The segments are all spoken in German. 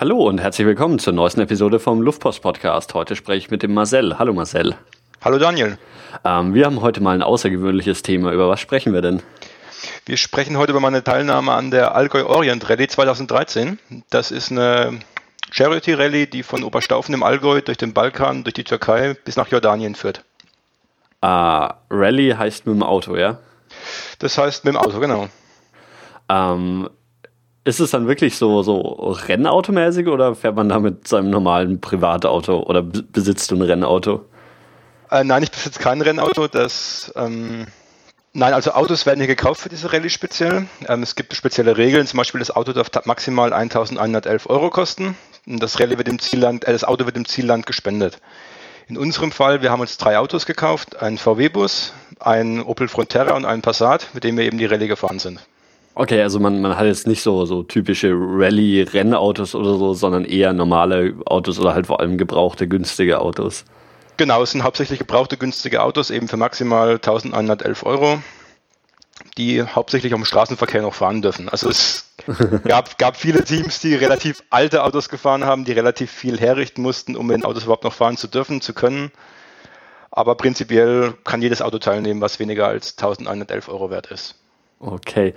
Hallo und herzlich willkommen zur neuesten Episode vom Luftpost Podcast. Heute spreche ich mit dem Marcel. Hallo Marcel. Hallo Daniel. Ähm, wir haben heute mal ein außergewöhnliches Thema. Über was sprechen wir denn? Wir sprechen heute über meine Teilnahme an der Allgäu Orient Rallye 2013. Das ist eine Charity Rallye, die von Oberstaufen im Allgäu durch den Balkan, durch die Türkei bis nach Jordanien führt. Ah, Rallye heißt mit dem Auto, ja? Das heißt mit dem Auto, genau. Ähm, ist es dann wirklich so, so Rennautomäßig oder fährt man da mit seinem normalen Privatauto oder besitzt du ein Rennauto? Äh, nein, ich besitze kein Rennauto. Das, ähm, nein, also Autos werden hier gekauft für diese Rallye speziell. Ähm, es gibt spezielle Regeln. Zum Beispiel das Auto darf maximal 1111 Euro kosten. Und das, Rallye wird im Zielland, äh, das Auto wird im Zielland gespendet. In unserem Fall, wir haben uns drei Autos gekauft, einen VW-Bus, einen Opel Frontera und einen Passat, mit dem wir eben die Rallye gefahren sind. Okay, also man, man hat jetzt nicht so, so typische Rallye-Rennautos oder so, sondern eher normale Autos oder halt vor allem gebrauchte, günstige Autos. Genau, es sind hauptsächlich gebrauchte, günstige Autos, eben für maximal 1111 Euro, die hauptsächlich am Straßenverkehr noch fahren dürfen. Also es gab, gab viele Teams, die relativ alte Autos gefahren haben, die relativ viel herrichten mussten, um mit den Autos überhaupt noch fahren zu dürfen, zu können. Aber prinzipiell kann jedes Auto teilnehmen, was weniger als 1111 Euro wert ist. Okay.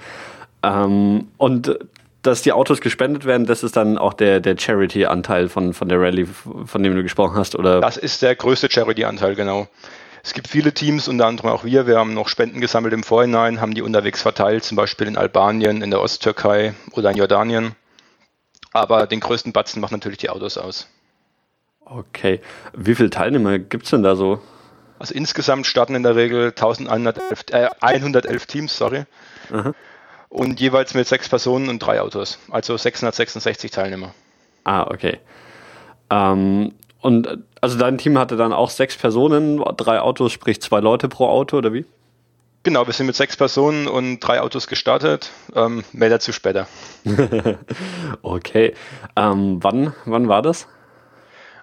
Ähm, und dass die Autos gespendet werden, das ist dann auch der, der Charity-Anteil von, von der Rallye, von dem du gesprochen hast, oder? Das ist der größte Charity-Anteil, genau. Es gibt viele Teams, unter anderem auch wir. Wir haben noch Spenden gesammelt im Vorhinein, haben die unterwegs verteilt, zum Beispiel in Albanien, in der Osttürkei oder in Jordanien. Aber den größten Batzen machen natürlich die Autos aus. Okay. Wie viele Teilnehmer gibt es denn da so? Also insgesamt starten in der Regel 1111, äh, 111 Teams, sorry. Aha und jeweils mit sechs Personen und drei Autos. Also 666 Teilnehmer. Ah, okay. Ähm, und also dein Team hatte dann auch sechs Personen, drei Autos, sprich zwei Leute pro Auto oder wie? Genau, wir sind mit sechs Personen und drei Autos gestartet. Ähm, mehr dazu später. okay. Ähm, wann, wann war das?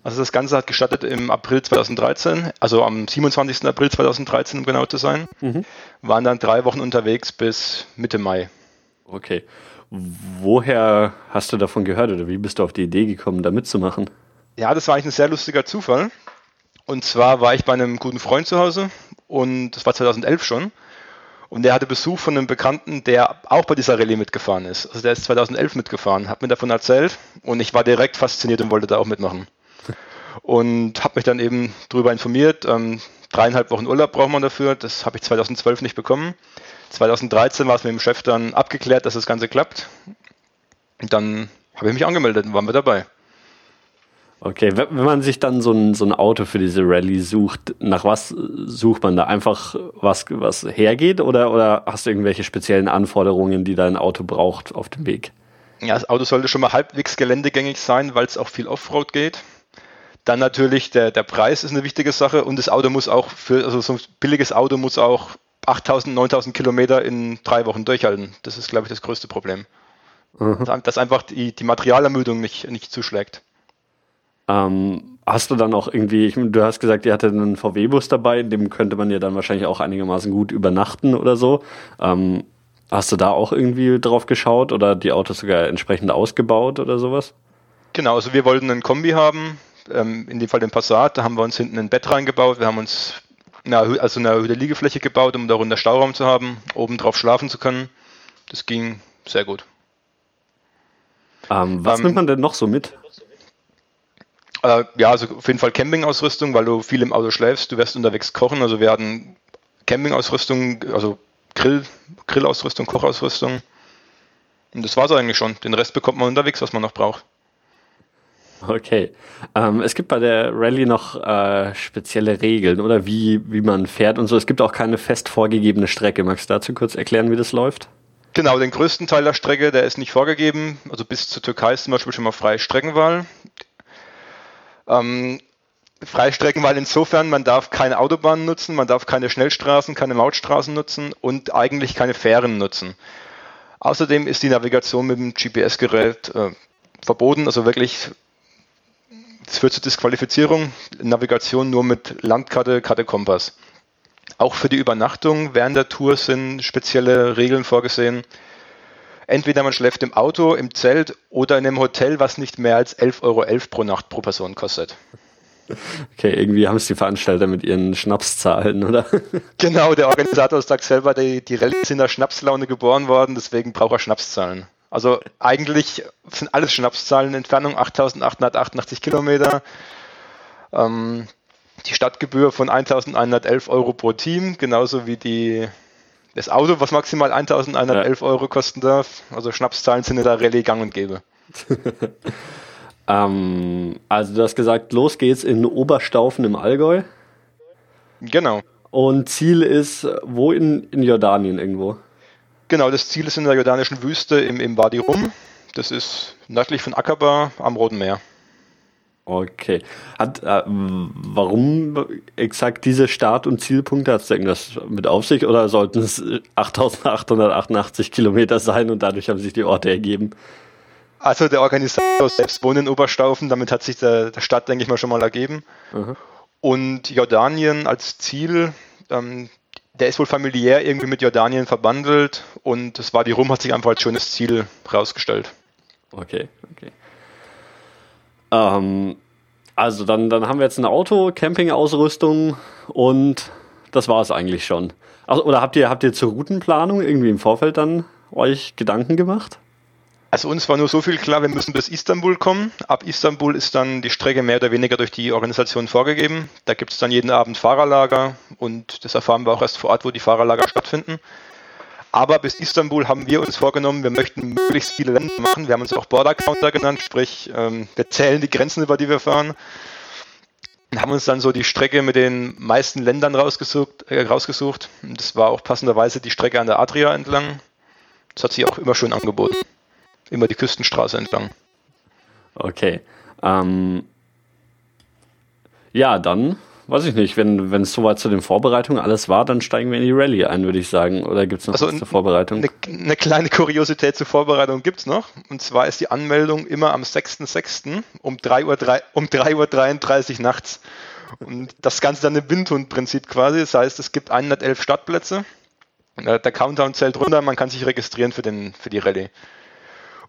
Also das Ganze hat gestartet im April 2013, also am 27. April 2013, um genau zu sein. Mhm. Waren dann drei Wochen unterwegs bis Mitte Mai. Okay. Woher hast du davon gehört oder wie bist du auf die Idee gekommen, da mitzumachen? Ja, das war eigentlich ein sehr lustiger Zufall. Und zwar war ich bei einem guten Freund zu Hause und das war 2011 schon. Und der hatte Besuch von einem Bekannten, der auch bei dieser Rallye mitgefahren ist. Also der ist 2011 mitgefahren, hat mir davon erzählt und ich war direkt fasziniert und wollte da auch mitmachen. Und habe mich dann eben darüber informiert. Ähm, dreieinhalb Wochen Urlaub braucht man dafür, das habe ich 2012 nicht bekommen. 2013 war es mit dem Chef dann abgeklärt, dass das Ganze klappt. Und dann habe ich mich angemeldet und waren wir dabei. Okay, wenn man sich dann so ein, so ein Auto für diese Rallye sucht, nach was sucht man da? Einfach was, was hergeht oder, oder hast du irgendwelche speziellen Anforderungen, die dein Auto braucht auf dem Weg? Ja, das Auto sollte schon mal halbwegs geländegängig sein, weil es auch viel Offroad geht. Dann natürlich der, der Preis ist eine wichtige Sache und das Auto muss auch für, also so ein billiges Auto muss auch 8000, 9000 Kilometer in drei Wochen durchhalten. Das ist, glaube ich, das größte Problem. Mhm. Dass einfach die, die Materialermüdung nicht, nicht zuschlägt. Ähm, hast du dann auch irgendwie, du hast gesagt, ihr hattet einen VW-Bus dabei, in dem könnte man ja dann wahrscheinlich auch einigermaßen gut übernachten oder so. Ähm, hast du da auch irgendwie drauf geschaut oder die Autos sogar entsprechend ausgebaut oder sowas? Genau, also wir wollten einen Kombi haben, ähm, in dem Fall den Passat, da haben wir uns hinten ein Bett reingebaut, wir haben uns eine, also eine erhöhte Liegefläche gebaut, um darunter Stauraum zu haben, oben drauf schlafen zu können. Das ging sehr gut. Ähm, was ähm, nimmt man denn noch so mit? Äh, ja, also auf jeden Fall Campingausrüstung, weil du viel im Auto schläfst. Du wirst unterwegs kochen. Also wir hatten Campingausrüstung, also Grill, Grillausrüstung, Kochausrüstung. Und das war es eigentlich schon. Den Rest bekommt man unterwegs, was man noch braucht. Okay. Ähm, es gibt bei der Rallye noch äh, spezielle Regeln oder wie, wie man fährt und so. Es gibt auch keine fest vorgegebene Strecke. Magst du dazu kurz erklären, wie das läuft? Genau, den größten Teil der Strecke, der ist nicht vorgegeben. Also bis zur Türkei ist zum Beispiel schon mal freie Streckenwahl. Ähm, freie Streckenwahl insofern, man darf keine Autobahnen nutzen, man darf keine Schnellstraßen, keine Mautstraßen nutzen und eigentlich keine Fähren nutzen. Außerdem ist die Navigation mit dem GPS-Gerät äh, verboten, also wirklich das führt zur Disqualifizierung. Navigation nur mit Landkarte, Karte, Kompass. Auch für die Übernachtung während der Tour sind spezielle Regeln vorgesehen. Entweder man schläft im Auto, im Zelt oder in einem Hotel, was nicht mehr als 11,11 Euro pro Nacht pro Person kostet. Okay, irgendwie haben es die Veranstalter mit ihren Schnapszahlen, oder? Genau, der Organisator sagt selber, die, die Rallye sind in der Schnapslaune geboren worden, deswegen braucht er Schnapszahlen. Also eigentlich sind alles Schnapszahlen, Entfernung 8888 Kilometer. Ähm, die Stadtgebühr von 1111 Euro pro Team, genauso wie die, das Auto, was maximal 1111 ja. Euro kosten darf. Also Schnapszahlen sind in der Rallye gang und gäbe. ähm, also du hast gesagt, los geht's in Oberstaufen im Allgäu. Genau. Und Ziel ist wo in, in Jordanien irgendwo? Genau, das Ziel ist in der jordanischen Wüste im, im Wadi Rum. Das ist nördlich von Aqaba am Roten Meer. Okay. Hat, äh, warum exakt diese Start- und Zielpunkte? Hat es irgendwas mit auf sich oder sollten es 8888 Kilometer sein und dadurch haben sich die Orte ergeben? Also der Organisator selbst wohnt in Oberstaufen, damit hat sich der, der Stadt, denke ich mal, schon mal ergeben. Mhm. Und Jordanien als Ziel, ähm, der ist wohl familiär irgendwie mit Jordanien verbandelt und das war die Rum hat sich einfach als schönes Ziel rausgestellt. Okay, okay. Ähm, also dann, dann haben wir jetzt ein Auto, Campingausrüstung und das war es eigentlich schon. Also, oder habt ihr, habt ihr zur Routenplanung irgendwie im Vorfeld dann euch Gedanken gemacht? Also uns war nur so viel klar, wir müssen bis Istanbul kommen. Ab Istanbul ist dann die Strecke mehr oder weniger durch die Organisation vorgegeben. Da gibt es dann jeden Abend Fahrerlager und das erfahren wir auch erst vor Ort, wo die Fahrerlager stattfinden. Aber bis Istanbul haben wir uns vorgenommen, wir möchten möglichst viele Länder machen. Wir haben uns auch Border Counter genannt, sprich, ähm, wir zählen die Grenzen, über die wir fahren. Und haben uns dann so die Strecke mit den meisten Ländern rausgesucht. Äh, rausgesucht. Das war auch passenderweise die Strecke an der Adria entlang. Das hat sich auch immer schön angeboten. Immer die Küstenstraße entlang. Okay. Ähm, ja, dann weiß ich nicht, wenn es soweit zu den Vorbereitungen alles war, dann steigen wir in die Rallye ein, würde ich sagen. Oder gibt es noch also was zur Vorbereitung? Eine, eine kleine Kuriosität zur Vorbereitung gibt es noch. Und zwar ist die Anmeldung immer am 6.6. um 3.33 Uhr, um 3 Uhr nachts. Und das Ganze dann im Windhund-Prinzip quasi. Das heißt, es gibt 111 Startplätze. Der Countdown zählt runter, man kann sich registrieren für, den, für die Rallye.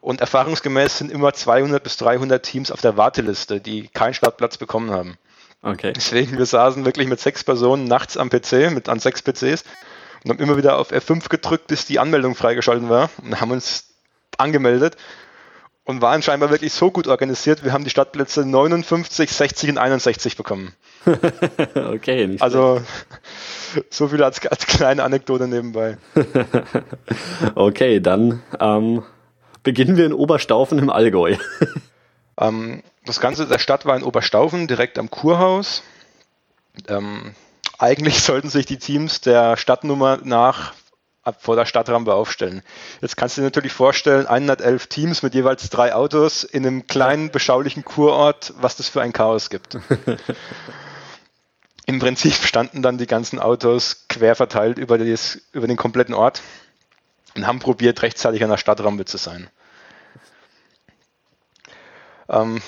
Und erfahrungsgemäß sind immer 200 bis 300 Teams auf der Warteliste, die keinen Startplatz bekommen haben. Okay. Deswegen, wir saßen wirklich mit sechs Personen nachts am PC, mit an sechs PCs und haben immer wieder auf F5 gedrückt, bis die Anmeldung freigeschalten war und haben uns angemeldet und waren scheinbar wirklich so gut organisiert. Wir haben die Stadtplätze 59, 60 und 61 bekommen. okay, nicht Also so viel als, als kleine Anekdote nebenbei. okay, dann ähm, beginnen wir in Oberstaufen im Allgäu. ähm, das Ganze der Stadt war in Oberstaufen, direkt am Kurhaus. Ähm, eigentlich sollten sich die Teams der Stadtnummer nach vor der Stadtrampe aufstellen. Jetzt kannst du dir natürlich vorstellen, 111 Teams mit jeweils drei Autos in einem kleinen, beschaulichen Kurort, was das für ein Chaos gibt. Im Prinzip standen dann die ganzen Autos quer verteilt über, das, über den kompletten Ort und haben probiert, rechtzeitig an der Stadtrampe zu sein. Ähm,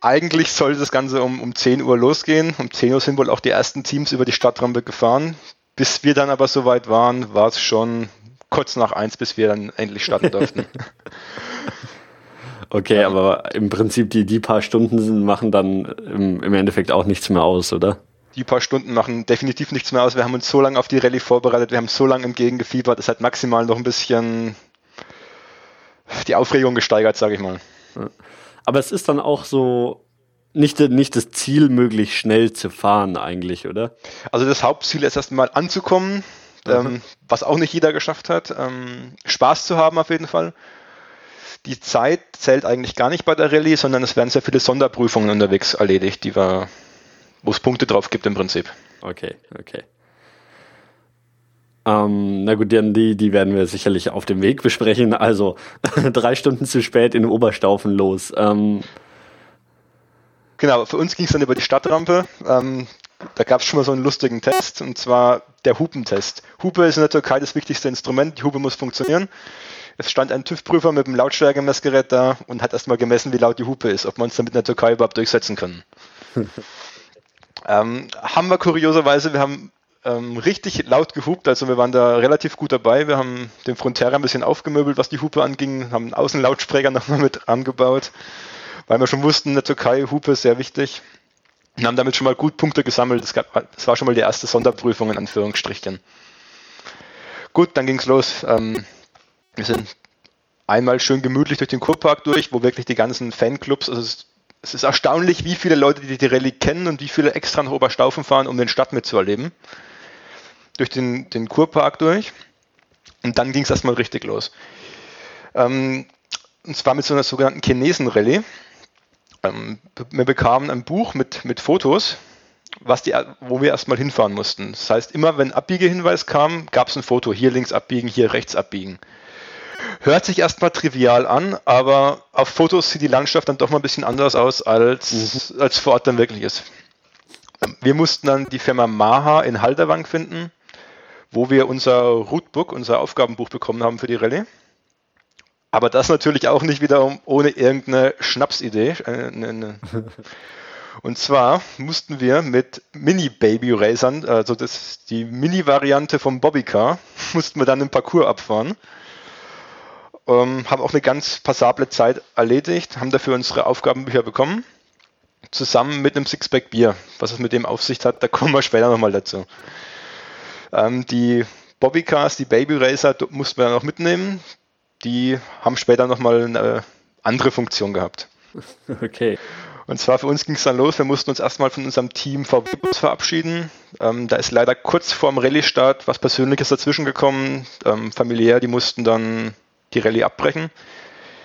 eigentlich sollte das Ganze um, um 10 Uhr losgehen. Um 10 Uhr sind wohl auch die ersten Teams über die Stadtrampe gefahren. Bis wir dann aber soweit waren, war es schon kurz nach eins, bis wir dann endlich starten durften. okay, aber im Prinzip die, die paar Stunden machen dann im, im Endeffekt auch nichts mehr aus, oder? Die paar Stunden machen definitiv nichts mehr aus. Wir haben uns so lange auf die Rallye vorbereitet, wir haben so lange entgegengefiebert, es hat maximal noch ein bisschen die Aufregung gesteigert, sage ich mal. Aber es ist dann auch so nicht, nicht das Ziel, möglichst schnell zu fahren eigentlich, oder? Also das Hauptziel ist erstmal anzukommen, mhm. ähm, was auch nicht jeder geschafft hat. Ähm, Spaß zu haben auf jeden Fall. Die Zeit zählt eigentlich gar nicht bei der Rallye, sondern es werden sehr viele Sonderprüfungen unterwegs erledigt, die wir, wo es Punkte drauf gibt im Prinzip. Okay, okay. Ähm, na gut, die, die werden wir sicherlich auf dem Weg besprechen. Also drei Stunden zu spät in Oberstaufen los. Ähm, genau, für uns ging es dann über die Stadtrampe. Ähm, da gab es schon mal so einen lustigen Test, und zwar der Hupentest. Hupe ist in der Türkei das wichtigste Instrument, die Hupe muss funktionieren. Es stand ein TÜV-Prüfer mit einem Lautstärkemessgerät da und hat erstmal gemessen, wie laut die Hupe ist, ob wir uns damit in der Türkei überhaupt durchsetzen können. ähm, haben wir kurioserweise, wir haben ähm, richtig laut gehupt, also wir waren da relativ gut dabei. Wir haben den Frontera ein bisschen aufgemöbelt, was die Hupe anging, haben einen Außenlautsprecher nochmal mit angebaut, weil wir schon wussten, in der Türkei Hupe ist sehr wichtig. Und haben damit schon mal gut Punkte gesammelt. Das, gab, das war schon mal die erste Sonderprüfung in Anführungsstrichen. Gut, dann ging's los. Ähm, wir sind einmal schön gemütlich durch den Kurpark durch, wo wirklich die ganzen Fanclubs, also es, ist erstaunlich, wie viele Leute die, die Rallye kennen und wie viele extra nach Oberstaufen fahren, um den Stadt mitzuerleben. Durch den, den Kurpark durch. Und dann ging es erstmal richtig los. Ähm, und zwar mit so einer sogenannten Chinesen-Rallye. Ähm, wir bekamen ein Buch mit, mit Fotos, was die, wo wir erstmal hinfahren mussten. Das heißt, immer wenn Abbiegehinweis kam, gab es ein Foto. Hier links abbiegen, hier rechts abbiegen. Hört sich erstmal trivial an, aber auf Fotos sieht die Landschaft dann doch mal ein bisschen anders aus, als, mhm. als vor Ort dann wirklich ist. Wir mussten dann die Firma Maha in Halderwang finden, wo wir unser Rootbook, unser Aufgabenbuch bekommen haben für die Rallye. Aber das natürlich auch nicht wiederum ohne irgendeine Schnapsidee. Äh, Und zwar mussten wir mit Mini-Baby-Racern, also das, die Mini-Variante vom Bobbycar, mussten wir dann im Parcours abfahren. Ähm, haben auch eine ganz passable Zeit erledigt, haben dafür unsere Aufgabenbücher bekommen, zusammen mit einem Sixpack Bier. Was es mit dem auf sich hat, da kommen wir später nochmal dazu. Ähm, die Bobbycars, die Baby Racer mussten wir noch mitnehmen. Die haben später nochmal eine andere Funktion gehabt. Okay. Und zwar für uns ging es dann los, wir mussten uns erstmal von unserem Team VW Bus verabschieden. Ähm, da ist leider kurz vorm Rallye-Start was Persönliches dazwischen gekommen. Ähm, familiär, die mussten dann die Rallye abbrechen.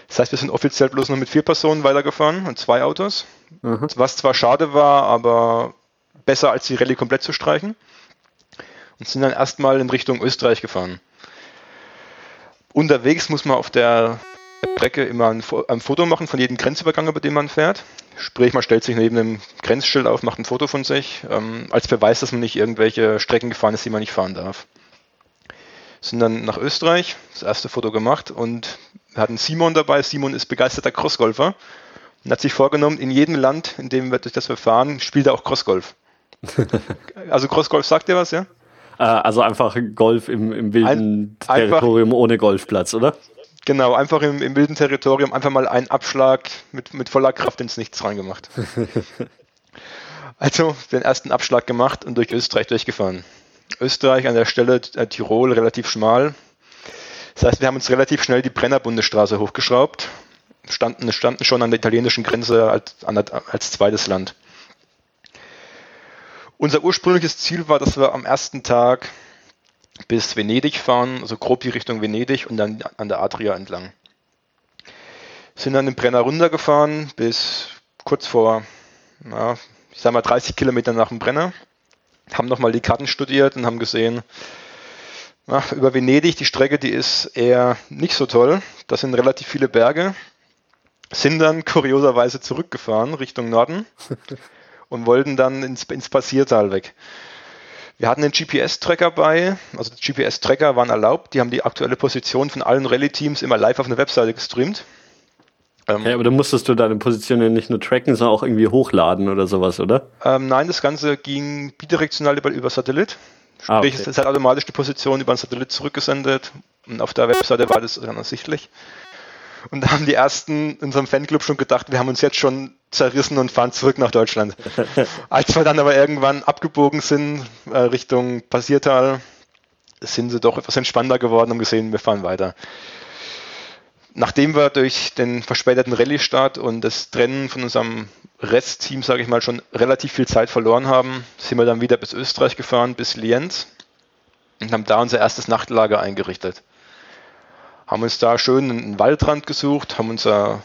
Das heißt, wir sind offiziell bloß noch mit vier Personen weitergefahren und zwei Autos. Mhm. Was zwar schade war, aber besser als die Rallye komplett zu streichen. Und sind dann erstmal in Richtung Österreich gefahren. Unterwegs muss man auf der Strecke immer ein, ein, Foto machen von jedem Grenzübergang, über den man fährt. Sprich, man stellt sich neben einem Grenzschild auf, macht ein Foto von sich, ähm, als Beweis, dass man nicht irgendwelche Strecken gefahren ist, die man nicht fahren darf sind dann nach Österreich, das erste Foto gemacht und wir hatten Simon dabei. Simon ist begeisterter Crossgolfer und hat sich vorgenommen, in jedem Land, in dem wir durch das wir fahren, spielt er auch Crossgolf. also Crossgolf sagt dir was, ja? Äh, also einfach Golf im, im wilden Ein, Territorium ohne Golfplatz, oder? Genau, einfach im, im, wilden Territorium einfach mal einen Abschlag mit, mit voller Kraft ins Nichts reingemacht. also den ersten Abschlag gemacht und durch Österreich durchgefahren. Österreich an der Stelle äh, Tirol relativ schmal. Das heißt, wir haben uns relativ schnell die Brennerbundesstraße hochgeschraubt, standen, standen schon an der italienischen Grenze als, als zweites Land. Unser ursprüngliches Ziel war, dass wir am ersten Tag bis Venedig fahren, also grob die Richtung Venedig und dann an der Adria entlang. Sind dann den Brenner runtergefahren bis kurz vor, na, ich sag mal 30 Kilometer nach dem Brenner haben nochmal die Karten studiert und haben gesehen, na, über Venedig, die Strecke, die ist eher nicht so toll. Das sind relativ viele Berge. Sind dann kurioserweise zurückgefahren Richtung Norden und wollten dann ins, ins Passiertal weg. Wir hatten einen GPS-Tracker bei, also GPS-Tracker waren erlaubt, die haben die aktuelle Position von allen Rallye-Teams immer live auf eine Webseite gestreamt. Ähm, ja, aber dann musstest du deine Position ja nicht nur tracken, sondern auch irgendwie hochladen oder sowas, oder? Ähm, nein, das Ganze ging bidirektional über, über Satellit. Ah, Sprich, ah, okay. es hat automatisch die Position über den Satellit zurückgesendet und auf der Webseite war das dann ersichtlich. Und da haben die ersten in unserem Fanclub schon gedacht, wir haben uns jetzt schon zerrissen und fahren zurück nach Deutschland. Als wir dann aber irgendwann abgebogen sind äh, Richtung Passiertal, sind sie doch etwas entspannter geworden und gesehen, wir fahren weiter. Nachdem wir durch den verspäteten Rallye-Start und das Trennen von unserem Restteam, sage ich mal, schon relativ viel Zeit verloren haben, sind wir dann wieder bis Österreich gefahren, bis Lienz und haben da unser erstes Nachtlager eingerichtet. Haben uns da schön einen Waldrand gesucht, haben, unser,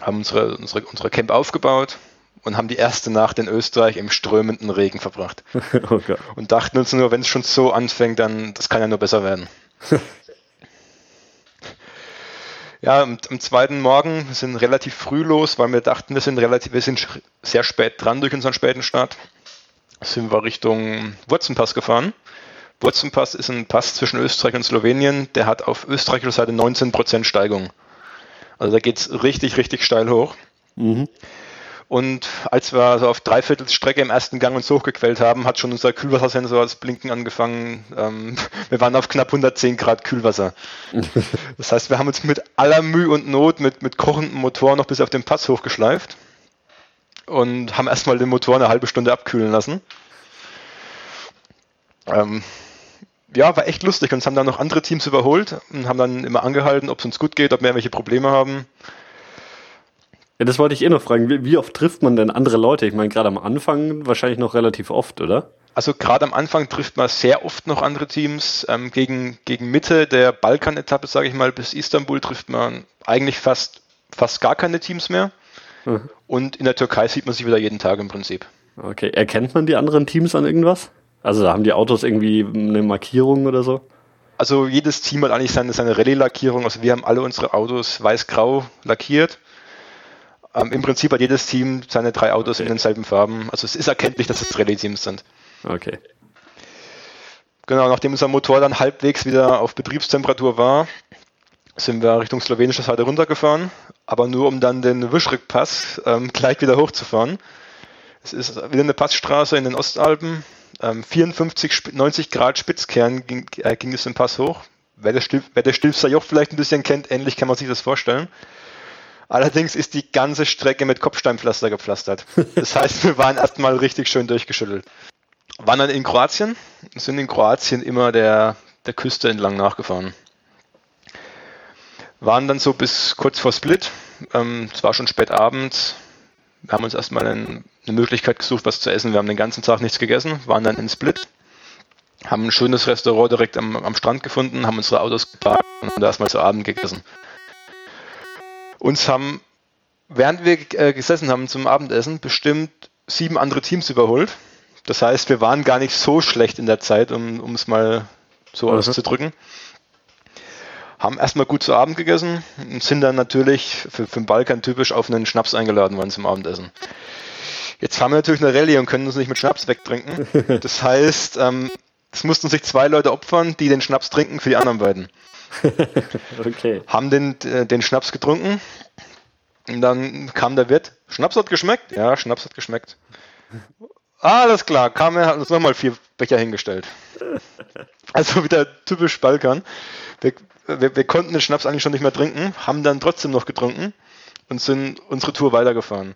haben unsere, unsere, unsere Camp aufgebaut und haben die erste Nacht in Österreich im strömenden Regen verbracht. Oh und dachten uns nur, wenn es schon so anfängt, dann das kann ja nur besser werden. Ja, am, zweiten Morgen sind relativ früh los, weil wir dachten, wir sind relativ, wir sind sehr spät dran durch unseren späten Start. Sind wir Richtung Wurzenpass gefahren. Wurzenpass ist ein Pass zwischen Österreich und Slowenien, der hat auf österreichischer Seite 19% Steigung. Also da geht es richtig, richtig steil hoch. Mhm. Und als wir so auf Dreiviertelstrecke im ersten Gang uns hochgequält haben, hat schon unser Kühlwassersensor als Blinken angefangen. Ähm, wir waren auf knapp 110 Grad Kühlwasser. Das heißt, wir haben uns mit aller Mühe und Not mit, mit kochendem Motor noch bis auf den Pass hochgeschleift und haben erstmal den Motor eine halbe Stunde abkühlen lassen. Ähm, ja, war echt lustig. Uns haben dann noch andere Teams überholt und haben dann immer angehalten, ob es uns gut geht, ob wir irgendwelche Probleme haben. Ja, das wollte ich eh noch fragen. Wie, wie oft trifft man denn andere Leute? Ich meine, gerade am Anfang wahrscheinlich noch relativ oft, oder? Also gerade am Anfang trifft man sehr oft noch andere Teams. Ähm, gegen, gegen Mitte der Balkan-Etappe, sage ich mal, bis Istanbul trifft man eigentlich fast, fast gar keine Teams mehr. Mhm. Und in der Türkei sieht man sich wieder jeden Tag im Prinzip. Okay, erkennt man die anderen Teams an irgendwas? Also haben die Autos irgendwie eine Markierung oder so? Also jedes Team hat eigentlich seine, seine Rallye-Lackierung. Also wir haben alle unsere Autos weiß-grau lackiert. Ähm, Im Prinzip hat jedes Team seine drei Autos okay. in denselben Farben. Also es ist erkenntlich, dass es Rallye-Teams sind. Okay. Genau, nachdem unser Motor dann halbwegs wieder auf Betriebstemperatur war, sind wir Richtung slowenische Seite runtergefahren, aber nur um dann den Wischrückpass ähm, gleich wieder hochzufahren. Es ist wieder eine Passstraße in den Ostalpen. Ähm, 54, 90 Grad Spitzkern ging, äh, ging es den Pass hoch. Wer das, Stil, wer das Stilfser Joch vielleicht ein bisschen kennt, ähnlich kann man sich das vorstellen. Allerdings ist die ganze Strecke mit Kopfsteinpflaster gepflastert. Das heißt, wir waren erstmal richtig schön durchgeschüttelt. Waren dann in Kroatien, sind in Kroatien immer der, der Küste entlang nachgefahren. Waren dann so bis kurz vor Split. Ähm, es war schon spät abends. Wir haben uns erstmal ein, eine Möglichkeit gesucht, was zu essen. Wir haben den ganzen Tag nichts gegessen, waren dann in Split, haben ein schönes Restaurant direkt am, am Strand gefunden, haben unsere Autos geparkt und haben da erstmal zu Abend gegessen. Uns haben, während wir äh, gesessen haben zum Abendessen, bestimmt sieben andere Teams überholt. Das heißt, wir waren gar nicht so schlecht in der Zeit, um es mal so mhm. auszudrücken. Haben erstmal gut zu Abend gegessen und sind dann natürlich für, für den Balkan typisch auf einen Schnaps eingeladen worden zum Abendessen. Jetzt haben wir natürlich eine Rallye und können uns nicht mit Schnaps wegtrinken. Das heißt, ähm, es mussten sich zwei Leute opfern, die den Schnaps trinken für die anderen beiden. okay. Haben den, äh, den Schnaps getrunken. Und dann kam der Wirt. Schnaps hat geschmeckt? Ja, Schnaps hat geschmeckt. Alles klar, kam er, hat uns nochmal vier Becher hingestellt. Also wieder typisch Balkan. Wir, wir, wir, konnten den Schnaps eigentlich schon nicht mehr trinken, haben dann trotzdem noch getrunken und sind unsere Tour weitergefahren.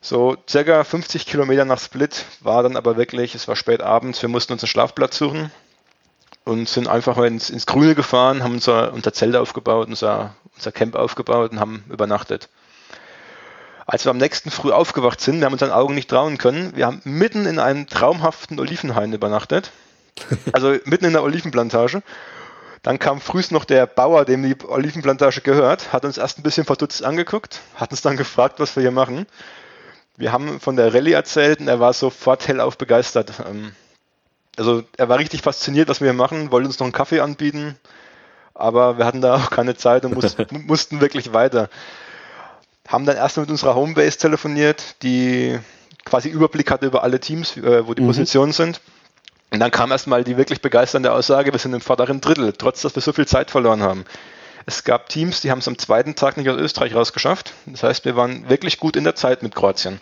So circa 50 Kilometer nach Split war dann aber wirklich, es war spät abends, wir mussten uns einen Schlafplatz suchen und sind einfach ins, ins Grüne gefahren, haben unser, unser Zelt aufgebaut, unser, unser Camp aufgebaut und haben übernachtet. Als wir am nächsten Früh aufgewacht sind, wir haben unseren Augen nicht trauen können, wir haben mitten in einem traumhaften Olivenhain übernachtet, also mitten in der Olivenplantage. Dann kam frühst noch der Bauer, dem die Olivenplantage gehört, hat uns erst ein bisschen verdutzt angeguckt, hat uns dann gefragt, was wir hier machen. Wir haben von der Rallye erzählt und er war sofort hellauf begeistert. Also er war richtig fasziniert, was wir hier machen, wollte uns noch einen Kaffee anbieten, aber wir hatten da auch keine Zeit und muss, mussten wirklich weiter. Haben dann erstmal mit unserer Homebase telefoniert, die quasi Überblick hatte über alle Teams, äh, wo die mhm. Positionen sind. Und dann kam erstmal die wirklich begeisternde Aussage, wir sind im vorderen Drittel, trotz dass wir so viel Zeit verloren haben. Es gab Teams, die haben es am zweiten Tag nicht aus Österreich rausgeschafft. Das heißt, wir waren wirklich gut in der Zeit mit Kroatien.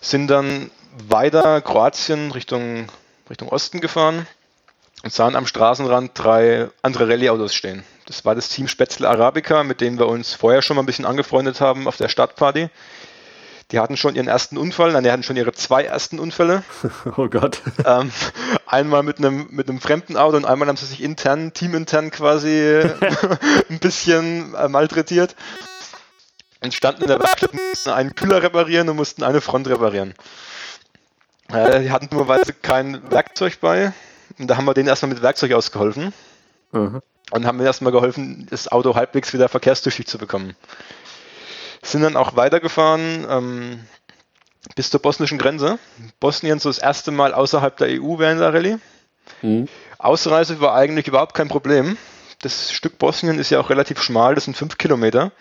Sind dann weiter Kroatien Richtung, Richtung Osten gefahren und sahen am Straßenrand drei andere Rallye-Autos stehen. Das war das Team Spätzle Arabica, mit dem wir uns vorher schon mal ein bisschen angefreundet haben auf der Stadtparty. Die hatten schon ihren ersten Unfall, nein, die hatten schon ihre zwei ersten Unfälle. Oh Gott. Ähm, einmal mit einem, mit einem fremden Auto und einmal haben sie sich intern, teamintern quasi ein bisschen äh, malträtiert und standen in der Werkstatt, mussten einen Kühler reparieren und mussten eine Front reparieren. Äh, die hatten dummerweise kein Werkzeug bei. Und da haben wir denen erstmal mit Werkzeug ausgeholfen. Mhm. Und haben mir erstmal geholfen, das Auto halbwegs wieder verkehrstüchtig zu bekommen. Sind dann auch weitergefahren ähm, bis zur bosnischen Grenze. Bosnien so das erste Mal außerhalb der EU während der Rallye. Mhm. Ausreise war eigentlich überhaupt kein Problem. Das Stück Bosnien ist ja auch relativ schmal, das sind fünf Kilometer.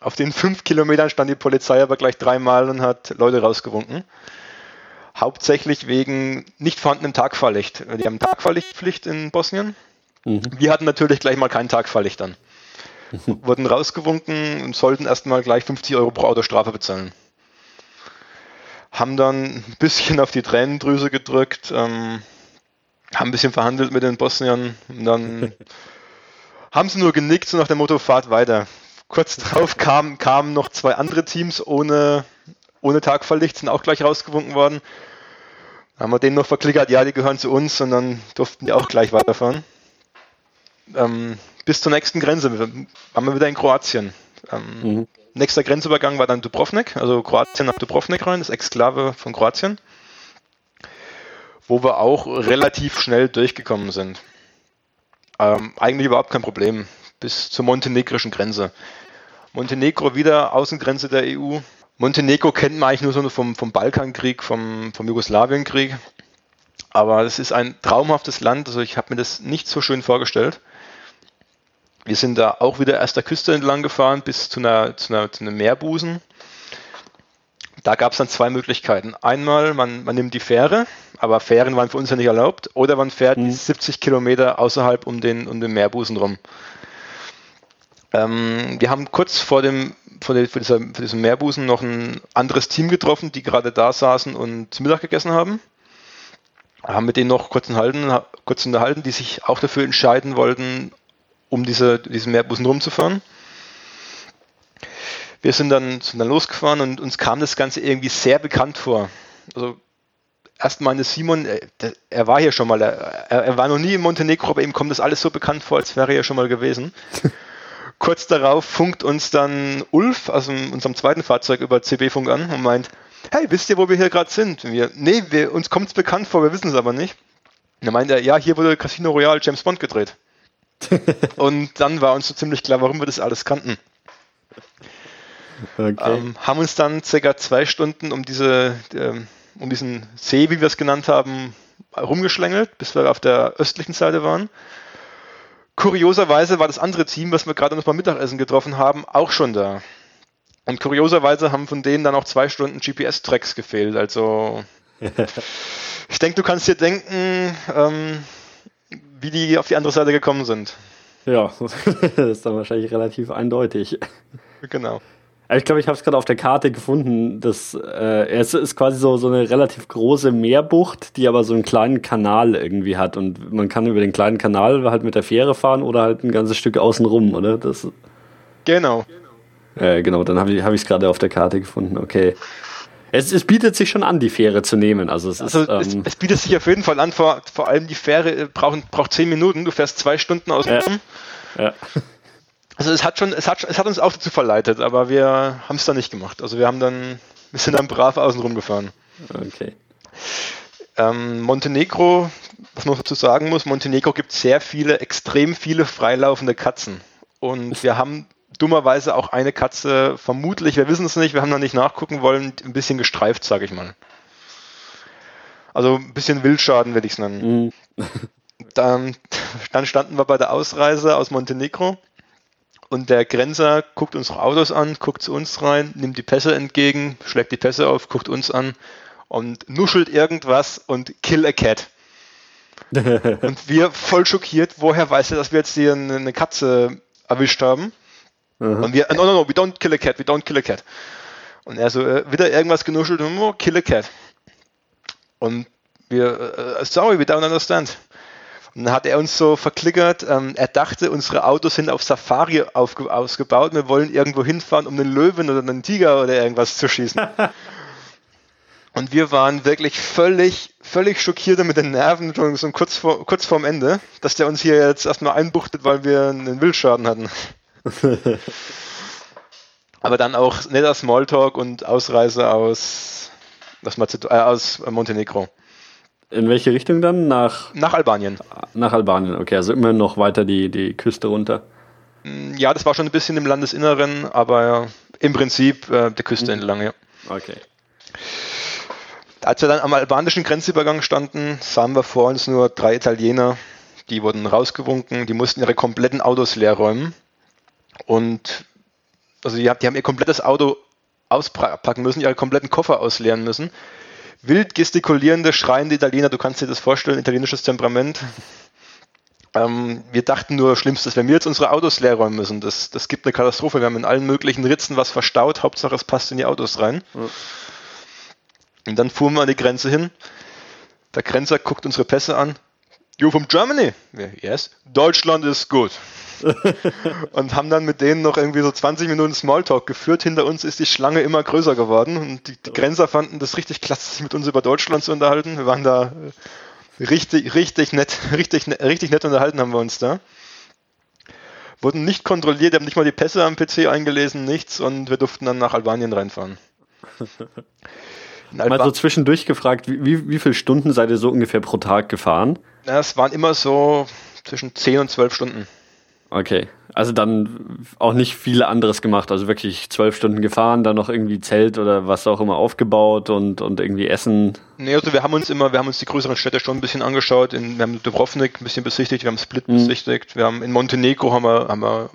Auf den fünf Kilometern stand die Polizei aber gleich dreimal und hat Leute rausgewunken hauptsächlich wegen nicht vorhandenem Tagfahrlicht. Die haben Tagfahrlichtpflicht in Bosnien. Mhm. Wir hatten natürlich gleich mal kein Tagfahrlicht an. wurden rausgewunken und sollten erstmal gleich 50 Euro pro Auto Strafe bezahlen. Haben dann ein bisschen auf die Tränendrüse gedrückt, ähm, haben ein bisschen verhandelt mit den Bosniern und dann haben sie nur genickt, so nach der Motto, fahrt weiter. Kurz darauf kamen, kamen noch zwei andere Teams ohne, ohne Tagverlicht, sind auch gleich rausgewunken worden. Dann haben wir denen noch verklickert, ja, die gehören zu uns und dann durften die auch gleich weiterfahren. Ähm, bis zur nächsten Grenze waren wir wieder in Kroatien. Ähm, mhm. Nächster Grenzübergang war dann Dubrovnik, also Kroatien nach Dubrovnik rein, das Exklave von Kroatien, wo wir auch relativ schnell durchgekommen sind. Ähm, eigentlich überhaupt kein Problem, bis zur montenegrischen Grenze. Montenegro wieder Außengrenze der EU. Montenegro kennt man eigentlich nur so vom, vom Balkankrieg, vom, vom Jugoslawienkrieg. Aber es ist ein traumhaftes Land, also ich habe mir das nicht so schön vorgestellt. Wir sind da auch wieder erst der Küste entlang gefahren bis zu, einer, zu, einer, zu einem Meerbusen. Da gab es dann zwei Möglichkeiten. Einmal, man, man nimmt die Fähre, aber Fähren waren für uns ja nicht erlaubt, oder man fährt mhm. 70 Kilometer außerhalb um den, um den Meerbusen rum. Ähm, wir haben kurz vor dem vor, der, vor, dieser, vor diesem Meerbusen noch ein anderes Team getroffen, die gerade da saßen und Mittag gegessen haben. Haben mit denen noch kurz, enthalten, kurz unterhalten, die sich auch dafür entscheiden wollten, um diese, diesen Meerbusen rumzufahren. Wir sind dann, sind dann losgefahren und uns kam das Ganze irgendwie sehr bekannt vor. Also erst meinte Simon, äh, er war hier schon mal, er, er, war noch nie in Montenegro, aber ihm kommt das alles so bekannt vor, als wäre er ja schon mal gewesen. Kurz darauf funkt uns dann Ulf aus unserem zweiten Fahrzeug über CB-Funk an und meint, hey, wisst ihr, wo wir hier gerade sind? Und wir, nee, wir, uns kommt es bekannt vor, wir wissen es aber nicht. Und dann meint er, ja, hier wurde Casino Royale James Bond gedreht. und dann war uns so ziemlich klar, warum wir das alles kannten. Okay. Ähm, haben uns dann circa zwei Stunden um diese, ähm, um diesen See, wie wir es genannt haben, rumgeschlängelt, bis wir auf der östlichen Seite waren. Kurioserweise war das andere Team, was wir gerade noch beim Mittagessen getroffen haben, auch schon da. Und kurioserweise haben von denen dann auch zwei Stunden GPS-Tracks gefehlt. Also ich denke, du kannst dir denken, ähm, wie die auf die andere Seite gekommen sind. Ja, das ist dann wahrscheinlich relativ eindeutig. Genau. Ich glaube, ich habe es gerade auf der Karte gefunden. Das, äh, es ist quasi so, so eine relativ große Meerbucht, die aber so einen kleinen Kanal irgendwie hat. Und man kann über den kleinen Kanal halt mit der Fähre fahren oder halt ein ganzes Stück außenrum, oder? Das, genau. Äh, genau, dann habe ich es hab gerade auf der Karte gefunden. Okay. Es, es, bietet sich schon an, die Fähre zu nehmen. Also, es, also ist, ähm, es, es, bietet sich auf jeden Fall an, vor, vor allem die Fähre äh, braucht, braucht zehn Minuten. Du fährst zwei Stunden aus. Ja. ja. Also es hat schon, es hat, es hat uns auch dazu verleitet, aber wir haben es dann nicht gemacht. Also wir haben dann, wir sind dann brav außen rumgefahren. Okay. Ähm, Montenegro, was man dazu sagen muss, Montenegro gibt sehr viele, extrem viele freilaufende Katzen. Und wir haben dummerweise auch eine Katze, vermutlich, wir wissen es nicht, wir haben noch nicht nachgucken wollen, ein bisschen gestreift, sage ich mal. Also ein bisschen Wildschaden, will ich es nennen. Mhm. Dann, dann standen wir bei der Ausreise aus Montenegro und der Grenzer guckt unsere Autos an, guckt zu uns rein, nimmt die Pässe entgegen, schlägt die Pässe auf, guckt uns an und nuschelt irgendwas und kill a cat. und wir voll schockiert, woher weiß er, dass wir jetzt hier eine Katze erwischt haben? Mhm. Und wir, no, no, no, we don't kill a cat, we don't kill a cat. Und er so, äh, wieder irgendwas genuschelt und oh, kill a cat. Und wir, uh, sorry, we don't understand. Und dann hat er uns so verklickert, ähm, er dachte, unsere Autos sind auf Safari ausgebaut, wir wollen irgendwo hinfahren, um einen Löwen oder einen Tiger oder irgendwas zu schießen. Und wir waren wirklich völlig, völlig schockiert mit den Nerven, schon so kurz, vor, kurz vorm Ende, dass der uns hier jetzt erstmal einbuchtet, weil wir einen Wildschaden hatten. Aber dann auch netter Smalltalk und Ausreise aus, äh, aus Montenegro. In welche Richtung dann? Nach, nach Albanien. Nach Albanien, okay, also immer noch weiter die, die Küste runter. Mm, ja, das war schon ein bisschen im Landesinneren, aber im Prinzip äh, der Küste mhm. entlang, ja. Okay. Als wir dann am albanischen Grenzübergang standen, sahen wir vor uns nur drei Italiener, die wurden rausgewunken, die mussten ihre kompletten Autos leer räumen. Und also die, die haben ihr komplettes Auto auspacken müssen, ihre kompletten Koffer ausleeren müssen wild gestikulierende, schreiende Italiener, du kannst dir das vorstellen, italienisches Temperament. Ähm, wir dachten nur, schlimmstes, wenn wir jetzt unsere Autos leer räumen müssen, das, das gibt eine Katastrophe. Wir haben in allen möglichen Ritzen was verstaut, Hauptsache es passt in die Autos rein. Ja. Und dann fuhren wir an die Grenze hin. Der Grenzer guckt unsere Pässe an. You from Germany? Yes. Deutschland ist gut. und haben dann mit denen noch irgendwie so 20 Minuten Smalltalk geführt. Hinter uns ist die Schlange immer größer geworden und die, die Grenzer fanden das richtig klasse, sich mit uns über Deutschland zu unterhalten. Wir waren da richtig, richtig nett, richtig, richtig nett unterhalten haben wir uns da. Wurden nicht kontrolliert, haben nicht mal die Pässe am PC eingelesen, nichts und wir durften dann nach Albanien reinfahren. Mal so zwischendurch gefragt, wie, wie, wie viele Stunden seid ihr so ungefähr pro Tag gefahren? Ja, es waren immer so zwischen 10 und 12 Stunden. Okay, also dann auch nicht viel anderes gemacht, also wirklich zwölf Stunden gefahren, dann noch irgendwie Zelt oder was auch immer aufgebaut und, und irgendwie Essen. Nee, also wir haben uns immer, wir haben uns die größeren Städte schon ein bisschen angeschaut, in, wir haben Dubrovnik ein bisschen besichtigt, wir haben Split mhm. besichtigt, wir haben in Montenegro haben wir, haben wir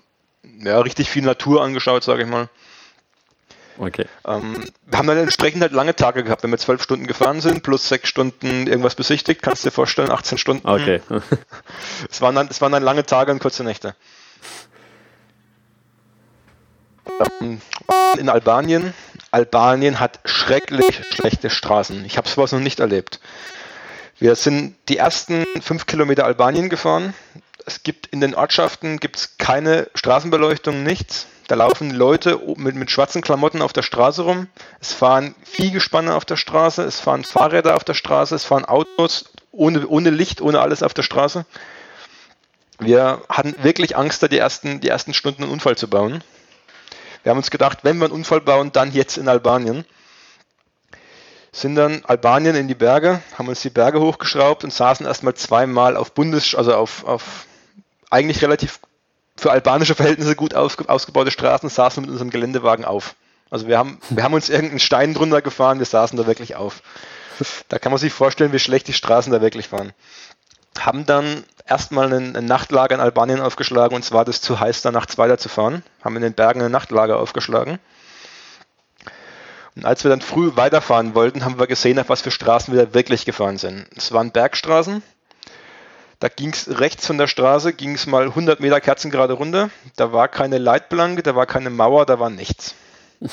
ja, richtig viel Natur angeschaut, sage ich mal. Okay. Ähm, wir haben dann entsprechend halt lange Tage gehabt, wenn wir zwölf Stunden gefahren sind, plus sechs Stunden irgendwas besichtigt, kannst du dir vorstellen, 18 Stunden. Okay. es, waren dann, es waren dann lange Tage und kurze Nächte. Ähm, in Albanien. Albanien hat schrecklich schlechte Straßen. Ich habe sowas noch nicht erlebt. Wir sind die ersten fünf Kilometer Albanien gefahren. Es gibt in den Ortschaften gibt's keine Straßenbeleuchtung, nichts. Da laufen Leute mit, mit schwarzen Klamotten auf der Straße rum. Es fahren Viehgespanne auf der Straße, es fahren Fahrräder auf der Straße, es fahren Autos ohne, ohne Licht, ohne alles auf der Straße. Wir hatten wirklich Angst, da die ersten, die ersten Stunden einen Unfall zu bauen. Wir haben uns gedacht, wenn wir einen Unfall bauen, dann jetzt in Albanien. Sind dann Albanien in die Berge, haben uns die Berge hochgeschraubt und saßen erstmal zweimal auf Bundes, also auf, auf eigentlich relativ für albanische Verhältnisse gut ausgebaute Straßen saßen mit unserem Geländewagen auf. Also wir haben, wir haben uns irgendeinen Stein drunter gefahren, wir saßen da wirklich auf. Da kann man sich vorstellen, wie schlecht die Straßen da wirklich waren. Haben dann erstmal ein, ein Nachtlager in Albanien aufgeschlagen und zwar das zu heiß, da nachts weiterzufahren. Haben in den Bergen ein Nachtlager aufgeschlagen. Und als wir dann früh weiterfahren wollten, haben wir gesehen, auf was für Straßen wir da wirklich gefahren sind. Es waren Bergstraßen, da ging es rechts von der Straße, ging es mal 100 Meter kerzengerade runter. Da war keine Leitplanke, da war keine Mauer, da war nichts.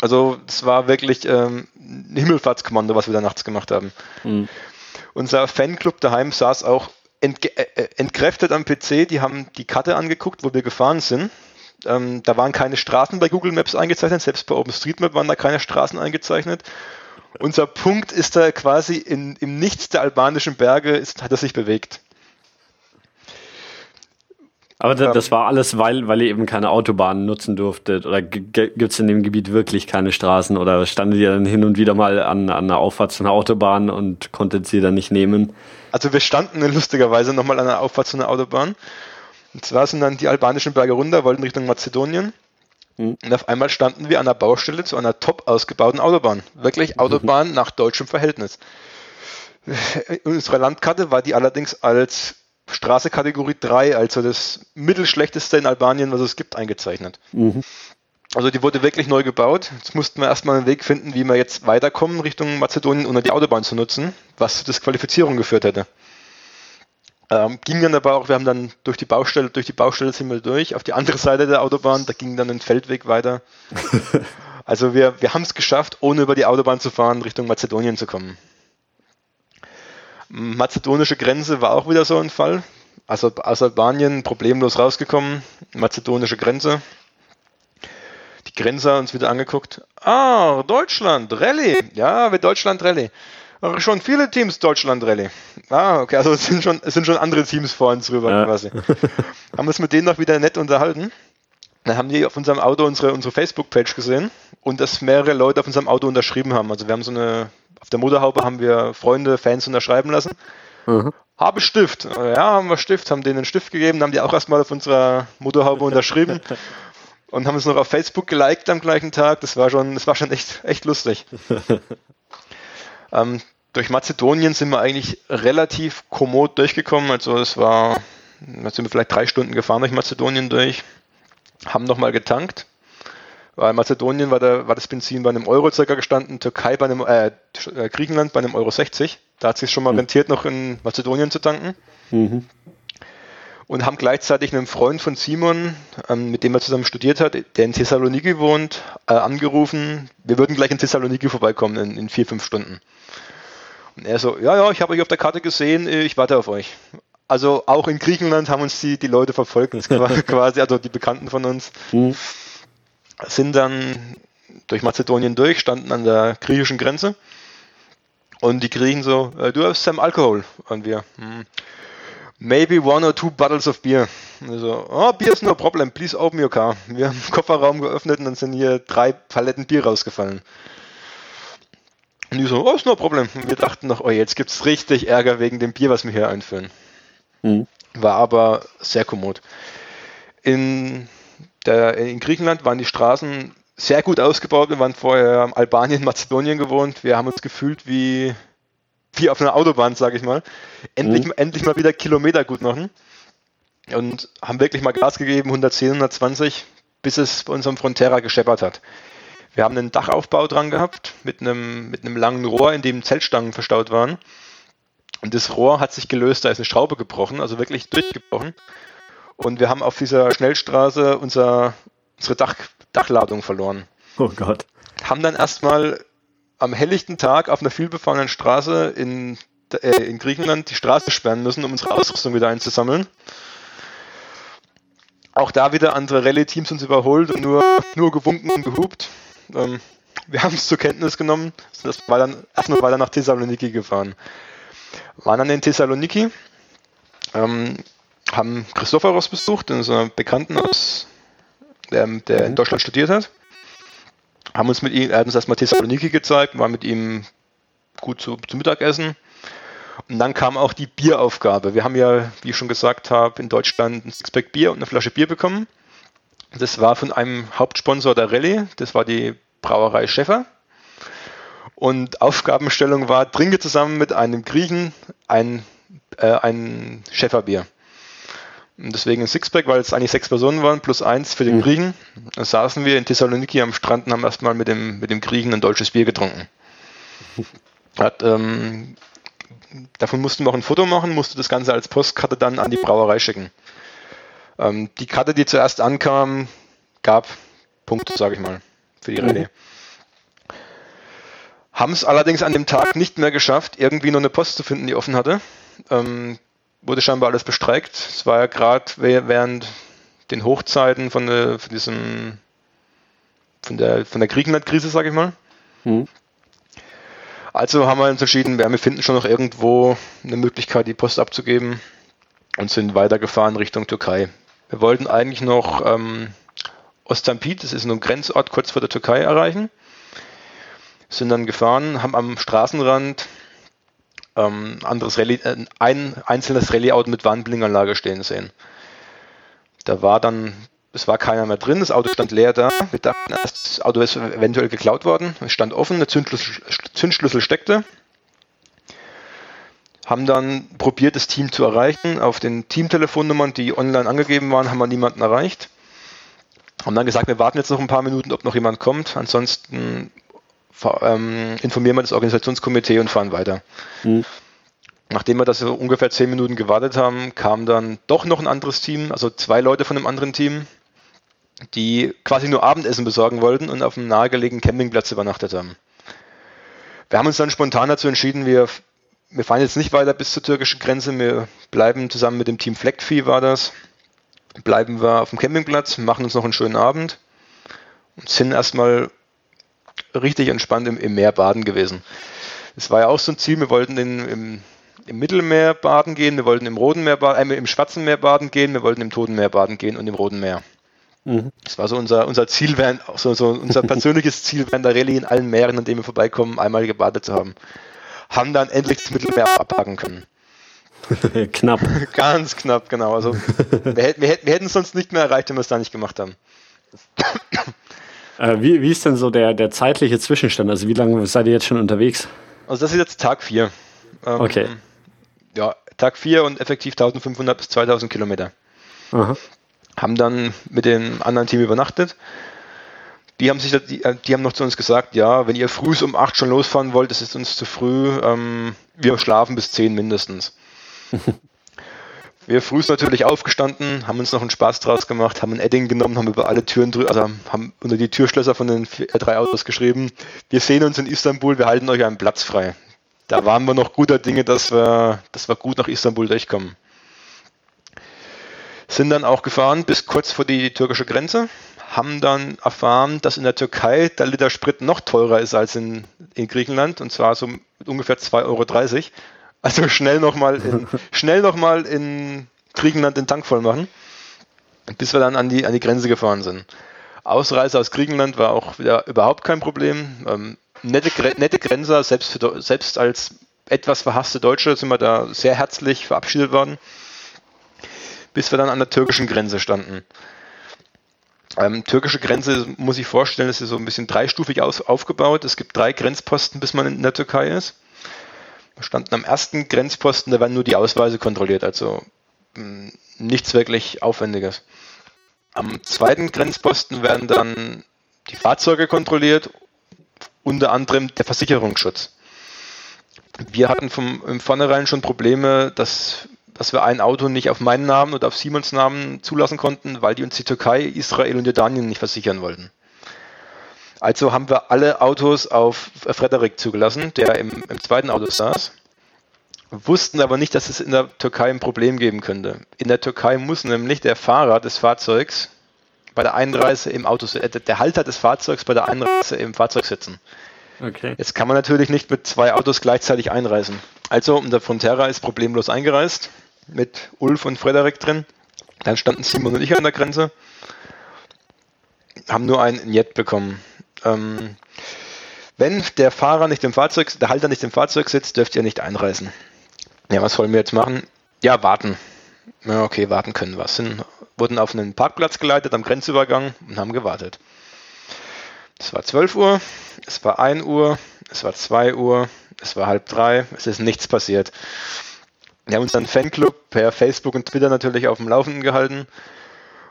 Also es war wirklich ähm, ein Himmelfahrtskommando, was wir da nachts gemacht haben. Mhm. Unser Fanclub daheim saß auch entge äh, äh entkräftet am PC. Die haben die Karte angeguckt, wo wir gefahren sind. Ähm, da waren keine Straßen bei Google Maps eingezeichnet, selbst bei OpenStreetMap waren da keine Straßen eingezeichnet. Unser Punkt ist da quasi in, im Nichts der albanischen Berge, ist, hat er sich bewegt. Aber das, das war alles, weil, weil ihr eben keine Autobahnen nutzen durftet. Oder gibt es in dem Gebiet wirklich keine Straßen? Oder standet ihr dann hin und wieder mal an, an einer Auffahrt zu einer Autobahn und konntet sie dann nicht nehmen? Also wir standen lustigerweise nochmal an einer Auffahrt zu einer Autobahn. Und zwar sind dann die albanischen Berge runter, wollten Richtung Mazedonien. Mhm. Und auf einmal standen wir an der Baustelle zu einer top ausgebauten Autobahn. Wirklich Autobahn mhm. nach deutschem Verhältnis. In unserer Landkarte war die allerdings als Straße Kategorie 3, also das mittelschlechteste in Albanien, was es gibt, eingezeichnet. Mhm. Also die wurde wirklich neu gebaut. Jetzt mussten wir erstmal einen Weg finden, wie wir jetzt weiterkommen Richtung Mazedonien, ohne die Autobahn zu nutzen, was zur Disqualifizierung geführt hätte. Ähm, ging dann aber auch, wir haben dann durch die Baustelle, durch die Baustelle sind wir durch, auf die andere Seite der Autobahn, da ging dann ein Feldweg weiter. also wir, wir haben es geschafft, ohne über die Autobahn zu fahren, Richtung Mazedonien zu kommen. Mazedonische Grenze war auch wieder so ein Fall. Also aus Albanien problemlos rausgekommen, mazedonische Grenze. Die Grenzer uns wieder angeguckt. Ah, Deutschland, Rallye. Ja, wir Deutschland Rallye schon viele Teams Deutschland Rallye. Ah, okay, also es sind schon, es sind schon andere Teams vor uns rüber ja. quasi. haben uns mit denen noch wieder nett unterhalten. Dann haben die auf unserem Auto unsere, unsere Facebook-Page gesehen und dass mehrere Leute auf unserem Auto unterschrieben haben. Also wir haben so eine, auf der Motorhaube haben wir Freunde, Fans unterschreiben lassen. Mhm. Habe Stift. Ja, haben wir Stift, haben denen einen Stift gegeben, haben die auch erstmal auf unserer Motorhaube unterschrieben und haben es noch auf Facebook geliked am gleichen Tag. Das war schon, das war schon echt, echt lustig. ähm, durch Mazedonien sind wir eigentlich relativ kommod durchgekommen. Also es war, da sind wir vielleicht drei Stunden gefahren durch Mazedonien durch, haben nochmal getankt. Weil Mazedonien war, der, war das Benzin bei einem Euro circa gestanden, Türkei bei einem, äh, äh Griechenland bei einem Euro 60. Da hat es sich schon mal mhm. rentiert, noch in Mazedonien zu tanken. Mhm. und haben gleichzeitig einen Freund von Simon, ähm, mit dem er zusammen studiert hat, der in Thessaloniki wohnt, äh, angerufen, wir würden gleich in Thessaloniki vorbeikommen in, in vier, fünf Stunden. Und er so, ja, ja, ich habe euch auf der Karte gesehen, ich warte auf euch. Also auch in Griechenland haben uns die, die Leute verfolgt, quasi, also die Bekannten von uns, mhm. sind dann durch Mazedonien durch, standen an der griechischen Grenze und die Griechen so, äh, du hast some Alkohol. Und wir, hm, maybe one or two bottles of beer. Also, oh, Bier ist no problem, please open your car. Wir haben den Kofferraum geöffnet und dann sind hier drei Paletten Bier rausgefallen. Und die so, oh, ist no problem. Und wir dachten noch, oh, jetzt gibt es richtig Ärger wegen dem Bier, was wir hier einführen. Mhm. War aber sehr kommod. In, der, in Griechenland waren die Straßen sehr gut ausgebaut. Wir waren vorher in Albanien, Mazedonien gewohnt. Wir haben uns gefühlt wie, wie auf einer Autobahn, sage ich mal. Endlich, mhm. endlich mal wieder Kilometer gut machen. Und haben wirklich mal Gas gegeben, 110, 120, bis es bei unserem Frontera gescheppert hat. Wir haben einen Dachaufbau dran gehabt mit einem, mit einem langen Rohr, in dem Zeltstangen verstaut waren. Und das Rohr hat sich gelöst, da ist eine Schraube gebrochen, also wirklich durchgebrochen. Und wir haben auf dieser Schnellstraße unser, unsere Dach, Dachladung verloren. Oh Gott. Haben dann erstmal am helllichten Tag auf einer vielbefahrenen Straße in, äh, in Griechenland die Straße sperren müssen, um unsere Ausrüstung wieder einzusammeln. Auch da wieder andere Rallye-Teams uns überholt und nur, nur gewunken und gehupt. Ähm, wir haben es zur Kenntnis genommen, das war dann erstmal weiter nach Thessaloniki gefahren. Waren dann in Thessaloniki, ähm, haben Christopheros besucht, unseren Bekannten aus der, der in mhm. Deutschland studiert hat. Haben uns mit ihm, er hat uns erstmal Thessaloniki gezeigt, war mit ihm gut zu, zu Mittagessen. Und dann kam auch die Bieraufgabe. Wir haben ja, wie ich schon gesagt habe, in Deutschland ein Sixpack Bier und eine Flasche Bier bekommen. Das war von einem Hauptsponsor der Rallye, das war die Brauerei Schäffer. Und Aufgabenstellung war, trinke zusammen mit einem Griechen ein, äh, ein Schäfferbier. Und deswegen ein Sixpack, weil es eigentlich sechs Personen waren, plus eins für den mhm. Griechen. Da saßen wir in Thessaloniki am Strand und haben erstmal mit dem, mit dem Griechen ein deutsches Bier getrunken. Hat, ähm, davon mussten wir auch ein Foto machen, musste das Ganze als Postkarte dann an die Brauerei schicken. Ähm, die Karte, die zuerst ankam, gab Punkte, sage ich mal, für die. Mhm. Haben es allerdings an dem Tag nicht mehr geschafft, irgendwie noch eine Post zu finden, die offen hatte. Ähm, wurde scheinbar alles bestreikt. Es war ja gerade während den Hochzeiten von, der, von diesem von der, von der Griechenland-Krise, sage ich mal. Mhm. Also haben wir uns entschieden, wir finden schon noch irgendwo eine Möglichkeit, die Post abzugeben und sind weitergefahren Richtung Türkei. Wir wollten eigentlich noch ähm, Ostampit, das ist ein Grenzort kurz vor der Türkei, erreichen. Sind dann gefahren, haben am Straßenrand ähm, anderes Rallye, äh, ein einzelnes Rallye-Auto mit Warnblinkanlage stehen sehen. Da war dann, es war keiner mehr drin, das Auto stand leer da. Wir dachten das Auto ist eventuell geklaut worden. Es stand offen, der Zündschlüssel, Zündschlüssel steckte. Haben dann probiert, das Team zu erreichen. Auf den Teamtelefonnummern, die online angegeben waren, haben wir niemanden erreicht. Haben dann gesagt, wir warten jetzt noch ein paar Minuten, ob noch jemand kommt. Ansonsten ähm, informieren wir das Organisationskomitee und fahren weiter. Mhm. Nachdem wir das so ungefähr zehn Minuten gewartet haben, kam dann doch noch ein anderes Team, also zwei Leute von einem anderen Team, die quasi nur Abendessen besorgen wollten und auf einem nahegelegenen Campingplatz übernachtet haben. Wir haben uns dann spontan dazu entschieden, wir, wir fahren jetzt nicht weiter bis zur türkischen Grenze, wir bleiben zusammen mit dem Team Fleckvieh war das, bleiben wir auf dem Campingplatz, machen uns noch einen schönen Abend und sind erstmal richtig entspannt im, im Meer baden gewesen. Es war ja auch so ein Ziel, wir wollten in, im, im Mittelmeer baden gehen, wir wollten im Roten Meer baden, äh, im Schwarzen Meer baden gehen, wir wollten im Toten Meer baden gehen und im Roten Meer. Mhm. Das war so unser, unser Ziel, während, so, so unser persönliches Ziel während der Rallye in allen Meeren, an denen wir vorbeikommen, einmal gebadet zu haben. Haben dann endlich das Mittelmeer abhaken können. knapp. Ganz knapp, genau. Also wir, wir, wir hätten es sonst nicht mehr erreicht, wenn wir es da nicht gemacht haben. Äh, wie, wie ist denn so der, der zeitliche Zwischenstand? Also wie lange seid ihr jetzt schon unterwegs? Also das ist jetzt Tag 4. Ähm, okay. Ja, Tag 4 und effektiv 1500 bis 2000 Kilometer. Aha. Haben dann mit dem anderen Team übernachtet. Die haben, sich, die, äh, die haben noch zu uns gesagt, ja, wenn ihr früh um 8 schon losfahren wollt, das ist uns zu früh. Ähm, wir schlafen bis 10 mindestens. Wir früh natürlich aufgestanden, haben uns noch einen Spaß draus gemacht, haben ein Edding genommen, haben über alle Türen drüber, also haben unter die Türschlösser von den vier, äh, drei Autos geschrieben, wir sehen uns in Istanbul, wir halten euch einen Platz frei. Da waren wir noch guter Dinge, dass wir, dass wir gut nach Istanbul durchkommen. Sind dann auch gefahren bis kurz vor die türkische Grenze, haben dann erfahren, dass in der Türkei der Liter Sprit noch teurer ist als in, in Griechenland und zwar so ungefähr 2,30 Euro. Also schnell nochmal in, schnell noch mal in Griechenland den Tank voll machen, bis wir dann an die, an die Grenze gefahren sind. Ausreise aus Griechenland war auch wieder überhaupt kein Problem. Ähm, nette, nette Grenzer, selbst, für, selbst als etwas verhasste Deutsche sind wir da sehr herzlich verabschiedet worden, bis wir dann an der türkischen Grenze standen. Ähm, türkische Grenze muss ich vorstellen, ist so ein bisschen dreistufig aus, aufgebaut. Es gibt drei Grenzposten, bis man in der Türkei ist. Wir standen am ersten Grenzposten, da werden nur die Ausweise kontrolliert, also mh, hm, nichts wirklich Aufwendiges. Am zweiten Grenzposten werden dann die Fahrzeuge kontrolliert, unter anderem der Versicherungsschutz. Wir hatten vom im Vornherein schon Probleme, dass dass wir ein Auto nicht auf meinen Namen oder auf Simons Namen zulassen konnten, weil die uns die Türkei, Israel und Jordanien nicht versichern wollten. Also haben wir alle Autos auf Frederik zugelassen, der im, im zweiten Auto saß, wussten aber nicht, dass es in der Türkei ein Problem geben könnte. In der Türkei muss nämlich der Fahrer des Fahrzeugs bei der Einreise im Auto, äh, der Halter des Fahrzeugs bei der Einreise im Fahrzeug sitzen. Okay. Jetzt kann man natürlich nicht mit zwei Autos gleichzeitig einreisen. Also, der Frontera ist problemlos eingereist mit Ulf und Frederik drin. Dann standen Simon und ich an der Grenze, haben nur ein Jet bekommen. Ähm, wenn der Fahrer nicht im Fahrzeug, der Halter nicht im Fahrzeug sitzt, dürft ihr nicht einreisen. Ja, was wollen wir jetzt machen? Ja, warten. Ja, okay, warten können wir. Sind, wurden auf einen Parkplatz geleitet am Grenzübergang und haben gewartet. Es war 12 Uhr, es war 1 Uhr, es war 2 Uhr, es war halb drei, es ist nichts passiert. Wir haben unseren Fanclub per Facebook und Twitter natürlich auf dem Laufenden gehalten.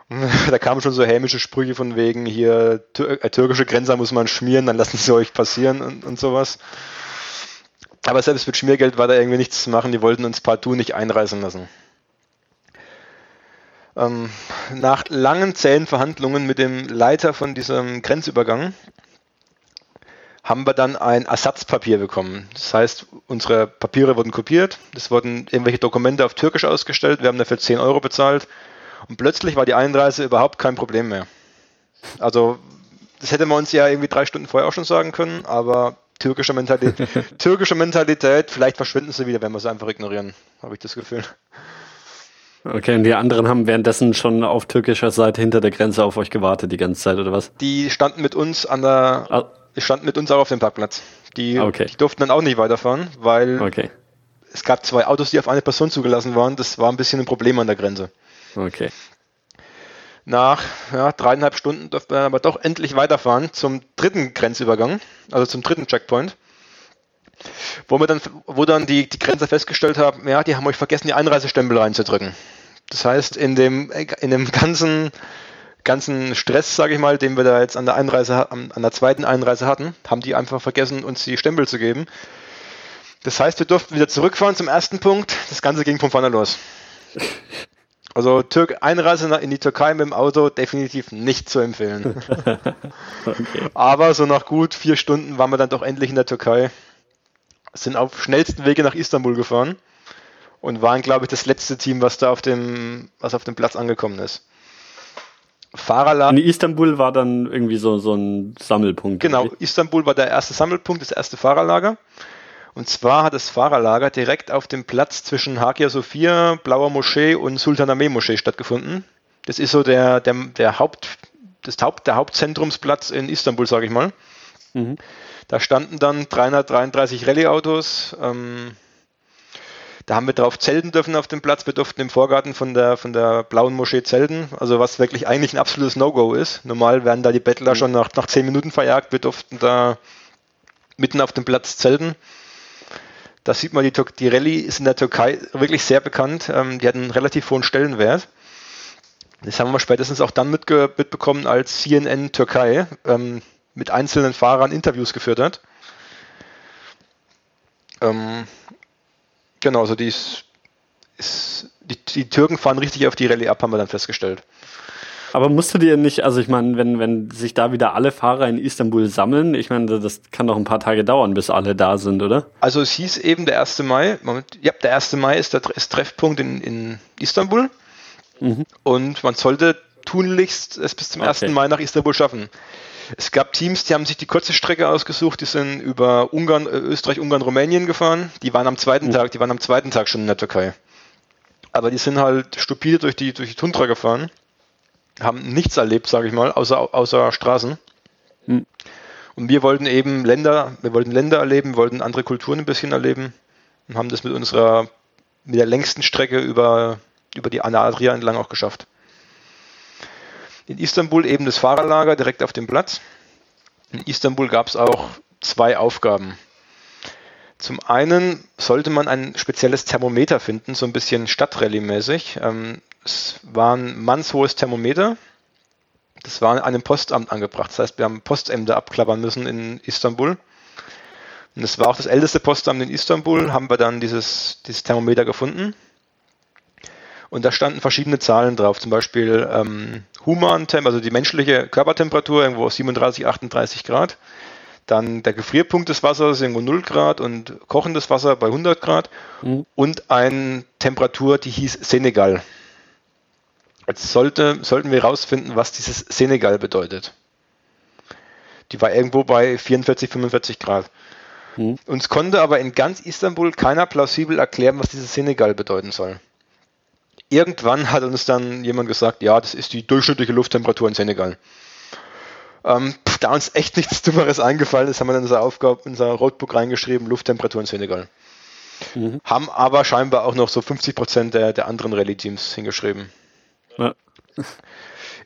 Da kamen schon so hämische Sprüche von wegen hier, tür äh, türkische Grenzer muss man schmieren, dann lassen sie euch passieren und, und sowas. Aber selbst mit Schmiergeld war da irgendwie nichts zu machen, die wollten uns partout nicht einreisen lassen. Ähm, nach langen, zähen Verhandlungen mit dem Leiter von diesem Grenzübergang haben wir dann ein Ersatzpapier bekommen. Das heißt, unsere Papiere wurden kopiert, es wurden irgendwelche Dokumente auf Türkisch ausgestellt, wir haben dafür 10 Euro bezahlt und plötzlich war die Einreise überhaupt kein Problem mehr. Also, das hätte man uns ja irgendwie drei Stunden vorher auch schon sagen können, aber türkische Mentalität, türkische Mentalität vielleicht verschwinden sie wieder, wenn wir sie einfach ignorieren, habe ich das Gefühl. Okay, und die anderen haben währenddessen schon auf türkischer Seite hinter der Grenze auf euch gewartet die ganze Zeit, oder was? Die standen mit uns an der, ah die standen mit uns auch auf dem Parkplatz. Die, okay. die durften dann auch nicht weiterfahren, weil okay. es gab zwei Autos, die auf eine Person zugelassen waren. Das war ein bisschen ein Problem an der Grenze. Okay. Nach ja, dreieinhalb Stunden durften wir aber doch endlich weiterfahren zum dritten Grenzübergang, also zum dritten Checkpoint. Wo wir dann, wo dann die, die Grenzer festgestellt haben, ja, die haben euch vergessen, die Einreisestempel reinzudrücken. Das heißt, in dem, in dem ganzen ganzen Stress, sage ich mal, den wir da jetzt an der Einreise, an der zweiten Einreise hatten, haben die einfach vergessen, uns die Stempel zu geben. Das heißt, wir durften wieder zurückfahren zum ersten Punkt. Das Ganze ging von vorne los. Also Türk Einreise in die Türkei mit dem Auto definitiv nicht zu empfehlen. okay. Aber so nach gut vier Stunden waren wir dann doch endlich in der Türkei. Sind auf schnellsten Wege nach Istanbul gefahren und waren, glaube ich, das letzte Team, was da auf dem, was auf dem Platz angekommen ist. Fahrerlager. In Istanbul war dann irgendwie so, so ein Sammelpunkt. Genau, Istanbul war der erste Sammelpunkt, das erste Fahrerlager. Und zwar hat das Fahrerlager direkt auf dem Platz zwischen Hagia Sophia, Blauer Moschee und Sultanahmet Moschee stattgefunden. Das ist so der, der, der Haupt, das Haupt, der Hauptzentrumsplatz in Istanbul, sage ich mal. Mhm. Da standen dann 333 Rallye-Autos, ähm, da haben wir drauf zelten dürfen auf dem Platz. Wir durften im Vorgarten von der, von der blauen Moschee zelten, also was wirklich eigentlich ein absolutes No-Go ist. Normal werden da die Bettler mhm. schon nach, nach zehn Minuten verjagt. Wir durften da mitten auf dem Platz zelten. Da sieht man, die, die Rallye ist in der Türkei wirklich sehr bekannt. Ähm, die hat einen relativ hohen Stellenwert. Das haben wir spätestens auch dann mitbekommen, als CNN Türkei ähm, mit einzelnen Fahrern Interviews geführt hat. Ähm, Genau, also die ist ist, die, die Türken fahren richtig auf die Rallye ab, haben wir dann festgestellt. Aber musst du dir nicht, also ich meine, wenn, wenn sich da wieder alle Fahrer in Istanbul sammeln, ich meine, das kann doch ein paar Tage dauern, bis alle da sind, oder? Also es hieß eben der 1. Mai, Moment, ja, der 1. Mai ist der ist Treffpunkt in, in Istanbul mhm. und man sollte tunlichst es bis zum okay. 1. Mai nach Istanbul schaffen. Es gab Teams, die haben sich die kurze Strecke ausgesucht, die sind über Ungarn, äh, Österreich, Ungarn, Rumänien gefahren. Die waren am zweiten mhm. Tag, die waren am zweiten Tag schon in der Türkei. Aber die sind halt stupide durch die, durch die Tundra gefahren haben nichts erlebt, sage ich mal, außer, außer Straßen. Hm. Und wir wollten eben Länder, wir wollten Länder erleben, wollten andere Kulturen ein bisschen erleben und haben das mit unserer, mit der längsten Strecke über, über die Anna Adria entlang auch geschafft. In Istanbul eben das Fahrerlager direkt auf dem Platz. In Istanbul gab es auch zwei Aufgaben. Zum einen sollte man ein spezielles Thermometer finden, so ein bisschen Stadtrallye-mäßig. Ähm, es war ein mannshohes Thermometer. Das war an einem Postamt angebracht. Das heißt, wir haben Postämter abklappern müssen in Istanbul. Und es war auch das älteste Postamt in Istanbul, haben wir dann dieses, dieses Thermometer gefunden. Und da standen verschiedene Zahlen drauf, zum Beispiel ähm, Human, also die menschliche Körpertemperatur irgendwo 37, 38 Grad. Dann der Gefrierpunkt des Wassers irgendwo 0 Grad und kochendes Wasser bei 100 Grad. Mhm. Und eine Temperatur, die hieß Senegal. Jetzt sollte, sollten wir herausfinden, was dieses Senegal bedeutet. Die war irgendwo bei 44, 45 Grad. Hm. Uns konnte aber in ganz Istanbul keiner plausibel erklären, was dieses Senegal bedeuten soll. Irgendwann hat uns dann jemand gesagt, ja, das ist die durchschnittliche Lufttemperatur in Senegal. Ähm, da uns echt nichts Dummeres eingefallen ist, haben wir in unser Aufgabe, in unser Roadbook reingeschrieben, Lufttemperatur in Senegal. Mhm. Haben aber scheinbar auch noch so 50 Prozent der, der anderen Rallye-Teams hingeschrieben. Ja.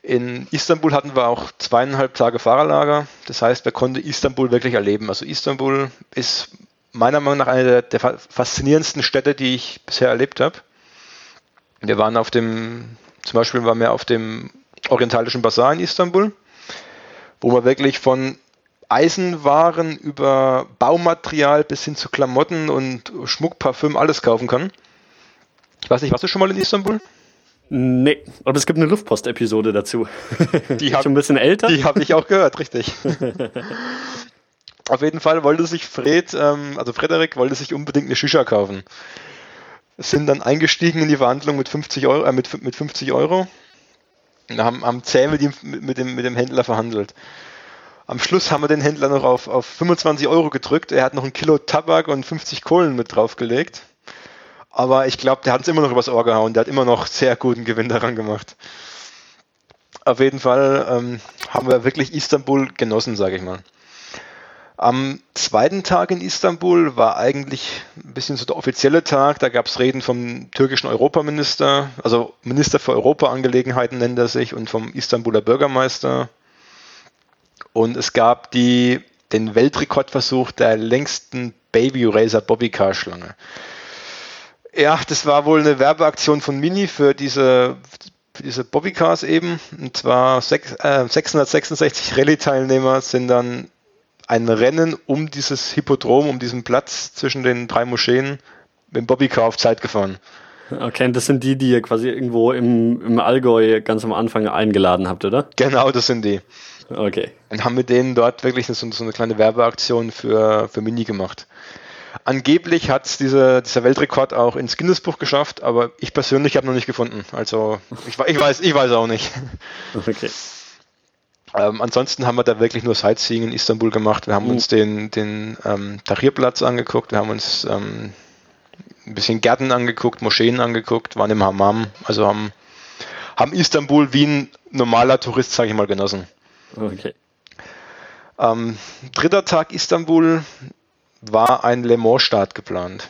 In Istanbul hatten wir auch zweieinhalb Tage Fahrerlager. Das heißt, wir konnten Istanbul wirklich erleben. Also Istanbul ist meiner Meinung nach eine der, der faszinierendsten Städte, die ich bisher erlebt habe. Wir waren auf dem, zum Beispiel waren wir auf dem Orientalischen Bazar in Istanbul, wo man wirklich von Eisenwaren über Baumaterial bis hin zu Klamotten und Schmuck, Parfüm alles kaufen kann. Ich weiß nicht, warst du schon mal in Istanbul? Nee, aber es gibt eine Luftpost-Episode dazu. Die hab, schon ein bisschen älter. Die habe ich auch gehört, richtig. Auf jeden Fall wollte sich Fred, ähm, also Frederik, wollte sich unbedingt eine Shisha kaufen. Sind dann eingestiegen in die Verhandlung mit 50 Euro, äh, mit, mit 50 Euro. Und haben, haben zäh mit, ihm, mit, dem, mit dem Händler verhandelt. Am Schluss haben wir den Händler noch auf, auf 25 Euro gedrückt. Er hat noch ein Kilo Tabak und 50 Kohlen mit draufgelegt. Aber ich glaube, der hat uns immer noch übers Ohr gehauen. Der hat immer noch sehr guten Gewinn daran gemacht. Auf jeden Fall ähm, haben wir wirklich Istanbul genossen, sage ich mal. Am zweiten Tag in Istanbul war eigentlich ein bisschen so der offizielle Tag. Da gab es Reden vom türkischen Europaminister, also Minister für Europaangelegenheiten nennt er sich, und vom Istanbuler Bürgermeister. Und es gab die, den Weltrekordversuch der längsten Baby Racer Bobbycar Schlange. Ja, das war wohl eine Werbeaktion von Mini für diese, für diese Bobbycars eben. Und zwar sech, äh, 666 Rallye-Teilnehmer sind dann ein Rennen um dieses Hippodrom, um diesen Platz zwischen den drei Moscheen mit dem Bobbycar auf Zeit gefahren. Okay, das sind die, die ihr quasi irgendwo im, im Allgäu ganz am Anfang eingeladen habt, oder? Genau, das sind die. Okay. Und haben mit denen dort wirklich so, so eine kleine Werbeaktion für, für Mini gemacht. Angeblich hat diese, dieser Weltrekord auch ins Guinness-Buch geschafft, aber ich persönlich habe noch nicht gefunden. Also ich, ich, weiß, ich weiß auch nicht. Okay. Ähm, ansonsten haben wir da wirklich nur Sightseeing in Istanbul gemacht. Wir haben mhm. uns den, den ähm, Tahrirplatz angeguckt, wir haben uns ähm, ein bisschen Gärten angeguckt, Moscheen angeguckt, waren im Hammam, also haben, haben Istanbul wie ein normaler Tourist, sage ich mal, genossen. Okay. Ähm, dritter Tag Istanbul, war ein Le Mans-Start geplant.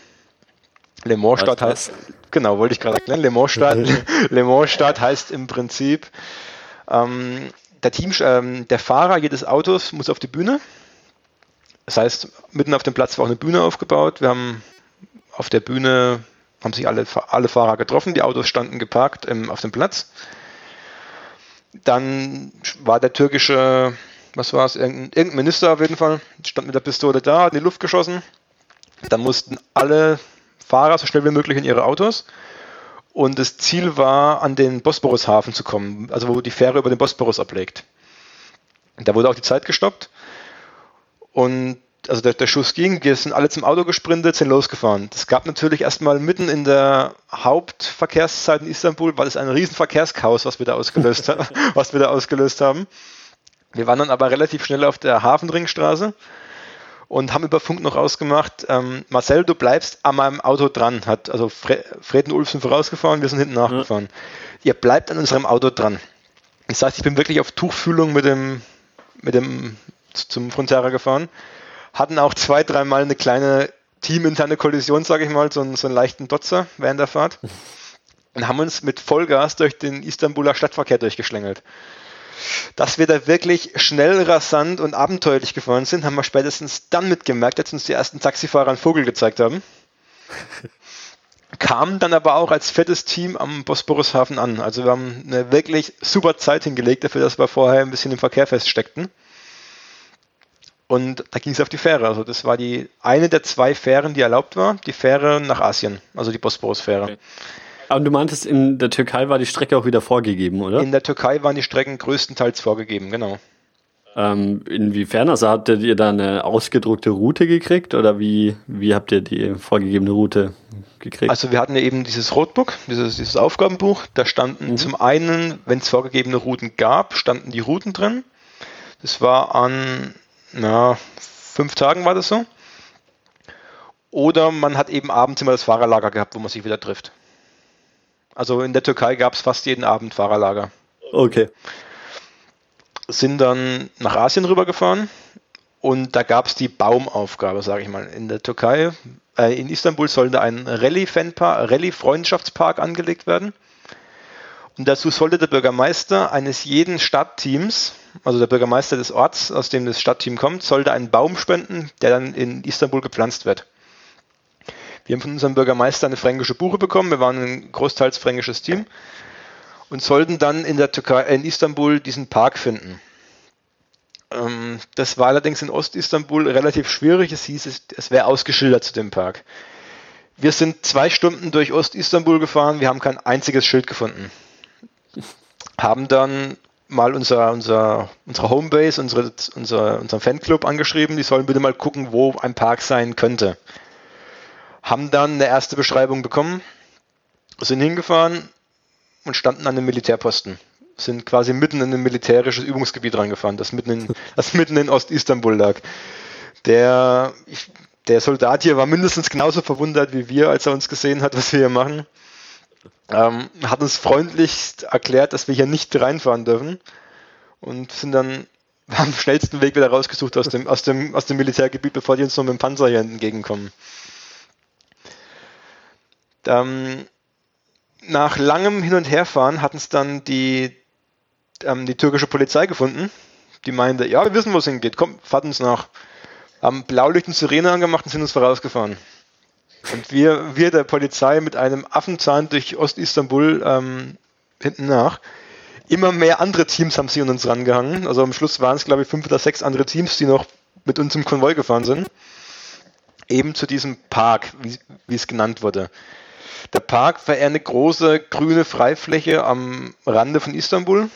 Le Mans-Start heißt, genau, wollte ich gerade erklären, Le Mans-Start Le Mans -Start heißt im Prinzip, ähm, der, Team, ähm, der Fahrer jedes Autos muss auf die Bühne. Das heißt, mitten auf dem Platz war auch eine Bühne aufgebaut. Wir haben auf der Bühne haben sich alle, alle Fahrer getroffen, die Autos standen geparkt ähm, auf dem Platz. Dann war der türkische was war es, irgendein, irgendein Minister auf jeden Fall, stand mit der Pistole da, hat in die Luft geschossen. Dann mussten alle Fahrer so schnell wie möglich in ihre Autos und das Ziel war, an den Bosporushafen zu kommen, also wo die Fähre über den Bosporus ablegt. Da wurde auch die Zeit gestoppt und also der, der, Schuss ging, wir sind alle zum Auto gesprintet, sind losgefahren. Das gab natürlich erstmal mitten in der Hauptverkehrszeit in Istanbul, war das ein riesen Verkehrschaos, was wir da ausgelöst, was wir da ausgelöst haben. Wir waren dann aber relativ schnell auf der Hafenringstraße und haben über Funk noch ausgemacht, ähm, Marcel, du bleibst an meinem Auto dran. Hat also Fre Fred und Ulf sind vorausgefahren, wir sind hinten nachgefahren. Ja. Ihr bleibt an unserem Auto dran. Das heißt, ich bin wirklich auf Tuchfühlung mit dem, mit dem zum Frontera gefahren hatten auch zwei, dreimal eine kleine teaminterne Kollision, sage ich mal, so einen, so einen leichten Dotzer während der Fahrt und haben uns mit Vollgas durch den Istanbuler Stadtverkehr durchgeschlängelt. Dass wir da wirklich schnell, rasant und abenteuerlich gefahren sind, haben wir spätestens dann mitgemerkt, als uns die ersten Taxifahrer einen Vogel gezeigt haben. Kamen dann aber auch als fettes Team am Bosporushafen an. Also wir haben eine wirklich super Zeit hingelegt dafür, dass wir vorher ein bisschen im Verkehr feststeckten. Und da ging es auf die Fähre. Also das war die eine der zwei Fähren, die erlaubt war, die Fähre nach Asien, also die Bosporus-Fähre. Okay. Aber du meintest, in der Türkei war die Strecke auch wieder vorgegeben, oder? In der Türkei waren die Strecken größtenteils vorgegeben, genau. Ähm, inwiefern? Also habt ihr da eine ausgedruckte Route gekriegt oder wie, wie habt ihr die vorgegebene Route gekriegt? Also wir hatten ja eben dieses Roadbook, dieses, dieses Aufgabenbuch. Da standen mhm. zum einen, wenn es vorgegebene Routen gab, standen die Routen drin. Das war an na, fünf Tagen war das so. Oder man hat eben abends immer das Fahrerlager gehabt, wo man sich wieder trifft. Also in der Türkei gab es fast jeden Abend Fahrerlager. Okay. Sind dann nach Asien rübergefahren und da gab es die Baumaufgabe, sage ich mal. In der Türkei, äh, in Istanbul sollte ein Rallye-Freundschaftspark Rallye angelegt werden. Und dazu sollte der Bürgermeister eines jeden Stadtteams, also der Bürgermeister des Orts, aus dem das Stadtteam kommt, sollte einen Baum spenden, der dann in Istanbul gepflanzt wird. Wir haben von unserem Bürgermeister eine fränkische Buche bekommen. Wir waren ein großteils fränkisches Team und sollten dann in der Türkei, in Istanbul diesen Park finden. Ähm, das war allerdings in Ost-Istanbul relativ schwierig. Es hieß, es, wäre ausgeschildert zu dem Park. Wir sind zwei Stunden durch Ost-Istanbul gefahren. Wir haben kein einziges Schild gefunden haben dann mal unser, unser, unsere Homebase, unsere, unser, unseren Fanclub angeschrieben, die sollen bitte mal gucken, wo ein Park sein könnte. Haben dann eine erste Beschreibung bekommen, sind hingefahren und standen an einem Militärposten. Sind quasi mitten in ein militärisches Übungsgebiet reingefahren, das mitten in, das mitten in Ost-Istanbul lag. Der, ich, der Soldat hier war mindestens genauso verwundert wie wir, als er uns gesehen hat, was wir hier machen ähm, hat uns freundlich erklärt, dass wir hier nicht reinfahren dürfen und sind dann am schnellsten Weg wieder rausgesucht aus dem, aus dem, aus dem Militärgebiet, bevor die uns noch mit dem Panzer hier entgegenkommen. Ähm, nach langem Hin- und Herfahren hatten es dann die, ähm, die türkische Polizei gefunden. Die meinte, ja, wir wissen, wo es hingeht, komm, fahrt uns nach. Haben Blaulicht und Sirene angemacht und sind uns vorausgefahren. Und wir, wir der Polizei mit einem Affenzahn durch Ost-Istanbul ähm, hinten nach. Immer mehr andere Teams haben sie an uns rangehangen. Also am Schluss waren es, glaube ich, fünf oder sechs andere Teams, die noch mit uns im Konvoi gefahren sind. Eben zu diesem Park, wie, wie es genannt wurde. Der Park war eher eine große grüne Freifläche am Rande von Istanbul,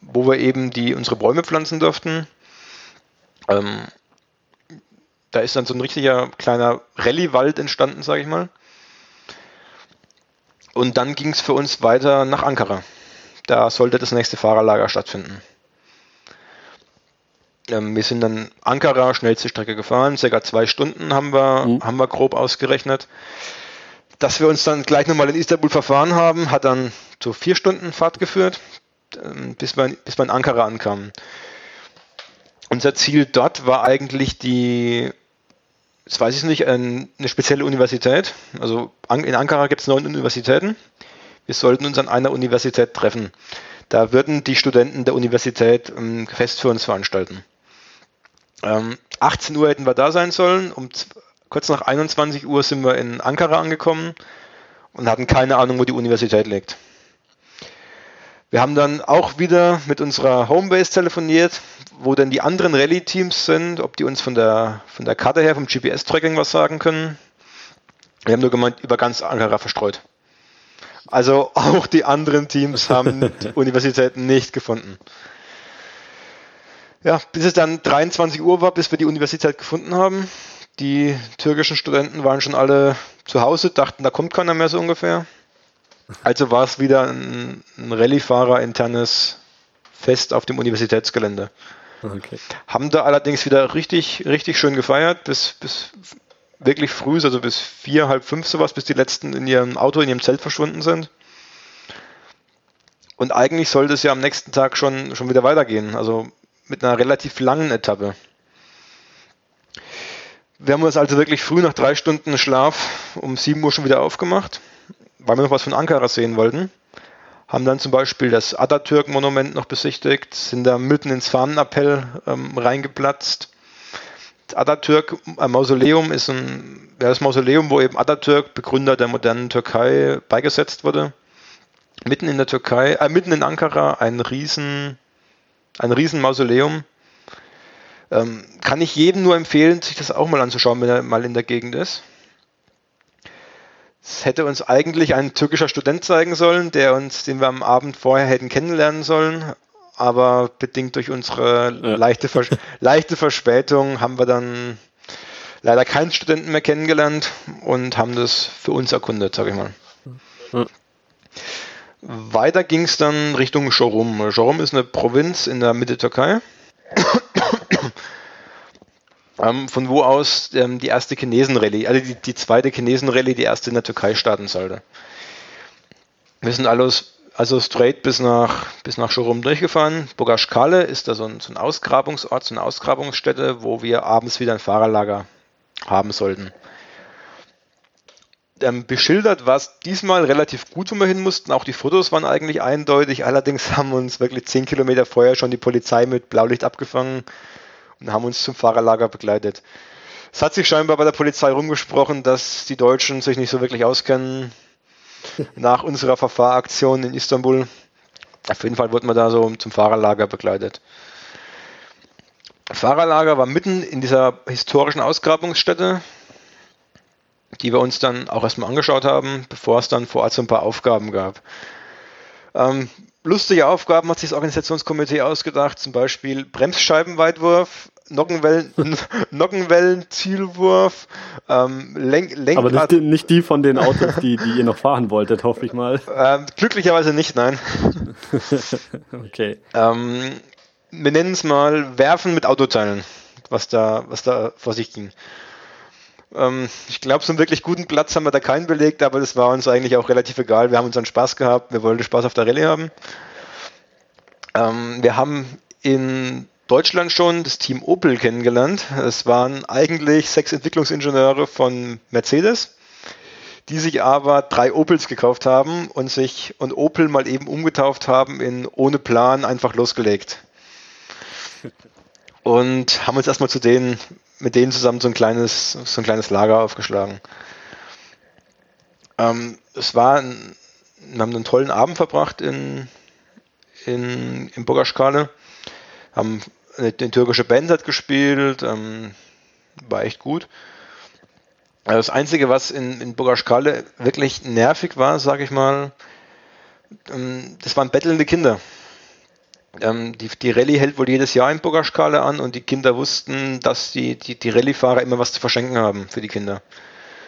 wo wir eben die, unsere Bäume pflanzen durften. Ähm, da ist dann so ein richtiger kleiner Rallye-Wald entstanden, sage ich mal. Und dann ging es für uns weiter nach Ankara. Da sollte das nächste Fahrerlager stattfinden. Ähm, wir sind dann Ankara, schnellste Strecke gefahren, circa zwei Stunden haben wir, mhm. haben wir grob ausgerechnet. Dass wir uns dann gleich nochmal in Istanbul verfahren haben, hat dann zu vier Stunden Fahrt geführt, ähm, bis wir, bis wir in Ankara ankamen. Unser Ziel dort war eigentlich die das weiß ich nicht, eine spezielle Universität. Also in Ankara gibt es neun Universitäten. Wir sollten uns an einer Universität treffen. Da würden die Studenten der Universität ein Fest für uns veranstalten. Ähm, 18 Uhr hätten wir da sein sollen. Um kurz nach 21 Uhr sind wir in Ankara angekommen und hatten keine Ahnung, wo die Universität liegt. Wir haben dann auch wieder mit unserer Homebase telefoniert, wo denn die anderen Rallye-Teams sind, ob die uns von der, von der Karte her, vom GPS-Tracking was sagen können. Wir haben nur gemeint, über ganz Ankara verstreut. Also auch die anderen Teams haben die Universitäten nicht gefunden. Ja, bis es dann 23 Uhr war, bis wir die Universität gefunden haben. Die türkischen Studenten waren schon alle zu Hause, dachten, da kommt keiner mehr so ungefähr. Also war es wieder ein, ein Rallye-Fahrer internes Fest auf dem Universitätsgelände. Okay. Haben da allerdings wieder richtig, richtig schön gefeiert, bis, bis wirklich früh, also bis vier, halb fünf sowas, bis die letzten in ihrem Auto, in ihrem Zelt verschwunden sind. Und eigentlich sollte es ja am nächsten Tag schon, schon wieder weitergehen, also mit einer relativ langen Etappe. Wir haben uns also wirklich früh nach drei Stunden Schlaf um sieben Uhr schon wieder aufgemacht, weil wir noch was von Ankara sehen wollten haben dann zum Beispiel das Atatürk-Monument noch besichtigt, sind da mitten ins Fahnenappell ähm, reingeplatzt. Das Atatürk-Mausoleum ist ein ja, das Mausoleum, wo eben Atatürk, Begründer der modernen Türkei, beigesetzt wurde. Mitten in der Türkei, äh, mitten in Ankara, ein riesen, ein riesen Mausoleum. Ähm, kann ich jedem nur empfehlen, sich das auch mal anzuschauen, wenn er mal in der Gegend ist. Es hätte uns eigentlich ein türkischer Student zeigen sollen, der uns, den wir am Abend vorher hätten kennenlernen sollen, aber bedingt durch unsere ja. leichte, Vers leichte Verspätung haben wir dann leider keinen Studenten mehr kennengelernt und haben das für uns erkundet, sag ich mal. Ja. Weiter ging es dann Richtung Shorum. Shorum ist eine Provinz in der Mitte Türkei ähm, von wo aus ähm, die erste Chinesen-Rallye, also die, die zweite Chinesen-Rallye, die erste in der Türkei starten sollte. Wir sind alles, also straight bis nach, bis nach Shorum durchgefahren. Bogaschkale ist da so ein, so ein Ausgrabungsort, so eine Ausgrabungsstätte, wo wir abends wieder ein Fahrerlager haben sollten. Ähm, beschildert war es diesmal relativ gut, wo wir hin mussten. Auch die Fotos waren eigentlich eindeutig. Allerdings haben uns wirklich zehn Kilometer vorher schon die Polizei mit Blaulicht abgefangen und haben uns zum Fahrerlager begleitet. Es hat sich scheinbar bei der Polizei rumgesprochen, dass die Deutschen sich nicht so wirklich auskennen nach unserer Verfahraktion in Istanbul. Auf jeden Fall wurden wir da so zum Fahrerlager begleitet. Fahrerlager war mitten in dieser historischen Ausgrabungsstätte, die wir uns dann auch erstmal angeschaut haben, bevor es dann vor Ort so ein paar Aufgaben gab. Ähm, lustige Aufgaben hat sich das Organisationskomitee ausgedacht, zum Beispiel Bremsscheibenweitwurf, Nockenwellen, Nockenwellen-Zielwurf, ähm, Lenk, Lenkrad. Aber nicht, nicht, die von den Autos, die, die ihr noch fahren wolltet, hoffe ich mal. Ähm, glücklicherweise nicht, nein. okay. Ähm, wir nennen es mal Werfen mit Autoteilen, was da, was da vor sich ging. Ähm, ich glaube, so einen wirklich guten Platz haben wir da keinen belegt, aber das war uns eigentlich auch relativ egal. Wir haben unseren Spaß gehabt, wir wollten Spaß auf der Rallye haben. Ähm, wir haben in Deutschland schon das Team Opel kennengelernt. Es waren eigentlich sechs Entwicklungsingenieure von Mercedes, die sich aber drei Opels gekauft haben und sich und Opel mal eben umgetauft haben in ohne Plan einfach losgelegt. Und haben uns erstmal zu denen mit denen zusammen so ein kleines, so ein kleines Lager aufgeschlagen. Ähm, es war, ein, wir haben einen tollen Abend verbracht in, in, in Bogaschkale, haben eine, eine, türkische Band hat gespielt, ähm, war echt gut. Also das Einzige, was in, in Bogaschkale wirklich nervig war, sage ich mal, ähm, das waren bettelnde Kinder. Ähm, die, die Rallye hält wohl jedes Jahr in Bogaschkale an und die Kinder wussten, dass die, die, die Rallye-Fahrer immer was zu verschenken haben für die Kinder.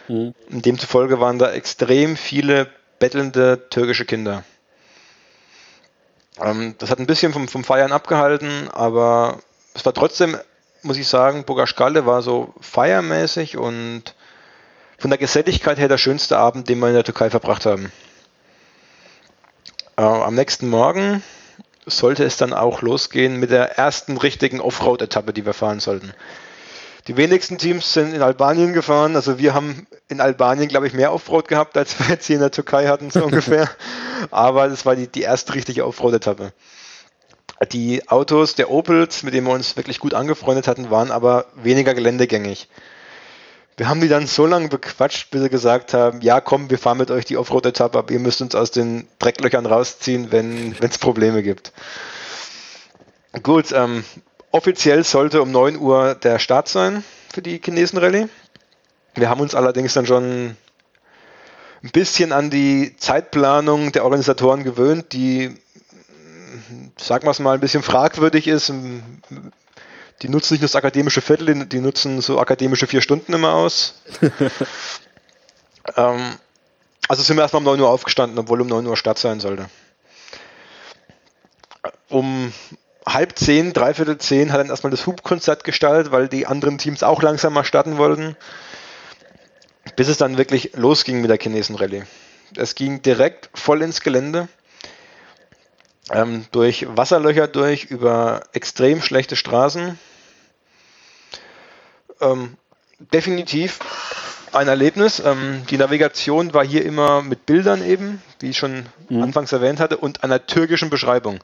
Mhm. Und demzufolge waren da extrem viele bettelnde türkische Kinder. Ähm, das hat ein bisschen vom, vom Feiern abgehalten, aber es war trotzdem, muss ich sagen, Bogaschkale war so feiermäßig und von der Geselligkeit her der schönste Abend, den wir in der Türkei verbracht haben. Äh, am nächsten Morgen sollte es dann auch losgehen mit der ersten richtigen Offroad-Etappe, die wir fahren sollten. Die wenigsten Teams sind in Albanien gefahren. Also wir haben in Albanien, glaube ich, mehr Offroad gehabt, als wir jetzt hier in der Türkei hatten, so ungefähr. Aber das war die, die erste richtige Offroad-Etappe. Die Autos der Opels, mit denen wir uns wirklich gut angefreundet hatten, waren aber weniger geländegängig. Wir haben die dann so lange bequatscht, bis sie gesagt haben, ja komm, wir fahren mit euch die Offroad-Etappe, aber ihr müsst uns aus den Drecklöchern rausziehen, wenn es Probleme gibt. Gut, ähm, offiziell sollte um 9 Uhr der Start sein für die Chinesen-Rallye. Wir haben uns allerdings dann schon ein bisschen an die Zeitplanung der Organisatoren gewöhnt, die, sagen wir es mal, ein bisschen fragwürdig ist. Die nutzen nicht nur das akademische Viertel, die nutzen so akademische vier Stunden immer aus. ähm, also sind wir erstmal um 9 Uhr aufgestanden, obwohl um 9 Uhr Start sein sollte. Um halb zehn, dreiviertel zehn hat dann erstmal das Hubkonzert gestartet, weil die anderen Teams auch langsam mal starten wollten bis es dann wirklich losging mit der Chinesen-Rallye. Es ging direkt voll ins Gelände, ähm, durch Wasserlöcher durch, über extrem schlechte Straßen. Ähm, definitiv ein Erlebnis. Ähm, die Navigation war hier immer mit Bildern eben, wie ich schon mhm. anfangs erwähnt hatte, und einer türkischen Beschreibung.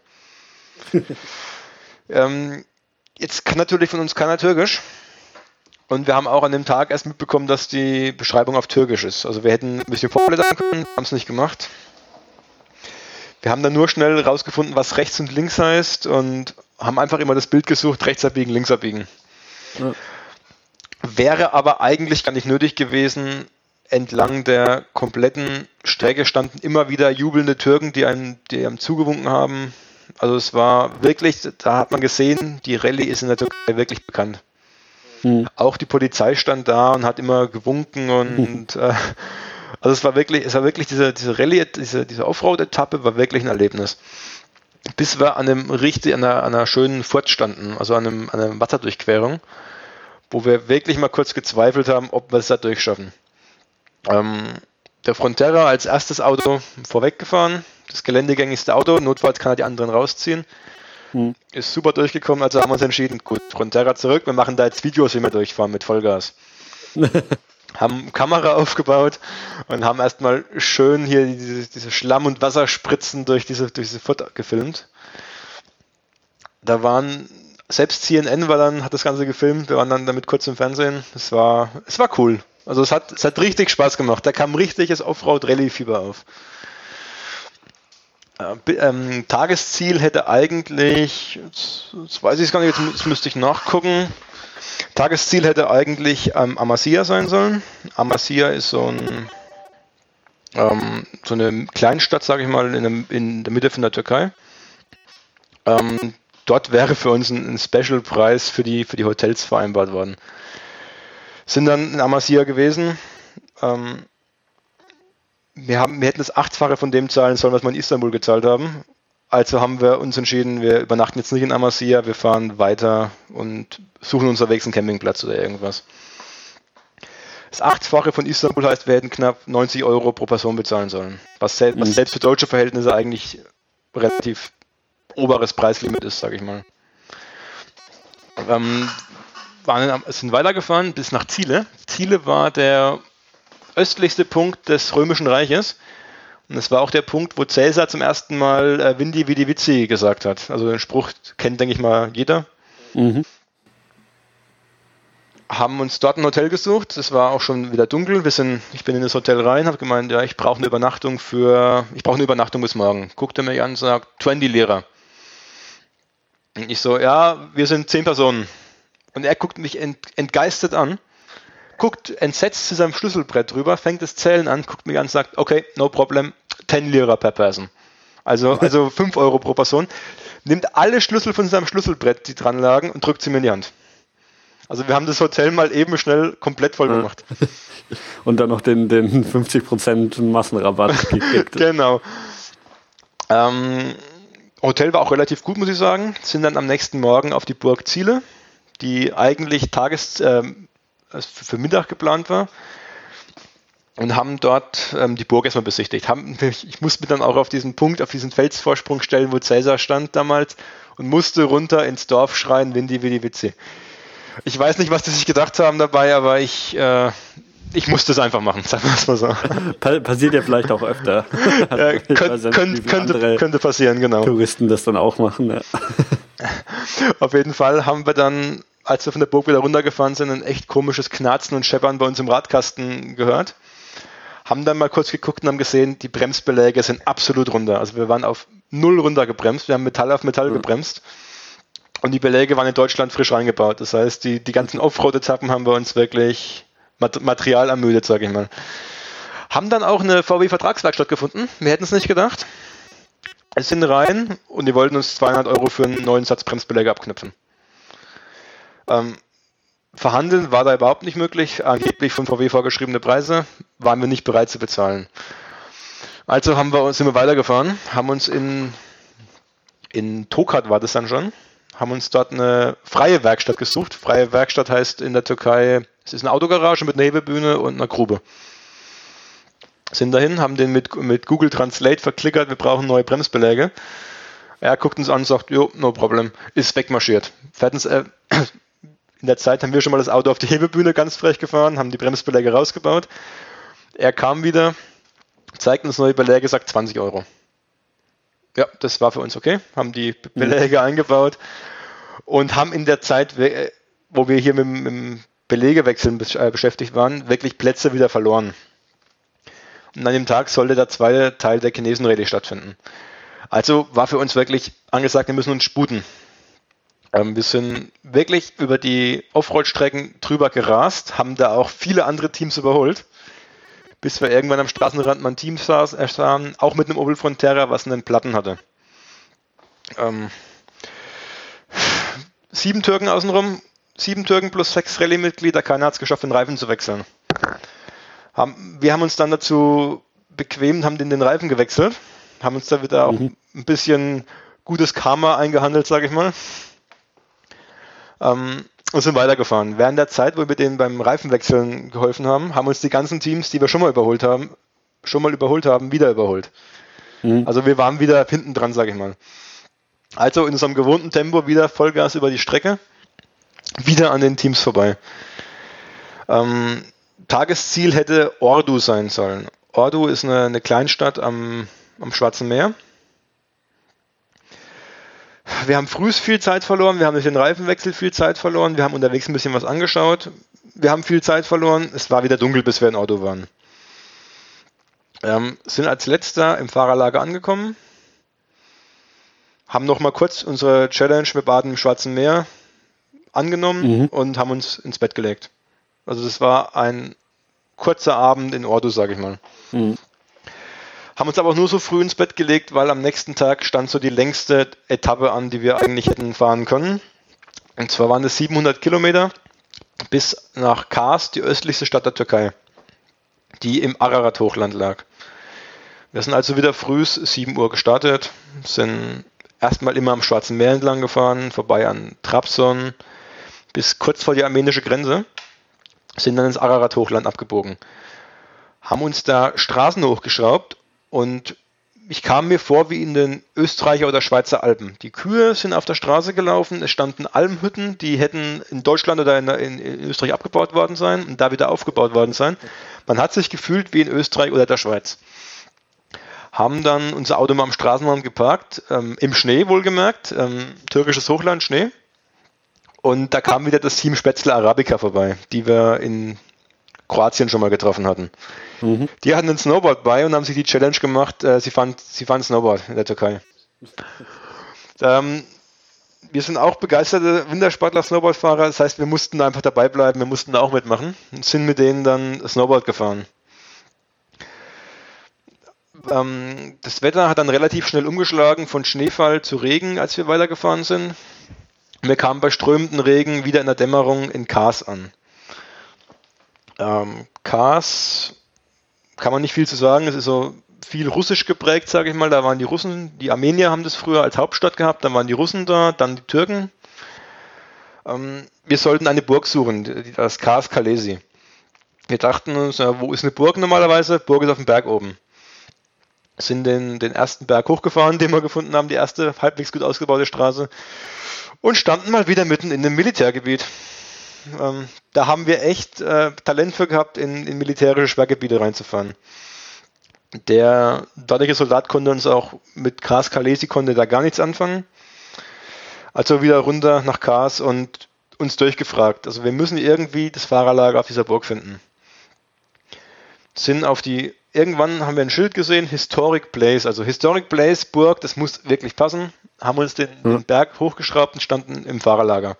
ähm, jetzt kann natürlich von uns keiner Türkisch. Und wir haben auch an dem Tag erst mitbekommen, dass die Beschreibung auf Türkisch ist. Also wir hätten ein bisschen vorblättern können, haben es nicht gemacht. Wir haben dann nur schnell rausgefunden, was rechts und links heißt und haben einfach immer das Bild gesucht, rechts abbiegen, links abbiegen. Ja. Wäre aber eigentlich gar nicht nötig gewesen. Entlang der kompletten Strecke standen immer wieder jubelnde Türken, die einem, die einem zugewunken haben. Also es war wirklich, da hat man gesehen, die Rallye ist in der Türkei wirklich bekannt. Mhm. Auch die Polizei stand da und hat immer gewunken und mhm. äh, also es war wirklich, es war wirklich diese, diese Rallye, diese, diese Offroad-Etappe war wirklich ein Erlebnis. Bis wir an einem richtig, an einer, an einer schönen Furt standen, also an, einem, an einer Watterdurchquerung, wo wir wirklich mal kurz gezweifelt haben, ob wir es da durchschaffen. Ähm, der Frontera als erstes Auto vorweggefahren, das geländegängigste Auto, notfalls kann er die anderen rausziehen. Hm. Ist super durchgekommen, also haben wir uns entschieden, gut, Frontera zurück, wir machen da jetzt Videos, wie wir durchfahren mit Vollgas. haben Kamera aufgebaut und haben erstmal schön hier diese, diese Schlamm- und Wasserspritzen durch diese, durch diese Furt gefilmt. Da waren, selbst CNN war dann, hat das Ganze gefilmt, wir waren dann damit kurz im Fernsehen. Es war, es war cool. Also es hat, es hat richtig Spaß gemacht. Da kam richtiges Offroad-Rallye-Fieber auf. Äh, ähm, Tagesziel hätte eigentlich, jetzt, jetzt weiß ich es gar nicht, jetzt, jetzt, müsste ich nachgucken. Tagesziel hätte eigentlich ähm, Amasya sein sollen. Amasya ist so, ein, ähm, so eine Kleinstadt, sage ich mal, in, in, der Mitte von der Türkei. Dort wäre für uns ein, ein Special-Preis für die, für die Hotels vereinbart worden. Sind dann in Amasya gewesen. Ähm, wir, haben, wir hätten das Achtfache von dem zahlen sollen, was wir in Istanbul gezahlt haben. Also haben wir uns entschieden, wir übernachten jetzt nicht in Amasya, wir fahren weiter und suchen unterwegs einen Campingplatz oder irgendwas. Das Achtfache von Istanbul heißt, wir hätten knapp 90 Euro pro Person bezahlen sollen. Was, selbst, was mhm. selbst für deutsche Verhältnisse eigentlich relativ oberes Preislimit ist, sage ich mal. Ähm, waren, sind weitergefahren bis nach Ziele. Ziele war der östlichste Punkt des Römischen Reiches. Und es war auch der Punkt, wo Cäsar zum ersten Mal äh, Vindi Vidi Vici gesagt hat. Also den Spruch kennt, denke ich mal, jeder. Mhm. Haben uns dort ein Hotel gesucht. Es war auch schon wieder dunkel. Wir sind, ich bin in das Hotel rein, habe gemeint, ja, ich brauche eine Übernachtung für, ich brauche eine Übernachtung bis morgen. Guckt er mich an und sagt, 20 Lira. Und ich so, ja, wir sind 10 Personen. Und er guckt mich ent, entgeistert an guckt entsetzt zu seinem Schlüsselbrett drüber, fängt das Zählen an, guckt mich an und sagt, okay, no problem, 10 Lira per Person. Also, also 5 Euro pro Person. Nimmt alle Schlüssel von seinem Schlüsselbrett, die dran lagen, und drückt sie mir in die Hand. Also wir haben das Hotel mal eben schnell komplett voll gemacht. Und dann noch den, den 50% Massenrabatt gekriegt. genau. Ähm, Hotel war auch relativ gut, muss ich sagen. Sind dann am nächsten Morgen auf die Burg Ziele, die eigentlich Tages, ähm, für Mittag geplant war und haben dort ähm, die Burg erstmal besichtigt. Haben, ich musste mich dann auch auf diesen Punkt, auf diesen Felsvorsprung stellen, wo Cäsar stand damals und musste runter ins Dorf schreien, Windy, Windy, Witzi. Ich weiß nicht, was die sich gedacht haben dabei, aber ich, äh, ich musste es einfach machen, sagen wir es mal so. Passiert ja vielleicht auch öfter. ja, könnt, könnt, könnte, könnte passieren, genau. Touristen das dann auch machen. Ja. Auf jeden Fall haben wir dann als wir von der Burg wieder runtergefahren sind, ein echt komisches Knarzen und Scheppern bei uns im Radkasten gehört. Haben dann mal kurz geguckt und haben gesehen, die Bremsbeläge sind absolut runter. Also wir waren auf null runter gebremst, wir haben Metall auf Metall mhm. gebremst. Und die Beläge waren in Deutschland frisch reingebaut. Das heißt, die, die ganzen Offroad-Etappen haben wir uns wirklich Material ermüdet, sage ich mal. Haben dann auch eine VW-Vertragswerkstatt gefunden. Wir hätten es nicht gedacht. Es sind rein und die wollten uns 200 Euro für einen neuen Satz Bremsbeläge abknüpfen. Ähm, verhandeln war da überhaupt nicht möglich. Angeblich von VW vorgeschriebene Preise waren wir nicht bereit zu bezahlen. Also haben wir, sind wir weitergefahren, haben uns in, in Tokat war das dann schon, haben uns dort eine freie Werkstatt gesucht. Freie Werkstatt heißt in der Türkei, es ist eine Autogarage mit einer Hebebühne und einer Grube. Sind dahin, haben den mit, mit Google Translate verklickert, wir brauchen neue Bremsbeläge. Er guckt uns an und sagt, jo, no problem, ist wegmarschiert. Fertig, äh, in der Zeit haben wir schon mal das Auto auf die Hebebühne ganz frech gefahren, haben die Bremsbeläge rausgebaut. Er kam wieder, zeigt uns neue Beläge, sagt 20 Euro. Ja, das war für uns okay, haben die Beläge mhm. eingebaut und haben in der Zeit, wo wir hier mit, dem Belegewechseln äh, beschäftigt waren, wirklich Plätze wieder verloren. Und an dem Tag sollte der zweite Teil der Chinesen-Rallye stattfinden. Also war für uns wirklich angesagt, wir müssen uns sputen. Ähm, wir sind wirklich über die Offroad-Strecken drüber gerast, haben da auch viele andere Teams überholt, bis wir irgendwann am Straßenrand mal ein Team sahen, auch mit einem Opel Frontera, was einen Platten hatte. Ähm, sieben Türken außenrum, sieben Türken plus sechs Rallye-Mitglieder, keiner hat es geschafft, den Reifen zu wechseln. Haben, wir haben uns dann dazu bequemt, haben den, den Reifen gewechselt, haben uns da wieder mhm. auch ein bisschen gutes Karma eingehandelt, sage ich mal. Ähm, und sind weitergefahren. Während der Zeit, wo wir denen beim Reifenwechseln geholfen haben, haben uns die ganzen Teams, die wir schon mal überholt haben, schon mal überholt haben, wieder überholt. Mhm. Also wir waren wieder hinten dran, sage ich mal. Also in unserem gewohnten Tempo wieder Vollgas über die Strecke, wieder an den Teams vorbei. Ähm, Tagesziel hätte Ordu sein sollen. Ordu ist eine, eine Kleinstadt am, am Schwarzen Meer wir haben früh viel Zeit verloren, wir haben durch den Reifenwechsel viel Zeit verloren, wir haben unterwegs ein bisschen was angeschaut, wir haben viel Zeit verloren, es war wieder dunkel, bis wir im Auto waren. Ähm, sind als letzter im Fahrerlager angekommen, haben noch mal kurz unsere Challenge mit Baden im Schwarzen Meer angenommen mhm. und haben uns ins Bett gelegt. Also das war ein kurzer Abend in Ordu, sage ich mal. Mhm. Haben uns aber nur so früh ins Bett gelegt, weil am nächsten Tag stand so die längste Etappe an, die wir eigentlich hätten fahren können. Und zwar waren es 700 Kilometer bis nach Kars, die östlichste Stadt der Türkei, die im Ararat-Hochland lag. Wir sind also wieder früh 7 Uhr gestartet, sind erstmal immer am Schwarzen Meer entlang gefahren, vorbei an Trabzon bis kurz vor die armenische Grenze, sind dann ins Ararat-Hochland abgebogen. Haben uns da Straßen hochgeschraubt und ich kam mir vor wie in den Österreicher oder Schweizer Alpen. Die Kühe sind auf der Straße gelaufen, es standen Almhütten, die hätten in Deutschland oder in, in, in, Österreich abgebaut worden sein und da wieder aufgebaut worden sein. Man hat sich gefühlt wie in Österreich oder der Schweiz. Haben dann unser Auto mal am Straßenrand geparkt, ähm, im Schnee wohlgemerkt, ähm, türkisches Hochland, Schnee. Und da kam wieder das Team Spätzle Arabica vorbei, die wir in Kroatien schon mal getroffen hatten. Mhm. Die hatten ein Snowboard bei und haben sich die Challenge gemacht, äh, sie, fahren, sie fahren Snowboard in der Türkei. ähm, wir sind auch begeisterte Wintersportler, Snowboardfahrer, das heißt, wir mussten einfach dabei bleiben, wir mussten auch mitmachen und sind mit denen dann Snowboard gefahren. Ähm, das Wetter hat dann relativ schnell umgeschlagen von Schneefall zu Regen, als wir weitergefahren sind. Wir kamen bei strömenden Regen wieder in der Dämmerung in Kars an. Ähm, Kars kann man nicht viel zu sagen. Es ist so viel russisch geprägt, sage ich mal. Da waren die Russen, die Armenier haben das früher als Hauptstadt gehabt, dann waren die Russen da, dann die Türken. Ähm, wir sollten eine Burg suchen, das Kars Kalesi. Wir dachten uns, ja, wo ist eine Burg normalerweise? Burg ist auf dem Berg oben. Sind den, den ersten Berg hochgefahren, den wir gefunden haben, die erste halbwegs gut ausgebaute Straße. Und standen mal wieder mitten in dem Militärgebiet. Ähm, da haben wir echt äh, Talent für gehabt, in, in militärische Sperrgebiete reinzufahren. Der dortige Soldat konnte uns auch mit Kars Kalesi konnte da gar nichts anfangen. Also wieder runter nach Kars und uns durchgefragt. Also wir müssen irgendwie das Fahrerlager auf dieser Burg finden. Sind auf die, irgendwann haben wir ein Schild gesehen, Historic Place. Also Historic Place, Burg, das muss wirklich passen. Haben uns den, den Berg hochgeschraubt und standen im Fahrerlager.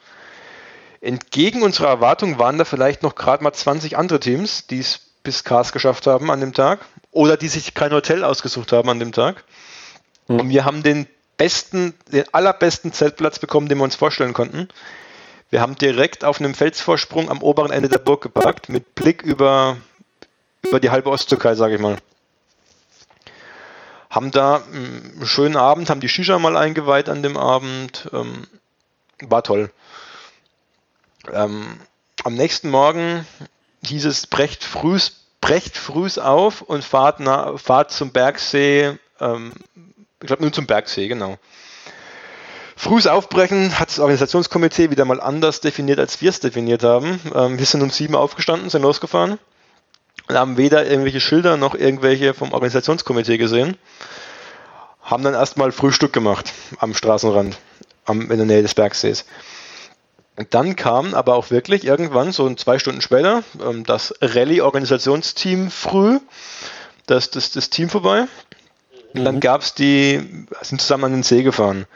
Entgegen unserer Erwartung waren da vielleicht noch gerade mal 20 andere Teams, die es bis Kars geschafft haben an dem Tag oder die sich kein Hotel ausgesucht haben an dem Tag. Mhm. Und wir haben den besten, den allerbesten Zeltplatz bekommen, den wir uns vorstellen konnten. Wir haben direkt auf einem Felsvorsprung am oberen Ende der Burg geparkt, mit Blick über, über die halbe Osttürkei, sage ich mal. Haben da einen schönen Abend, haben die Shisha mal eingeweiht an dem Abend. Ähm, war toll. Ähm, am nächsten Morgen hieß es, brecht frühs, brecht frühs auf und fahrt, na, fahrt zum Bergsee, ähm, ich glaube nur zum Bergsee, genau. Frühes Aufbrechen hat das Organisationskomitee wieder mal anders definiert, als wir es definiert haben. Ähm, wir sind um sieben aufgestanden, sind losgefahren und haben weder irgendwelche Schilder noch irgendwelche vom Organisationskomitee gesehen. Haben dann erstmal Frühstück gemacht am Straßenrand, am, in der Nähe des Bergsees. Und dann kam aber auch wirklich irgendwann, so zwei Stunden später, ähm, das Rallye-Organisationsteam früh, das, das, das Team vorbei. Und dann mhm. gab es die, sind zusammen an den See gefahren.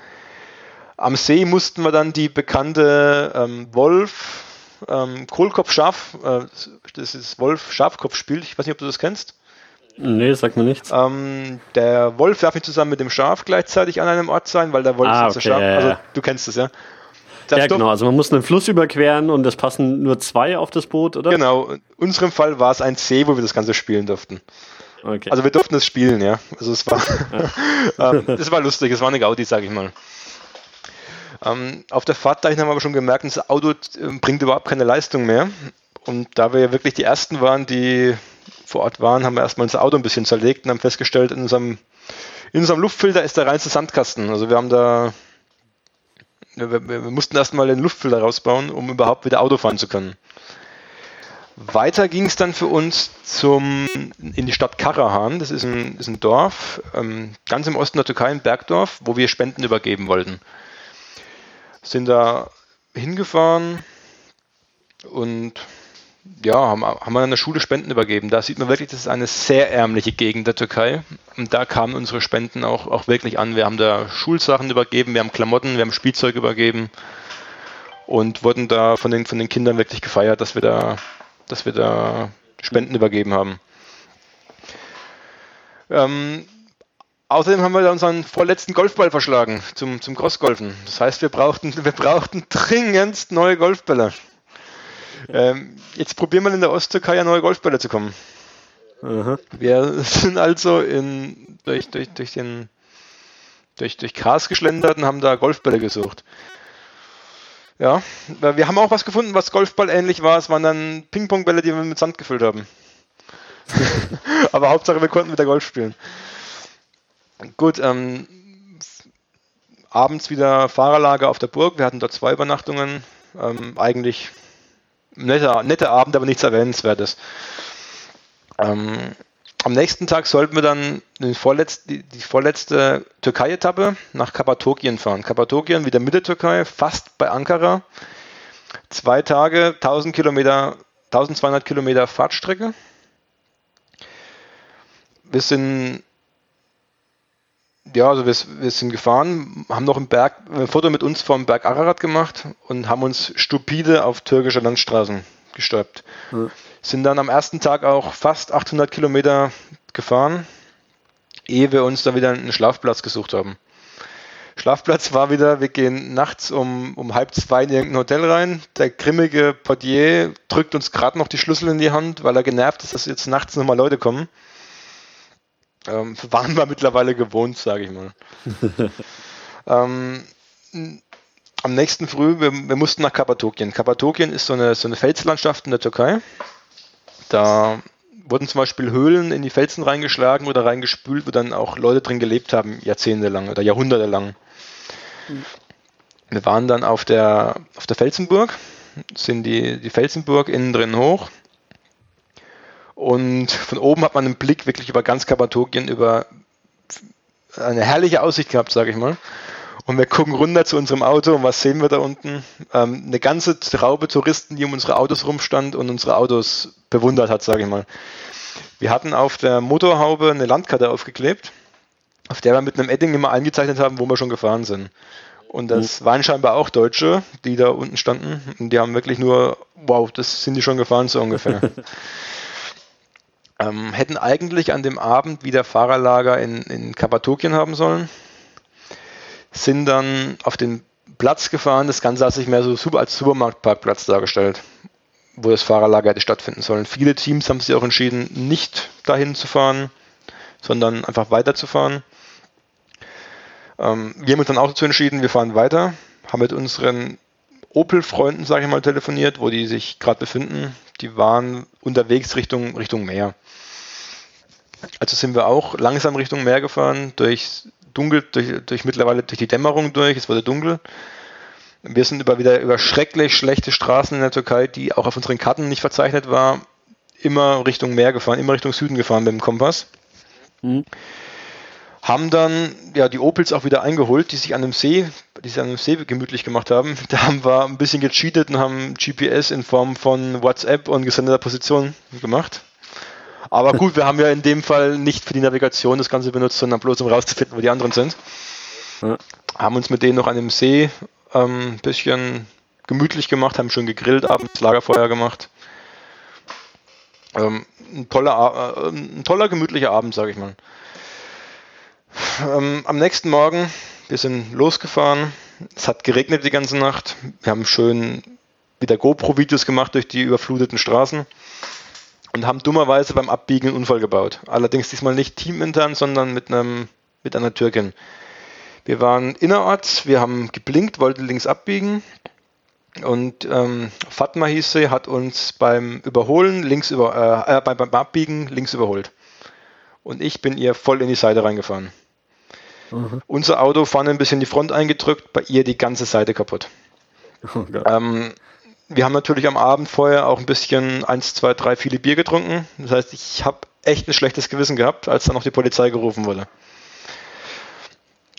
Am See mussten wir dann die bekannte ähm, Wolf, ähm, Kohlkopf-Schaf, äh, das ist Wolf-Schafkopf-Spiel, ich weiß nicht, ob du das kennst. Nee, sagt mir nichts. Ähm, der Wolf darf nicht zusammen mit dem Schaf gleichzeitig an einem Ort sein, weil der Wolf ah, ist okay, Schaf. Also du kennst es ja. Das ja, genau. Also man muss einen Fluss überqueren und es passen nur zwei auf das Boot, oder? Genau. In unserem Fall war es ein See, wo wir das Ganze spielen durften. Okay. Also wir durften es spielen, ja. Also es war, ähm, das war lustig. Es war eine Gaudi, sage ich mal. Ähm, auf der Fahrt dahin haben wir aber schon gemerkt, das Auto äh, bringt überhaupt keine Leistung mehr. Und da wir ja wirklich die ersten waren, die vor Ort waren, haben wir erstmal unser Auto ein bisschen zerlegt und haben festgestellt, in unserem, in unserem Luftfilter ist der reinste Sandkasten. Also wir haben da wir, wir, wir mussten erstmal den Luftfilter rausbauen, um überhaupt wieder Auto fahren zu können. Weiter ging es dann für uns zum, in die Stadt Karahan. Das ist ein, ist ein Dorf, ähm, ganz im Osten der Türkei, ein Bergdorf, wo wir Spenden übergeben wollten. Sind da hingefahren und ja, haben, haben wir an der Schule Spenden übergeben. Da sieht man wirklich, das ist eine sehr ärmliche Gegend der Türkei. Und da kamen unsere Spenden auch, auch wirklich an. Wir haben da Schulsachen übergeben, wir haben Klamotten, wir haben Spielzeug übergeben und wurden da von den, von den Kindern wirklich gefeiert, dass wir da, dass wir da Spenden übergeben haben. Ähm, außerdem haben wir da unseren vorletzten Golfball verschlagen zum, zum Crossgolfen. Das heißt, wir brauchten, wir brauchten dringend neue Golfbälle. Ähm, jetzt probieren wir in der Osttürkei ja neue Golfbälle zu kommen. Aha. Wir sind also in, durch, durch, durch, den, durch, durch Gras geschlendert und haben da Golfbälle gesucht. Ja, wir haben auch was gefunden, was Golfball ähnlich war. Es waren dann Ping-Pong-Bälle, die wir mit Sand gefüllt haben. Aber Hauptsache, wir konnten wieder Golf spielen. Gut, ähm, abends wieder Fahrerlager auf der Burg. Wir hatten dort zwei Übernachtungen. Ähm, eigentlich netter, netter Abend, aber nichts Erwähnenswertes. Ähm, am nächsten Tag sollten wir dann die vorletzte, die, die vorletzte Türkei-Etappe nach Kappadokien fahren. Kappadokien, wieder Mitte Türkei, fast bei Ankara. Zwei Tage, 1000 Kilometer, 1200 Kilometer Fahrtstrecke. Wir sind ja, also wir, wir, sind gefahren, haben noch ein, Berg, ein Foto mit uns vom Berg Ararat gemacht und haben uns stupide auf türkische Landstraßen gestäubt. Mhm. Sind dann am ersten Tag auch fast 800 Kilometer gefahren, ehe wir uns da wieder einen Schlafplatz gesucht haben. Schlafplatz war wieder, wir gehen nachts um, um halb zwei in irgendein Hotel rein. Der grimmige Portier drückt uns gerade noch die Schlüssel in die Hand, weil er genervt ist, dass jetzt nachts nochmal Leute kommen. Ähm, waren wir mittlerweile gewohnt, sage ich mal. ähm, am nächsten Früh, wir, wir, mussten nach Kappadokien. Kappadokien ist so eine, so eine Felslandschaft in der Türkei. Da wurden zum Beispiel Höhlen in die Felsen reingeschlagen oder reingespült, wo dann auch Leute drin gelebt haben, jahrzehntelang oder jahrhundertelang. Mhm. Wir waren dann auf der, auf der Felsenburg, sind die, die Felsenburg innen drin hoch, und von oben hat man einen Blick wirklich über ganz Kappadokien, über eine herrliche Aussicht gehabt, sage ich mal. Und wir gucken runter zu unserem Auto und was sehen wir da unten? Ähm, eine ganze Traube Touristen, die um unsere Autos rumstand und unsere Autos bewundert hat, sage ich mal. Wir hatten auf der Motorhaube eine Landkarte aufgeklebt, auf der wir mit einem Edding immer eingezeichnet haben, wo wir schon gefahren sind. Und das mhm. waren scheinbar auch Deutsche, die da unten standen. Und die haben wirklich nur, wow, das sind die schon gefahren, so ungefähr. Ähm, hätten eigentlich an dem Abend wieder Fahrerlager in, in Kappadokien haben sollen. Sind dann auf den Platz gefahren. Das Ganze hat sich mehr so super als Supermarktparkplatz dargestellt, wo das Fahrerlager hätte stattfinden sollen. Viele Teams haben sich auch entschieden, nicht dahin zu fahren, sondern einfach weiterzufahren. Ähm, wir haben uns dann auch dazu entschieden, wir fahren weiter, haben mit unseren Opel-Freunden, sage ich mal, telefoniert, wo die sich gerade befinden. Die waren unterwegs Richtung, Richtung Meer. Also sind wir auch langsam Richtung Meer gefahren, durch dunkel, durch, durch mittlerweile durch die Dämmerung durch, es wurde dunkel. Wir sind über wieder über schrecklich schlechte Straßen in der Türkei, die auch auf unseren Karten nicht verzeichnet war, immer Richtung Meer gefahren, immer Richtung Süden gefahren mit dem Kompass. Mhm. Haben dann ja die Opels auch wieder eingeholt, die sich an dem See, die sich an dem See gemütlich gemacht haben. Da haben wir ein bisschen gecheatet und haben GPS in Form von WhatsApp und gesendeter Position gemacht. Aber gut, wir haben ja in dem Fall nicht für die Navigation das Ganze benutzt, sondern bloß um rauszufinden, wo die anderen sind. Ja. Haben uns mit denen noch an dem See ein ähm, bisschen gemütlich gemacht, haben schon gegrillt, abends Lagerfeuer gemacht. Ähm, ein, toller, äh, ein toller, gemütlicher Abend, sage ich mal. Ähm, am nächsten Morgen, wir sind losgefahren. Es hat geregnet die ganze Nacht. Wir haben schön wieder GoPro-Videos gemacht durch die überfluteten Straßen und haben dummerweise beim Abbiegen einen Unfall gebaut. Allerdings diesmal nicht teamintern, sondern mit, einem, mit einer Türkin. Wir waren innerorts, wir haben geblinkt, wollten links abbiegen und ähm, Fatma hieß sie, hat uns beim Überholen links über, äh, äh, beim, beim Abbiegen links überholt. Und ich bin ihr voll in die Seite reingefahren. Mhm. Unser Auto vorne ein bisschen die Front eingedrückt, bei ihr die ganze Seite kaputt. Oh ähm, wir haben natürlich am Abend vorher auch ein bisschen eins, zwei, drei viele Bier getrunken. Das heißt, ich habe echt ein schlechtes Gewissen gehabt, als dann noch die Polizei gerufen wurde.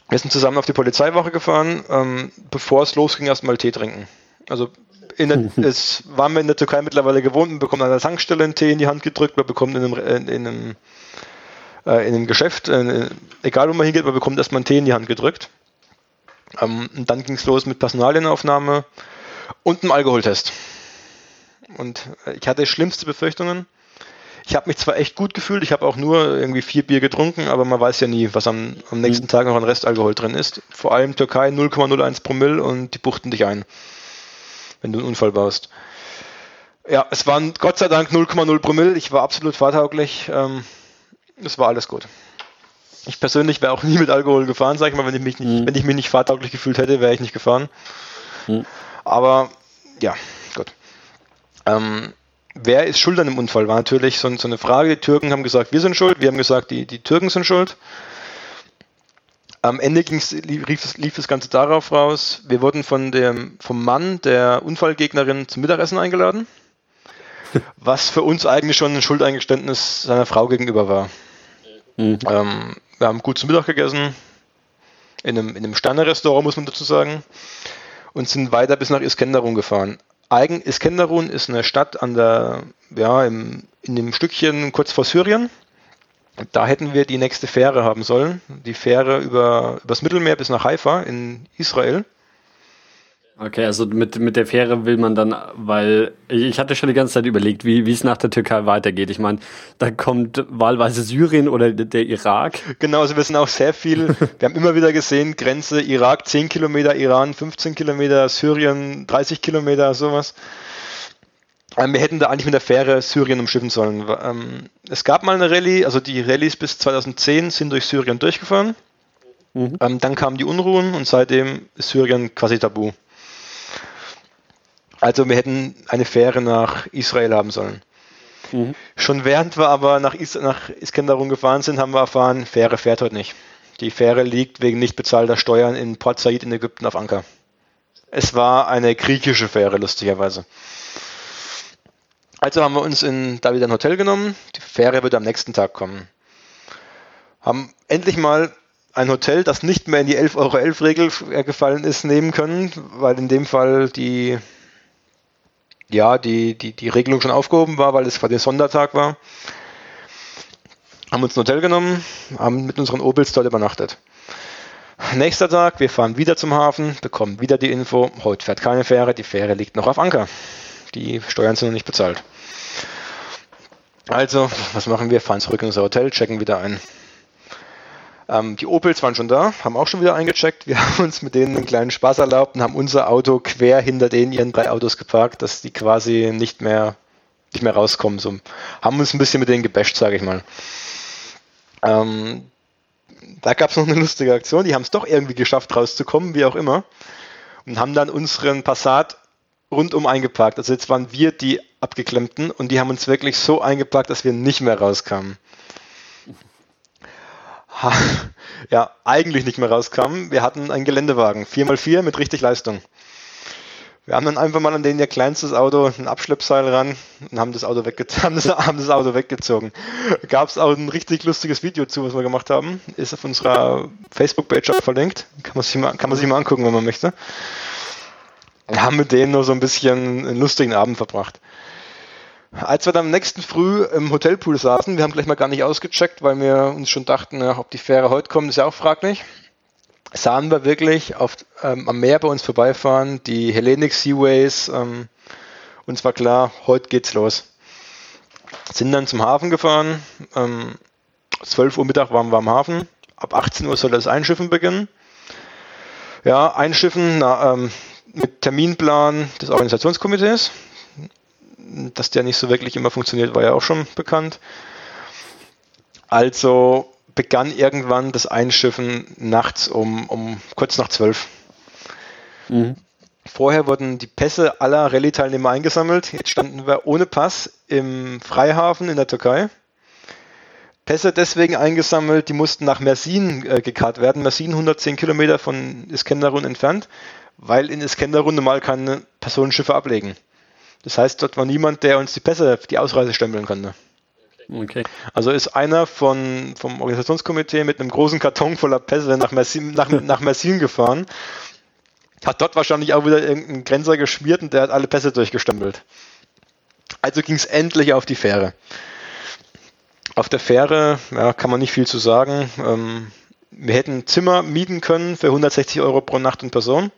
Wir sind zusammen auf die Polizeiwache gefahren, ähm, bevor es losging, erstmal Tee trinken. Also in der, es waren wir in der Türkei mittlerweile gewohnt, man bekommt an der Tankstelle einen Tee in die Hand gedrückt, man bekommt in einem, in einem, äh, in einem Geschäft, äh, egal wo man hingeht, man bekommt erstmal einen Tee in die Hand gedrückt. Ähm, und dann ging es los mit Personalienaufnahme und einem Alkoholtest. Und äh, ich hatte schlimmste Befürchtungen. Ich habe mich zwar echt gut gefühlt, ich habe auch nur irgendwie vier Bier getrunken, aber man weiß ja nie, was am, am nächsten mhm. Tag noch an Restalkohol drin ist. Vor allem Türkei 0,01 Promille und die buchten dich ein, wenn du einen Unfall baust. Ja, es waren Gott sei Dank 0,0 Promille. Ich war absolut fahrtauglich. Ähm, es war alles gut. Ich persönlich wäre auch nie mit Alkohol gefahren, sag ich mal, wenn ich mich nicht, mhm. wenn ich mich nicht fahrtauglich gefühlt hätte, wäre ich nicht gefahren. Mhm. Aber ja, gut. Ähm, wer ist schuld an dem Unfall? War natürlich so, so, eine Frage. Die Türken haben gesagt, wir sind schuld. Wir haben gesagt, die, die Türken sind schuld. Am Ende lief, lief, das Ganze darauf raus, wir wurden von dem, vom Mann der Unfallgegnerin zum Mittagessen eingeladen, was für uns eigentlich schon ein Schuldeingeständnis seiner Frau gegenüber war. Mhm. Ähm, wir haben gut zum Mittag gegessen, in einem, in einem Sterne-Restaurant, muss man dazu sagen und sind weiter bis nach Iskenderun gefahren. Eigen Iskenderun ist eine Stadt an der, ja, im, in dem Stückchen kurz vor Syrien. Da hätten wir die nächste Fähre haben sollen. Die Fähre über, übers Mittelmeer bis nach Haifa in Israel. Okay, also mit, mit der Fähre will man dann, weil ich hatte schon die ganze Zeit überlegt, wie, wie es nach der Türkei weitergeht. Ich meine, da kommt wahlweise Syrien oder der Irak. Genau, also wir sind auch sehr viel, wir haben immer wieder gesehen, Grenze Irak 10 Kilometer, Iran 15 Kilometer, Syrien 30 Kilometer, sowas. Ähm, wir hätten da eigentlich mit der Fähre Syrien umschiffen sollen. Ähm, es gab mal eine Rallye, also die Rallyes bis 2010 sind durch Syrien durchgefahren. Mhm. Ähm, dann kamen die Unruhen und seitdem ist Syrien quasi tabu. Also wir hätten eine Fähre nach Israel haben sollen. Mhm. Schon während wir aber nach, Is nach Iskenderun gefahren sind, haben wir erfahren, Fähre fährt heute nicht. Die Fähre liegt wegen nicht bezahlter Steuern in Port Said in Ägypten auf Anker. Es war eine griechische Fähre, lustigerweise. Also haben wir uns in, da wieder ein Hotel genommen. Die Fähre wird am nächsten Tag kommen. Haben endlich mal ein Hotel, das nicht mehr in die 11,11 Euro Regel gefallen ist, nehmen können, weil in dem Fall die ja, die, die, die Regelung schon aufgehoben war, weil es quasi Sondertag war. Haben uns ein Hotel genommen, haben mit unseren Opels dort übernachtet. Nächster Tag, wir fahren wieder zum Hafen, bekommen wieder die Info, heute fährt keine Fähre, die Fähre liegt noch auf Anker. Die Steuern sind noch nicht bezahlt. Also, was machen wir? Fahren zurück in unser Hotel, checken wieder ein. Ähm, die Opels waren schon da, haben auch schon wieder eingecheckt. Wir haben uns mit denen einen kleinen Spaß erlaubt und haben unser Auto quer hinter denen ihren drei Autos geparkt, dass die quasi nicht mehr, nicht mehr rauskommen. So, haben uns ein bisschen mit denen gebasht, sage ich mal. Ähm, da gab es noch eine lustige Aktion. Die haben es doch irgendwie geschafft, rauszukommen, wie auch immer. Und haben dann unseren Passat rundum eingeparkt. Also jetzt waren wir die Abgeklemmten und die haben uns wirklich so eingeparkt, dass wir nicht mehr rauskamen. Ja, eigentlich nicht mehr rauskamen. Wir hatten einen Geländewagen, 4x4 mit richtig Leistung. Wir haben dann einfach mal an den ihr kleinstes Auto ein Abschleppseil ran und haben das Auto, haben das, haben das Auto weggezogen. Gab es auch ein richtig lustiges Video zu, was wir gemacht haben. Ist auf unserer Facebook-Page verlinkt. Kann man, sich mal, kann man sich mal angucken, wenn man möchte. Wir haben mit denen nur so ein bisschen einen lustigen Abend verbracht. Als wir dann am nächsten Früh im Hotelpool saßen, wir haben gleich mal gar nicht ausgecheckt, weil wir uns schon dachten, ja, ob die Fähre heute kommt, ist ja auch fraglich sahen wir wirklich auf, ähm, am Meer bei uns vorbeifahren, die Hellenic Seaways. Ähm, uns war klar, heute geht's los. Sind dann zum Hafen gefahren. Ähm, 12 Uhr Mittag waren wir am Hafen. Ab 18 Uhr soll das Einschiffen beginnen. Ja, Einschiffen na, ähm, mit Terminplan des Organisationskomitees. Dass der nicht so wirklich immer funktioniert, war ja auch schon bekannt. Also begann irgendwann das Einschiffen nachts um, um kurz nach zwölf. Mhm. Vorher wurden die Pässe aller Rallye-Teilnehmer eingesammelt. Jetzt standen wir ohne Pass im Freihafen in der Türkei. Pässe deswegen eingesammelt, die mussten nach Mersin äh, gekarrt werden. Mersin 110 Kilometer von Iskenderun entfernt, weil in Iskenderun normal keine Personenschiffe ablegen. Das heißt, dort war niemand, der uns die Pässe, die Ausreise stempeln konnte. Okay. Also ist einer von, vom Organisationskomitee mit einem großen Karton voller Pässe nach Mersin, nach, nach Mersin gefahren. Hat dort wahrscheinlich auch wieder irgendeinen Grenzer geschmiert und der hat alle Pässe durchgestempelt. Also ging es endlich auf die Fähre. Auf der Fähre ja, kann man nicht viel zu sagen. Ähm, wir hätten Zimmer mieten können für 160 Euro pro Nacht und Person,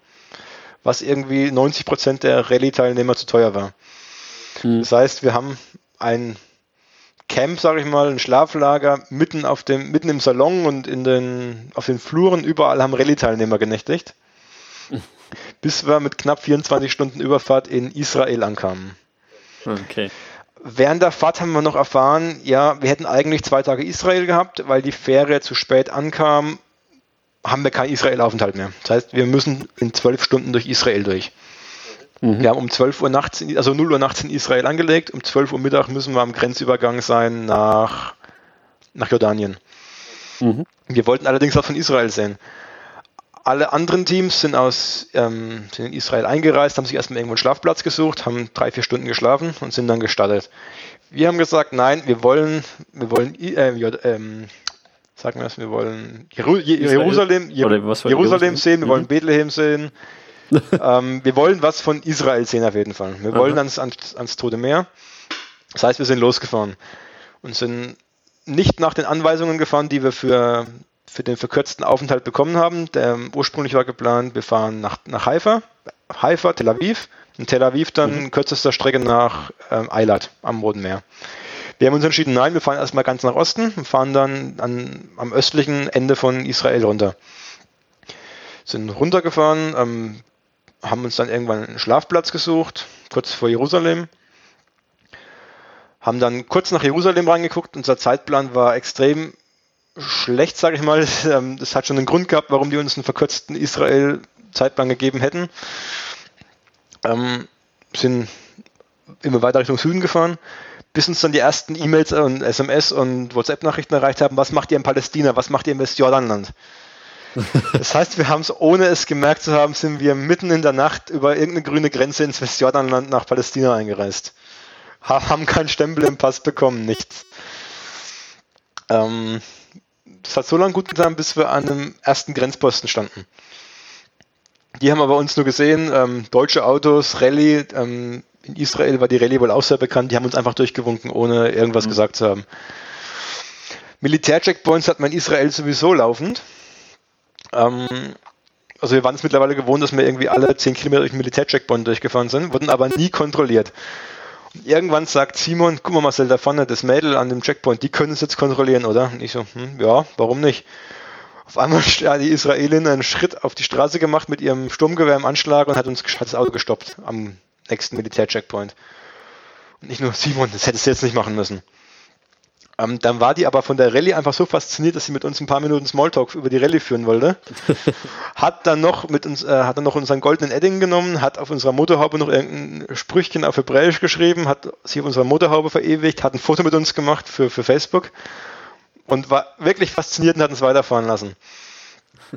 was irgendwie 90 Prozent der Rallye-Teilnehmer zu teuer war. Hm. Das heißt, wir haben ein Camp, sage ich mal, ein Schlaflager mitten auf dem, mitten im Salon und in den, auf den Fluren überall haben Rallye-Teilnehmer genächtigt. bis wir mit knapp 24 Stunden Überfahrt in Israel ankamen. Okay. Während der Fahrt haben wir noch erfahren, ja, wir hätten eigentlich zwei Tage Israel gehabt, weil die Fähre zu spät ankam, haben wir keinen Israel-Aufenthalt mehr. Das heißt, wir müssen in zwölf Stunden durch Israel durch. Mhm. Wir haben um 12 Uhr nachts, also 0 Uhr nachts in Israel angelegt. Um 12 Uhr Mittag müssen wir am Grenzübergang sein nach, nach Jordanien. Mhm. Wir wollten allerdings auch von Israel sehen. Alle anderen Teams sind aus ähm, sind in Israel eingereist, haben sich erstmal irgendwo einen Schlafplatz gesucht, haben drei, vier Stunden geschlafen und sind dann gestartet. Wir haben gesagt, nein, wir wollen, wir wollen, äh, ähm, sagen wir das, wir wollen Jeru Jerusalem, Jerusalem, Jerusalem sehen, wir mhm. wollen Bethlehem sehen, ähm, wir wollen was von Israel sehen auf jeden Fall. Wir wollen ans, ans, ans Tote Meer. Das heißt, wir sind losgefahren und sind nicht nach den Anweisungen gefahren, die wir für, für den verkürzten Aufenthalt bekommen haben. Der ursprünglich war geplant, wir fahren nach, nach Haifa, Haifa, Tel Aviv, und Tel Aviv dann mhm. kürzester Strecke nach ähm, Eilat am Roten Meer. Wir haben uns entschieden, nein, wir fahren erstmal ganz nach Osten und fahren dann an, am östlichen Ende von Israel runter. Sind runtergefahren, ähm, haben uns dann irgendwann einen Schlafplatz gesucht, kurz vor Jerusalem. Haben dann kurz nach Jerusalem reingeguckt. Unser Zeitplan war extrem schlecht, sage ich mal. Ähm, das hat schon einen Grund gehabt, warum die uns einen verkürzten Israel-Zeitplan gegeben hätten. Ähm, sind immer weiter Richtung Süden gefahren, bis uns dann die ersten E-Mails und SMS und WhatsApp-Nachrichten erreicht haben, was macht ihr in Palästina, was macht ihr im Westjordanland? Das heißt, wir haben es, ohne es gemerkt zu haben, sind wir mitten in der Nacht über irgendeine grüne Grenze ins Westjordanland nach Palästina eingereist. Haben keinen Stempel im Pass bekommen, nichts. Ähm, das hat so lange gut getan, bis wir an einem ersten Grenzposten standen. Die haben aber uns nur gesehen, ähm, deutsche Autos, Rallye, ähm, in Israel war die Rallye wohl auch sehr bekannt, die haben uns einfach durchgewunken, ohne irgendwas mhm. gesagt zu haben. Militärcheckpoints hat man in Israel sowieso laufend. Ähm, also wir waren es mittlerweile gewohnt, dass wir irgendwie alle 10 Kilometer durch den Militärcheckpoint durchgefahren sind, wurden aber nie kontrolliert. Irgendwann sagt Simon, guck mal Marcel, da vorne das Mädel an dem Checkpoint, die können es jetzt kontrollieren, oder? Und ich so, hm, ja, warum nicht? Auf einmal hat die Israelin einen Schritt auf die Straße gemacht mit ihrem Sturmgewehr im Anschlag und hat uns hat das Auto gestoppt am nächsten Militärcheckpoint. Und nicht nur Simon, das hättest du jetzt nicht machen müssen. Ähm, dann war die aber von der Rallye einfach so fasziniert, dass sie mit uns ein paar Minuten Smalltalk über die Rallye führen wollte. hat dann noch mit uns, äh, hat dann noch unseren goldenen Edding genommen, hat auf unserer Motorhaube noch irgendein Sprüchchen auf Hebräisch geschrieben, hat sich auf unserer Motorhaube verewigt, hat ein Foto mit uns gemacht für, für Facebook und war wirklich fasziniert und hat uns weiterfahren lassen.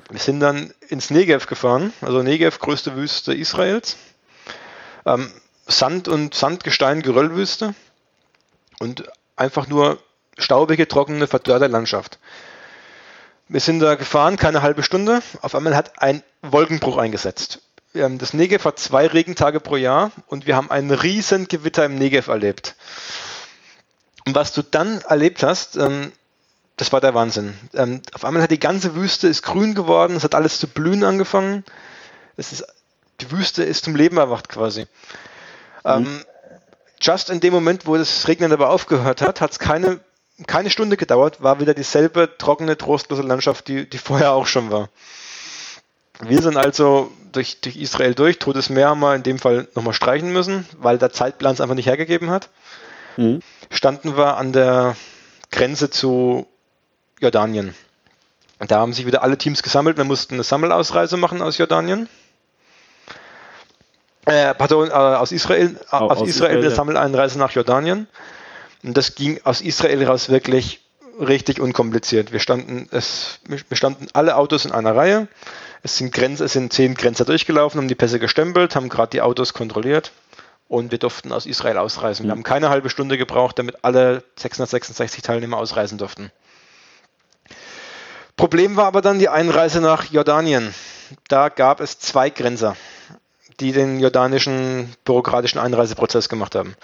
Wir sind dann ins Negev gefahren, also Negev, größte Wüste Israels. Ähm, Sand und Sandgestein, Geröllwüste und einfach nur staubige, trockene, verdörrte Landschaft. Wir sind da gefahren, keine halbe Stunde. Auf einmal hat ein Wolkenbruch eingesetzt. Das Negev hat zwei Regentage pro Jahr und wir haben einen riesen Gewitter im Negev erlebt. Und was du dann erlebt hast, ähm, das war der Wahnsinn. Ähm, auf einmal hat die ganze Wüste ist grün geworden, es hat alles zu blühen angefangen. Es ist, die Wüste ist zum Leben erwacht quasi. Mhm. Ähm, just in dem Moment, wo das Regnen aber aufgehört hat, hat es keine keine Stunde gedauert, war wieder dieselbe trockene, trostlose Landschaft, die, die vorher auch schon war. Wir sind also durch, durch Israel durch, Totes Meer haben wir in dem Fall nochmal streichen müssen, weil der Zeitplan es einfach nicht hergegeben hat. Mhm. Standen wir an der Grenze zu Jordanien. Da haben sich wieder alle Teams gesammelt. Wir mussten eine Sammelausreise machen aus Jordanien. Äh, pardon, äh, aus Israel, äh, aus, aus, Israel, Israel. Sammeleinreise nach Jordanien. Und das ging aus Israel raus wirklich richtig unkompliziert. Wir standen, es, wir standen alle Autos in einer Reihe. Es sind, Grenze, es sind zehn Grenzer durchgelaufen, haben die Pässe gestempelt, haben gerade die Autos kontrolliert und wir durften aus Israel ausreisen. Wir haben keine halbe Stunde gebraucht, damit alle 666 Teilnehmer ausreisen durften. Problem war aber dann die Einreise nach Jordanien. Da gab es zwei Grenzer, die den jordanischen bürokratischen Einreiseprozess gemacht haben.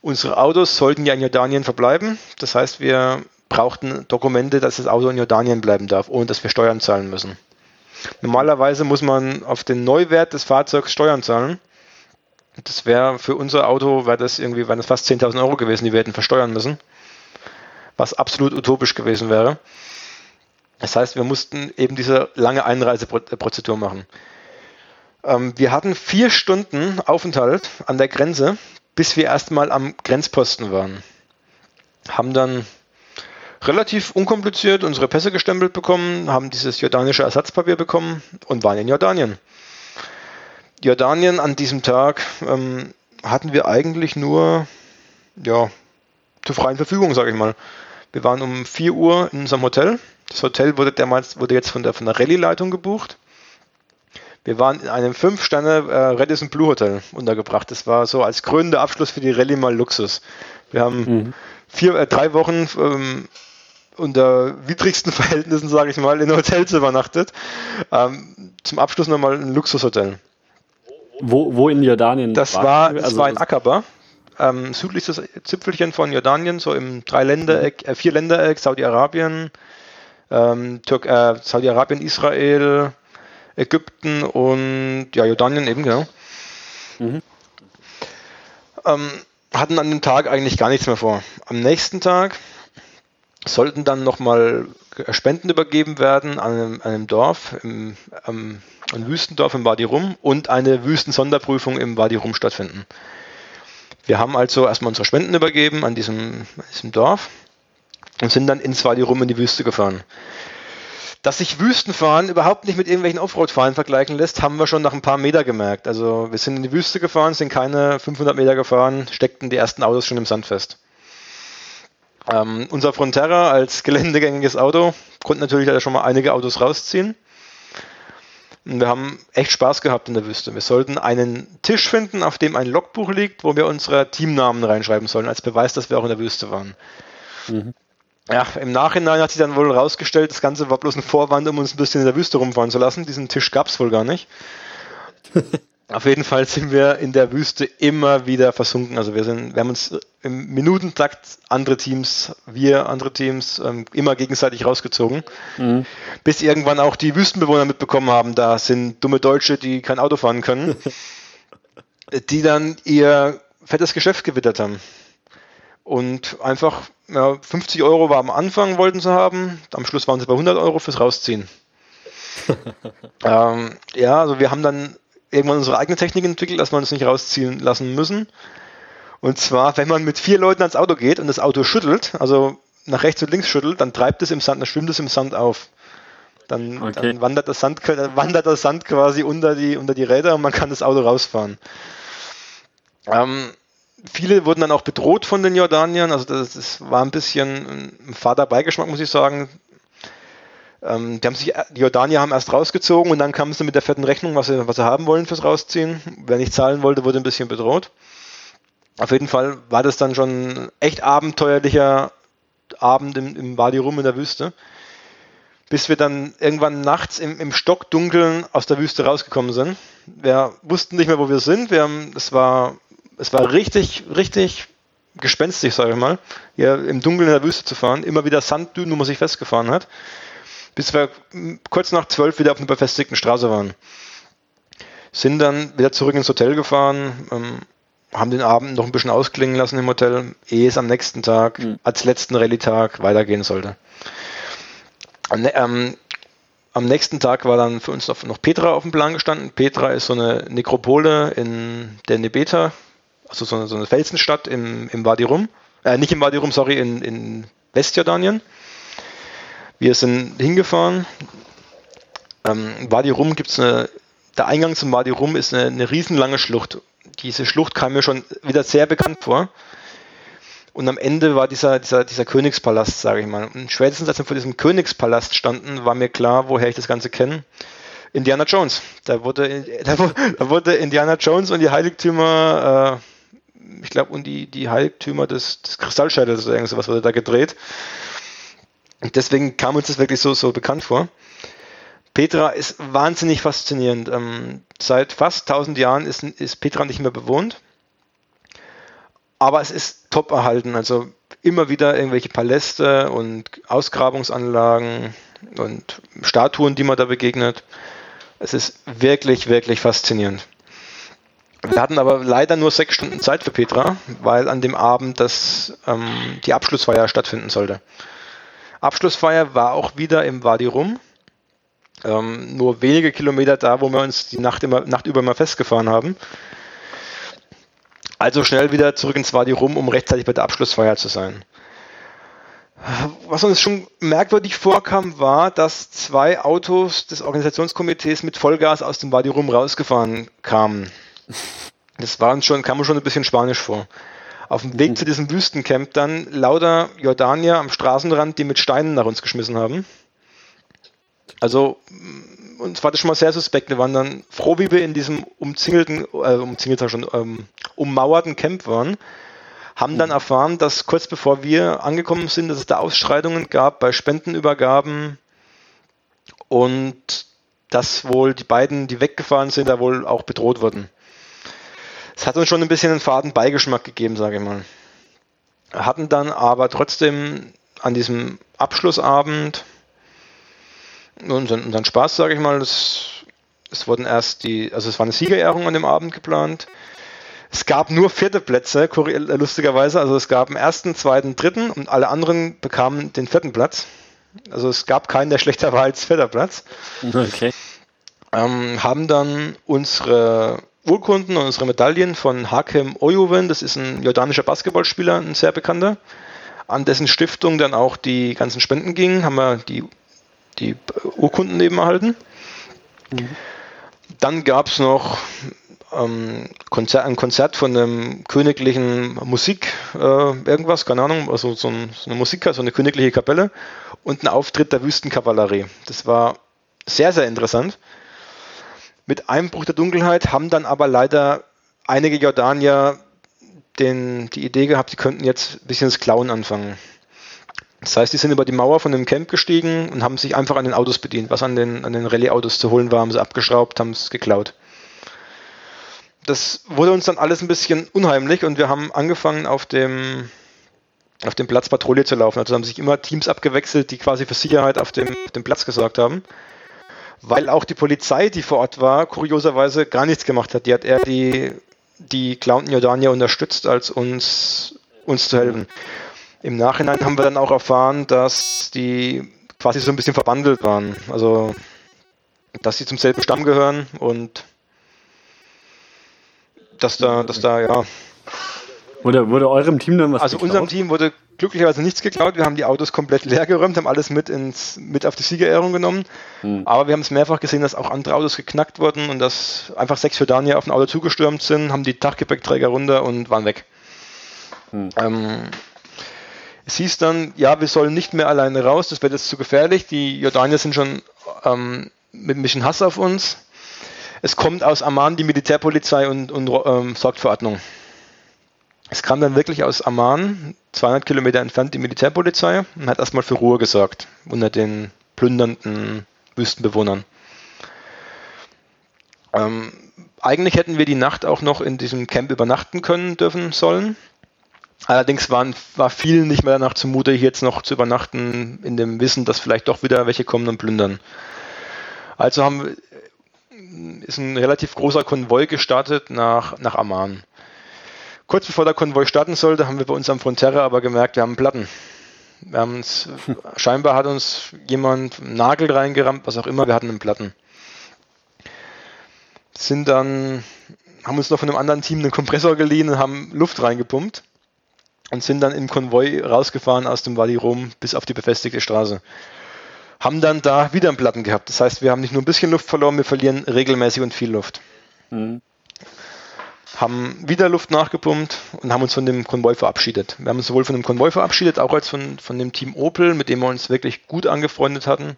Unsere Autos sollten ja in Jordanien verbleiben. Das heißt, wir brauchten Dokumente, dass das Auto in Jordanien bleiben darf, ohne dass wir Steuern zahlen müssen. Normalerweise muss man auf den Neuwert des Fahrzeugs Steuern zahlen. Das wäre für unser Auto, wäre das irgendwie, wären das fast 10.000 Euro gewesen, die wir hätten versteuern müssen. Was absolut utopisch gewesen wäre. Das heißt, wir mussten eben diese lange Einreiseprozedur machen. Ähm, wir hatten vier Stunden Aufenthalt an der Grenze, bis wir erstmal am Grenzposten waren. Haben dann relativ unkompliziert unsere Pässe gestempelt bekommen, haben dieses jordanische Ersatzpapier bekommen und waren in Jordanien. Jordanien an diesem Tag ähm, hatten wir eigentlich nur ja, zur freien Verfügung, sage ich mal. Wir waren um 4 Uhr in unserem Hotel. Das Hotel wurde, damals, wurde jetzt von der, von der Rallye-Leitung gebucht. Wir waren in einem 5-Sterne äh, Radisson Blue Hotel untergebracht. Das war so als krönender Abschluss für die Rallye mal Luxus. Wir haben mhm. vier, äh, drei Wochen ähm, unter widrigsten Verhältnissen, sage ich mal, in Hotels übernachtet. Ähm, zum Abschluss nochmal ein Luxushotel. Wo, wo in Jordanien? Das war, das also, war in Akaba. Ähm, südlichstes Zipfelchen von Jordanien, so im Drei-Ländereck, äh, Vier-Ländereck, Saudi-Arabien, ähm, äh, Saudi-Arabien, Israel, Ägypten und ja, Jordanien eben, genau. Mhm. Ähm, hatten an dem Tag eigentlich gar nichts mehr vor. Am nächsten Tag sollten dann nochmal Spenden übergeben werden an einem, einem Dorf, im, ähm, ein Wüstendorf im Wadi Rum und eine Wüstensonderprüfung im Wadi Rum stattfinden. Wir haben also erstmal unsere Spenden übergeben an diesem, diesem Dorf und sind dann ins Wadi Rum in die Wüste gefahren. Dass sich Wüstenfahren überhaupt nicht mit irgendwelchen Offroad-Fahren vergleichen lässt, haben wir schon nach ein paar Meter gemerkt. Also wir sind in die Wüste gefahren, sind keine 500 Meter gefahren, steckten die ersten Autos schon im Sand fest. Ähm, unser Frontera als geländegängiges Auto konnte natürlich schon mal einige Autos rausziehen. Und wir haben echt Spaß gehabt in der Wüste. Wir sollten einen Tisch finden, auf dem ein Logbuch liegt, wo wir unsere Teamnamen reinschreiben sollen, als Beweis, dass wir auch in der Wüste waren. Mhm. Ja, im Nachhinein hat sich dann wohl rausgestellt, das Ganze war bloß ein Vorwand, um uns ein bisschen in der Wüste rumfahren zu lassen. Diesen Tisch gab es wohl gar nicht. Auf jeden Fall sind wir in der Wüste immer wieder versunken. Also wir sind, wir haben uns im Minutentakt andere Teams, wir andere Teams, ähm, immer gegenseitig rausgezogen. Mhm. Bis irgendwann auch die Wüstenbewohner mitbekommen haben, da sind dumme Deutsche, die kein Auto fahren können, die dann ihr fettes Geschäft gewittert haben. Und einfach ja, 50 Euro war am Anfang, wollten sie haben. Am Schluss waren sie bei 100 Euro fürs Rausziehen. ähm, ja, also wir haben dann irgendwann unsere eigene Technik entwickelt, dass wir uns nicht rausziehen lassen müssen. Und zwar, wenn man mit vier Leuten ans Auto geht und das Auto schüttelt, also nach rechts und links schüttelt, dann treibt es im Sand, dann schwimmt es im Sand auf. Dann, okay. dann wandert, das Sand, wandert das Sand quasi unter die, unter die Räder und man kann das Auto rausfahren. Ähm, viele wurden dann auch bedroht von den Jordaniern, also das, das war ein bisschen ein fader Beigeschmack, muss ich sagen. Ähm, die, haben sich, die Jordanier haben erst rausgezogen und dann kamen sie mit der fetten Rechnung, was sie, was sie haben wollen fürs Rausziehen. Wer nicht zahlen wollte, wurde ein bisschen bedroht. Auf jeden Fall war das dann schon ein echt abenteuerlicher Abend im, im Wadi Rum in der Wüste. Bis wir dann irgendwann nachts im, im Stockdunkeln aus der Wüste rausgekommen sind. Wir wussten nicht mehr, wo wir sind. Wir haben, es war, es war richtig, richtig gespenstig, sage ich mal, hier im Dunkeln in der Wüste zu fahren. Immer wieder Sanddünen, wo man sich festgefahren hat bis wir kurz nach zwölf wieder auf einer befestigten Straße waren. Sind dann wieder zurück ins Hotel gefahren, ähm, haben den Abend noch ein bisschen ausklingen lassen im Hotel, ehe es am nächsten Tag, mhm. als letzten Rallye-Tag, weitergehen sollte. Am, ähm, am, nächsten Tag war dann für uns noch Petra auf dem Plan gestanden. Petra ist so eine Nekropole in der Nebeta, also so eine, so eine Felsenstadt im, im Wadi Rum, äh, nicht im Wadi Rum, sorry, in, in Westjordanien. Wir sind hingefahren. Ähm, Wadi Rum gibt es eine, der Eingang zum Wadi Rum ist eine, eine riesenlange Schlucht. Diese Schlucht kam mir schon wieder sehr bekannt vor. Und am Ende war dieser, dieser, dieser Königspalast, sage ich mal. Und spätestens als wir vor diesem Königspalast standen, war mir klar, woher ich das Ganze kenne. Indiana Jones. Da wurde, da wurde Indiana Jones und die Heiligtümer, äh, ich glaube, und die, die Heiligtümer des, des Kristallschädels oder irgendwas wurde da gedreht. Und deswegen kam uns das wirklich so, so bekannt vor. Petra ist wahnsinnig faszinierend. Ähm, seit fast 1000 Jahren ist, ist Petra nicht mehr bewohnt. Aber es ist top erhalten. Also immer wieder irgendwelche Paläste und Ausgrabungsanlagen und Statuen, die man da begegnet. Es ist wirklich, wirklich faszinierend. Wir hatten aber leider nur sechs Stunden Zeit für Petra, weil an dem Abend das, ähm, die Abschlussfeier stattfinden sollte. Abschlussfeier war auch wieder im Wadi Rum. Ähm, nur wenige Kilometer da, wo wir uns die Nacht, immer, Nacht über mal festgefahren haben. Also schnell wieder zurück ins Wadi Rum, um rechtzeitig bei der Abschlussfeier zu sein. Was uns schon merkwürdig vorkam, war, dass zwei Autos des Organisationskomitees mit Vollgas aus dem Wadi Rum rausgefahren kamen. Das war uns schon, kam uns schon ein bisschen spanisch vor auf dem Weg mhm. zu diesem Wüstencamp dann lauter Jordanier am Straßenrand, die mit Steinen nach uns geschmissen haben. Also mm, uns war das schon mal sehr suspekt. Wir waren dann froh, wie wir in diesem umzingelten, äh, umzingelter schon, ähm, ummauerten Camp waren. Haben dann mhm. erfahren, dass kurz bevor wir angekommen sind, dass es da Ausschreitungen gab bei Spendenübergaben und dass wohl die beiden, die weggefahren sind, da wohl auch bedroht wurden. Es hat uns schon ein bisschen einen faden Beigeschmack gegeben, sage ich mal. Hatten dann aber trotzdem an diesem Abschlussabend unseren, unseren Spaß, sage ich mal. Es, es wurden erst die, also es war eine Siegerehrung an dem Abend geplant. Es gab nur vierte Plätze, lustigerweise. Also es gab einen ersten, zweiten, dritten und alle anderen bekamen den vierten Platz. Also es gab keinen, der schlechter war als vierter Platz. Okay. Ähm, haben dann unsere Urkunden und unsere Medaillen von Hakem Oyuven, das ist ein jordanischer Basketballspieler, ein sehr bekannter, an dessen Stiftung dann auch die ganzen Spenden gingen, haben wir die, die Urkunden eben erhalten. Mhm. Dann gab es noch ähm, Konzert, ein Konzert von einem königlichen Musik, äh, irgendwas, keine Ahnung, also so, ein, so eine Musik, so eine königliche Kapelle und ein Auftritt der Wüstenkavallerie. Das war sehr, sehr interessant. Mit Einbruch der Dunkelheit haben dann aber leider einige Jordanier den, die Idee gehabt, sie könnten jetzt ein bisschen das Klauen anfangen. Das heißt, die sind über die Mauer von dem Camp gestiegen und haben sich einfach an den Autos bedient. Was an den, an den Rallye-Autos zu holen war, haben sie abgeschraubt, haben es geklaut. Das wurde uns dann alles ein bisschen unheimlich und wir haben angefangen auf dem, auf dem Platz Patrouille zu laufen. Also haben sich immer Teams abgewechselt, die quasi für Sicherheit auf dem, auf dem Platz gesorgt haben weil auch die Polizei, die vor Ort war, kurioserweise gar nichts gemacht hat. Die hat eher die, die Clown Jordanier unterstützt, als uns, uns zu helfen. Im Nachhinein haben wir dann auch erfahren, dass die quasi so ein bisschen verbandelt waren. Also, dass sie zum selben Stamm gehören und dass da, dass da, ja. Wurde, wurde eurem Team dann was Also geklaut? unserem Team wurde glücklicherweise nichts geklaut. Wir haben die Autos komplett leer geräumt, haben alles mit ins, mit auf die Siegerehrung genommen. Hm. Aber wir haben es mehrfach gesehen, dass auch andere Autos geknackt wurden und dass einfach sechs Jordanier auf ein Auto zugestürmt sind, haben die Dachgepäckträger runter und waren weg. Hm. Ähm, es hieß dann, ja, wir sollen nicht mehr alleine raus, das wird jetzt zu gefährlich. Die Jordanier sind schon ähm, mit ein bisschen Hass auf uns. Es kommt aus Amman die Militärpolizei und, und ähm, sorgt für Ordnung. Es kam dann wirklich aus Amman, 200 Kilometer entfernt, die Militärpolizei und hat erstmal für Ruhe gesorgt unter den plündernden Wüstenbewohnern. Ähm, eigentlich hätten wir die Nacht auch noch in diesem Camp übernachten können dürfen sollen. Allerdings waren, war vielen nicht mehr danach zumute, hier jetzt noch zu übernachten, in dem Wissen, dass vielleicht doch wieder welche kommen und plündern. Also haben, ist ein relativ großer Konvoi gestartet nach, nach Amman. Kurz bevor der Konvoi starten sollte, haben wir bei uns am Frontera aber gemerkt, wir haben Platten. Wir haben uns, scheinbar hat uns jemand einen Nagel reingerammt, was auch immer, wir hatten einen Platten. Sind dann, haben uns noch von einem anderen Team einen Kompressor geliehen und haben Luft reingepumpt und sind dann im Konvoi rausgefahren aus dem Wadi Rum bis auf die befestigte Straße. Haben dann da wieder einen Platten gehabt. Das heißt, wir haben nicht nur ein bisschen Luft verloren, wir verlieren regelmäßig und viel Luft. Mhm haben wieder Luft nachgepumpt und haben uns von dem Konvoi verabschiedet. Wir haben uns sowohl von dem Konvoi verabschiedet, auch als von, von dem Team Opel, mit dem wir uns wirklich gut angefreundet hatten.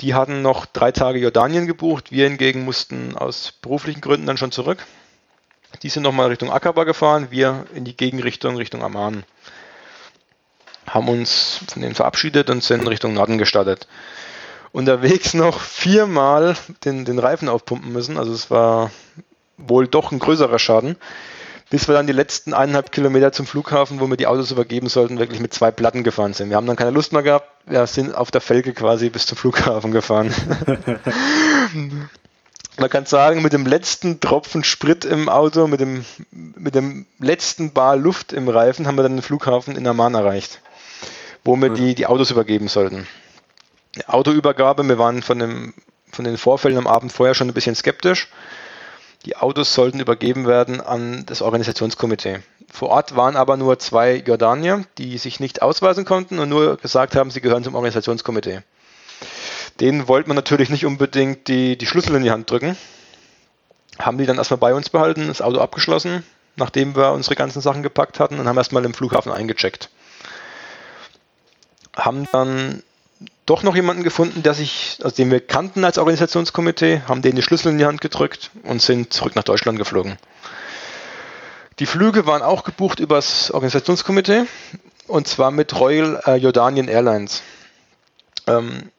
Die hatten noch drei Tage Jordanien gebucht. Wir hingegen mussten aus beruflichen Gründen dann schon zurück. Die sind nochmal Richtung Akaba gefahren, wir in die Gegenrichtung, Richtung Amman. Haben uns von denen verabschiedet und sind Richtung Norden gestartet. Unterwegs noch viermal den, den Reifen aufpumpen müssen. Also es war wohl doch ein größerer Schaden. Bis wir dann die letzten eineinhalb Kilometer zum Flughafen, wo wir die Autos übergeben sollten, wirklich mit zwei Platten gefahren sind. Wir haben dann keine Lust mehr gehabt, wir sind auf der Felge quasi bis zum Flughafen gefahren. Man kann sagen, mit dem letzten Tropfen Sprit im Auto, mit dem, mit dem letzten Bar Luft im Reifen, haben wir dann den Flughafen in Amman erreicht, wo wir die, die Autos übergeben sollten. Autoübergabe, wir waren von, dem, von den Vorfällen am Abend vorher schon ein bisschen skeptisch. Die Autos sollten übergeben werden an das Organisationskomitee. Vor Ort waren aber nur zwei Jordanier, die sich nicht ausweisen konnten und nur gesagt haben, sie gehören zum Organisationskomitee. Denen wollte man natürlich nicht unbedingt die, die Schlüssel in die Hand drücken. Haben die dann erstmal bei uns behalten, das Auto abgeschlossen, nachdem wir unsere ganzen Sachen gepackt hatten und haben erstmal im Flughafen eingecheckt. Haben dann doch noch jemanden gefunden, der sich, also den wir kannten als Organisationskomitee, haben denen die Schlüssel in die Hand gedrückt und sind zurück nach Deutschland geflogen. Die Flüge waren auch gebucht übers Organisationskomitee und zwar mit Royal äh, Jordanian Airlines. Ähm,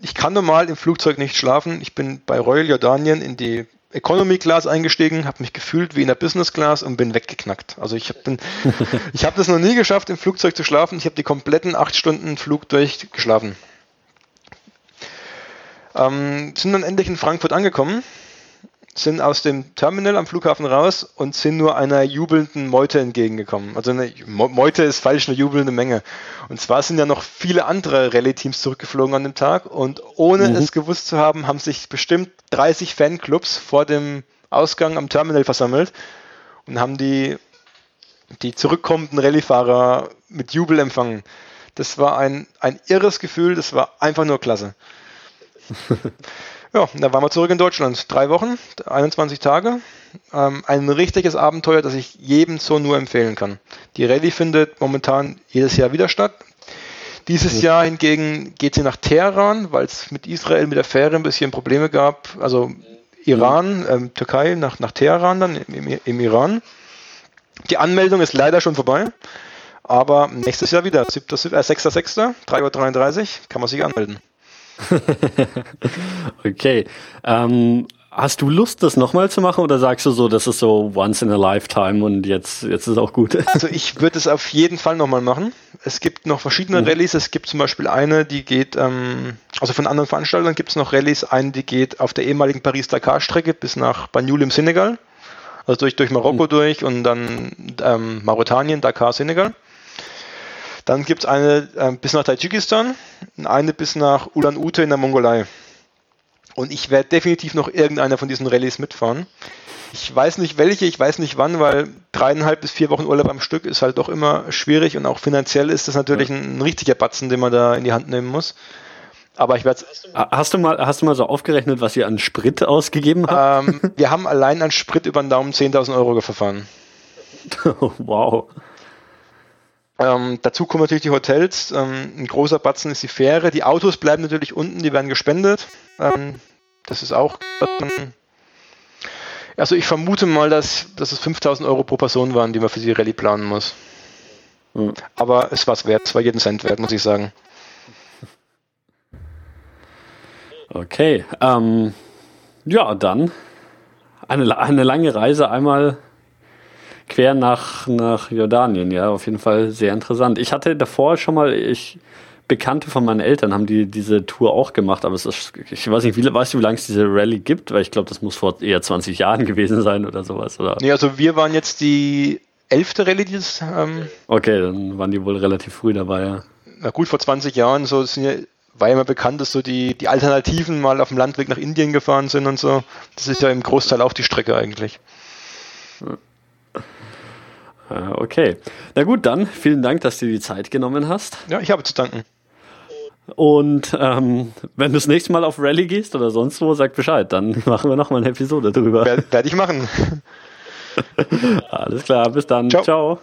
ich kann normal im Flugzeug nicht schlafen. Ich bin bei Royal Jordanien in die Economy Class eingestiegen, habe mich gefühlt wie in der Business Class und bin weggeknackt. Also ich habe ich habe das noch nie geschafft, im Flugzeug zu schlafen. Ich habe die kompletten acht Stunden Flug durchgeschlafen. Ähm, sind dann endlich in Frankfurt angekommen, sind aus dem Terminal am Flughafen raus und sind nur einer jubelnden Meute entgegengekommen. Also eine Meute ist falsch, eine jubelnde Menge. Und zwar sind ja noch viele andere Rallye-Teams zurückgeflogen an dem Tag und ohne mhm. es gewusst zu haben, haben sich bestimmt 30 Fanclubs vor dem Ausgang am Terminal versammelt und haben die, die zurückkommenden Rallye-Fahrer mit Jubel empfangen. Das war ein, ein irres Gefühl, das war einfach nur klasse. Ja, da waren wir zurück in Deutschland. Drei Wochen, 21 Tage. Ähm, ein richtiges Abenteuer, das ich jedem so nur empfehlen kann. Die Rallye findet momentan jedes Jahr wieder statt. Dieses Jahr hingegen geht sie nach Teheran, weil es mit Israel mit der Fähre ein bisschen Probleme gab. Also Iran, ähm, Türkei nach, nach Teheran dann im, im Iran. Die Anmeldung ist leider schon vorbei. Aber nächstes Jahr wieder, 6.6., äh, 3.33 Uhr, kann man sich anmelden. okay. Ähm, hast du Lust, das nochmal zu machen oder sagst du so, das ist so once in a lifetime und jetzt, jetzt ist auch gut? also ich würde es auf jeden Fall nochmal machen. Es gibt noch verschiedene mhm. Rallyes. Es gibt zum Beispiel eine, die geht, ähm, also von anderen Veranstaltern gibt es noch Rallyes. Eine, die geht auf der ehemaligen Paris-Dakar-Strecke bis nach Banjul im Senegal. Also durch, durch Marokko mhm. durch und dann ähm, Mauretanien, Dakar, Senegal. Dann gibt es eine äh, bis nach Tadschikistan und eine bis nach Ulan-Ude in der Mongolei. Und ich werde definitiv noch irgendeiner von diesen Rallyes mitfahren. Ich weiß nicht welche, ich weiß nicht wann, weil dreieinhalb bis vier Wochen Urlaub am Stück ist halt doch immer schwierig und auch finanziell ist das natürlich ein, ein richtiger Batzen, den man da in die Hand nehmen muss. Aber ich werde Hast du mal, hast du mal so aufgerechnet, was ihr an Sprit ausgegeben habt? Ähm, wir haben allein an Sprit über den Daumen 10.000 Euro verfahren. wow. Ähm, dazu kommen natürlich die Hotels. Ähm, ein großer Batzen ist die Fähre. Die Autos bleiben natürlich unten, die werden gespendet. Ähm, das ist auch. Also ich vermute mal, dass, dass es 5000 Euro pro Person waren, die man für die Rallye planen muss. Mhm. Aber es war es wert, es war jeden Cent wert, muss ich sagen. Okay, ähm, ja, dann eine, eine lange Reise einmal quer nach, nach Jordanien, ja, auf jeden Fall sehr interessant. Ich hatte davor schon mal, ich, Bekannte von meinen Eltern haben die diese Tour auch gemacht, aber es ist, ich weiß nicht, wie, weißt du, wie lange es diese Rallye gibt? Weil ich glaube, das muss vor eher 20 Jahren gewesen sein oder sowas, oder? Nee, also wir waren jetzt die elfte Rallye, die das, ähm Okay, dann waren die wohl relativ früh dabei, ja. Na gut, vor 20 Jahren, so sind ja, war ja immer bekannt, dass so die, die Alternativen mal auf dem Landweg nach Indien gefahren sind und so. Das ist ja im Großteil auch die Strecke eigentlich. Okay. Na gut, dann vielen Dank, dass du die Zeit genommen hast. Ja, ich habe zu danken. Und ähm, wenn du das nächste Mal auf Rallye gehst oder sonst wo, sag Bescheid. Dann machen wir nochmal eine Episode drüber. Werde werd ich machen. Alles klar, bis dann. Ciao. Ciao.